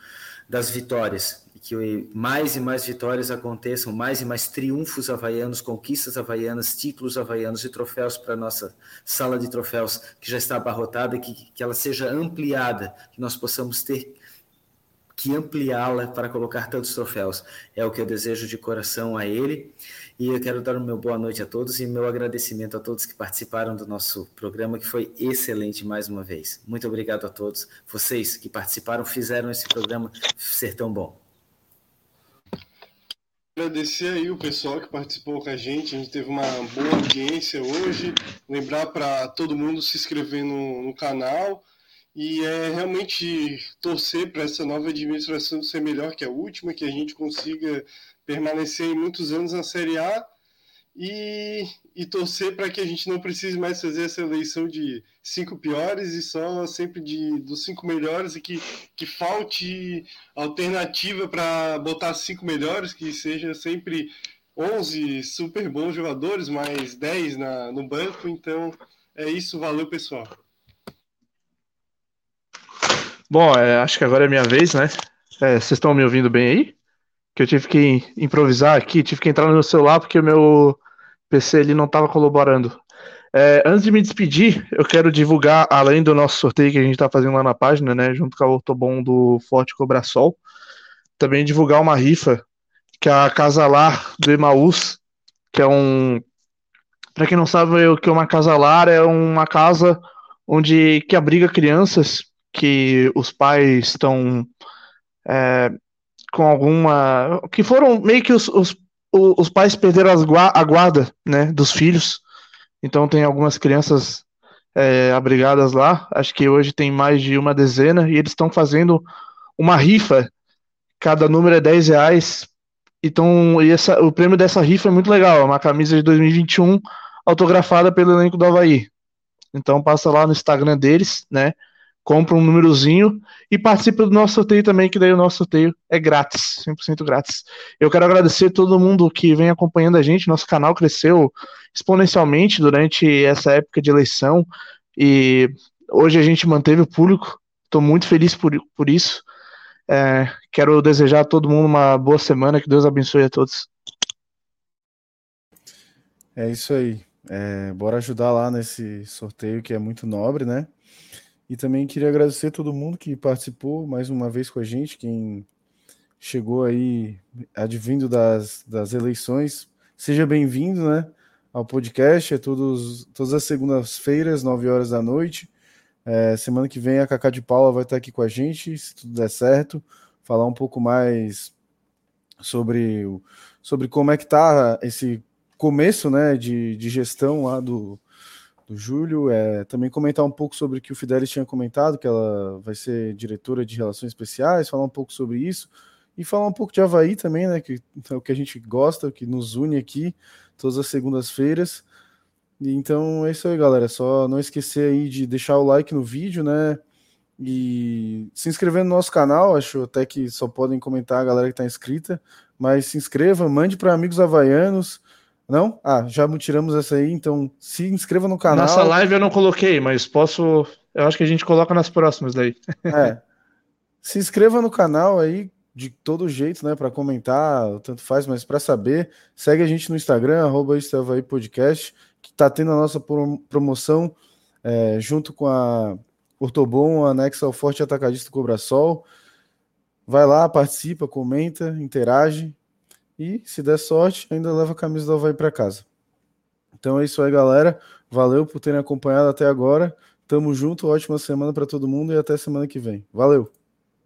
das vitórias e que mais e mais vitórias aconteçam, mais e mais triunfos havaianos, conquistas havaianas, títulos havaianos e troféus para nossa sala de troféus que já está abarrotada, que, que ela seja ampliada, que nós possamos ter que ampliá-la para colocar tantos troféus. É o que eu desejo de coração a ele. E eu quero dar o meu boa noite a todos e meu agradecimento a todos que participaram do nosso programa, que foi excelente mais uma vez. Muito obrigado a todos. Vocês que participaram fizeram esse programa ser tão bom. Agradecer aí o pessoal que participou com a gente. A gente teve uma boa audiência hoje. Lembrar para todo mundo se inscrever no, no canal e é realmente torcer para essa nova administração ser melhor que a última, que a gente consiga permanecer muitos anos na Série A e, e torcer para que a gente não precise mais fazer essa eleição de cinco piores e só sempre de dos cinco melhores e que, que falte alternativa para botar cinco melhores, que seja sempre 11 super bons jogadores, mais 10 na, no banco. Então é isso, valeu pessoal. Bom, é, acho que agora é minha vez, né? É, vocês estão me ouvindo bem aí? Que eu tive que improvisar aqui, tive que entrar no meu celular porque o meu PC ali não estava colaborando. É, antes de me despedir, eu quero divulgar, além do nosso sorteio que a gente está fazendo lá na página, né, junto com a Ortobon do Forte Cobrasol, também divulgar uma rifa que é a Casa Lar do Emaús, que é um. Para quem não sabe o que é uma casa lar, é uma casa onde que abriga crianças que os pais estão é, com alguma. que foram meio que os, os, os pais perderam a guarda né, dos filhos, então tem algumas crianças é, abrigadas lá, acho que hoje tem mais de uma dezena, e eles estão fazendo uma rifa, cada número é 10 reais. Então, e essa, o prêmio dessa rifa é muito legal, é uma camisa de 2021 autografada pelo elenco do Havaí. Então passa lá no Instagram deles, né? Compra um númerozinho e participa do nosso sorteio também, que daí o nosso sorteio é grátis, 100% grátis. Eu quero agradecer todo mundo que vem acompanhando a gente, nosso canal cresceu exponencialmente durante essa época de eleição e hoje a gente manteve o público, estou muito feliz por, por isso. É, quero desejar a todo mundo uma boa semana, que Deus abençoe a todos. É isso aí. É, bora ajudar lá nesse sorteio que é muito nobre, né? E também queria agradecer a todo mundo que participou mais uma vez com a gente, quem chegou aí advindo das, das eleições. Seja bem-vindo, né, ao podcast. É todos, todas as segundas-feiras, 9 horas da noite. É, semana que vem a Cacá de Paula vai estar aqui com a gente, se tudo der certo, falar um pouco mais sobre, sobre como é que tá esse começo, né, de, de gestão lá do, do Júlio. É, também comentar um pouco sobre o que o Fidelis tinha comentado, que ela vai ser diretora de Relações Especiais, falar um pouco sobre isso. E falar um pouco de Havaí também, né? Que é o que a gente gosta, o que nos une aqui todas as segundas-feiras. Então é isso aí, galera. Só não esquecer aí de deixar o like no vídeo, né? E se inscrever no nosso canal. Acho até que só podem comentar a galera que está inscrita. Mas se inscreva, mande para amigos havaianos. Não? Ah, já tiramos essa aí, então se inscreva no canal. Nossa live eu não coloquei, mas posso. Eu acho que a gente coloca nas próximas daí. É. Se inscreva no canal aí, de todo jeito, né? Para comentar, tanto faz, mas para saber, segue a gente no Instagram, arroba aí podcast, que tá tendo a nossa promoção é, junto com a Ortobon, anexa ao Forte Atacadista Cobra Sol. Vai lá, participa, comenta, interage e, se der sorte, ainda leva a camisa do Havaí para casa. Então é isso aí, galera. Valeu por terem acompanhado até agora. Tamo junto, ótima semana para todo mundo e até semana que vem. Valeu!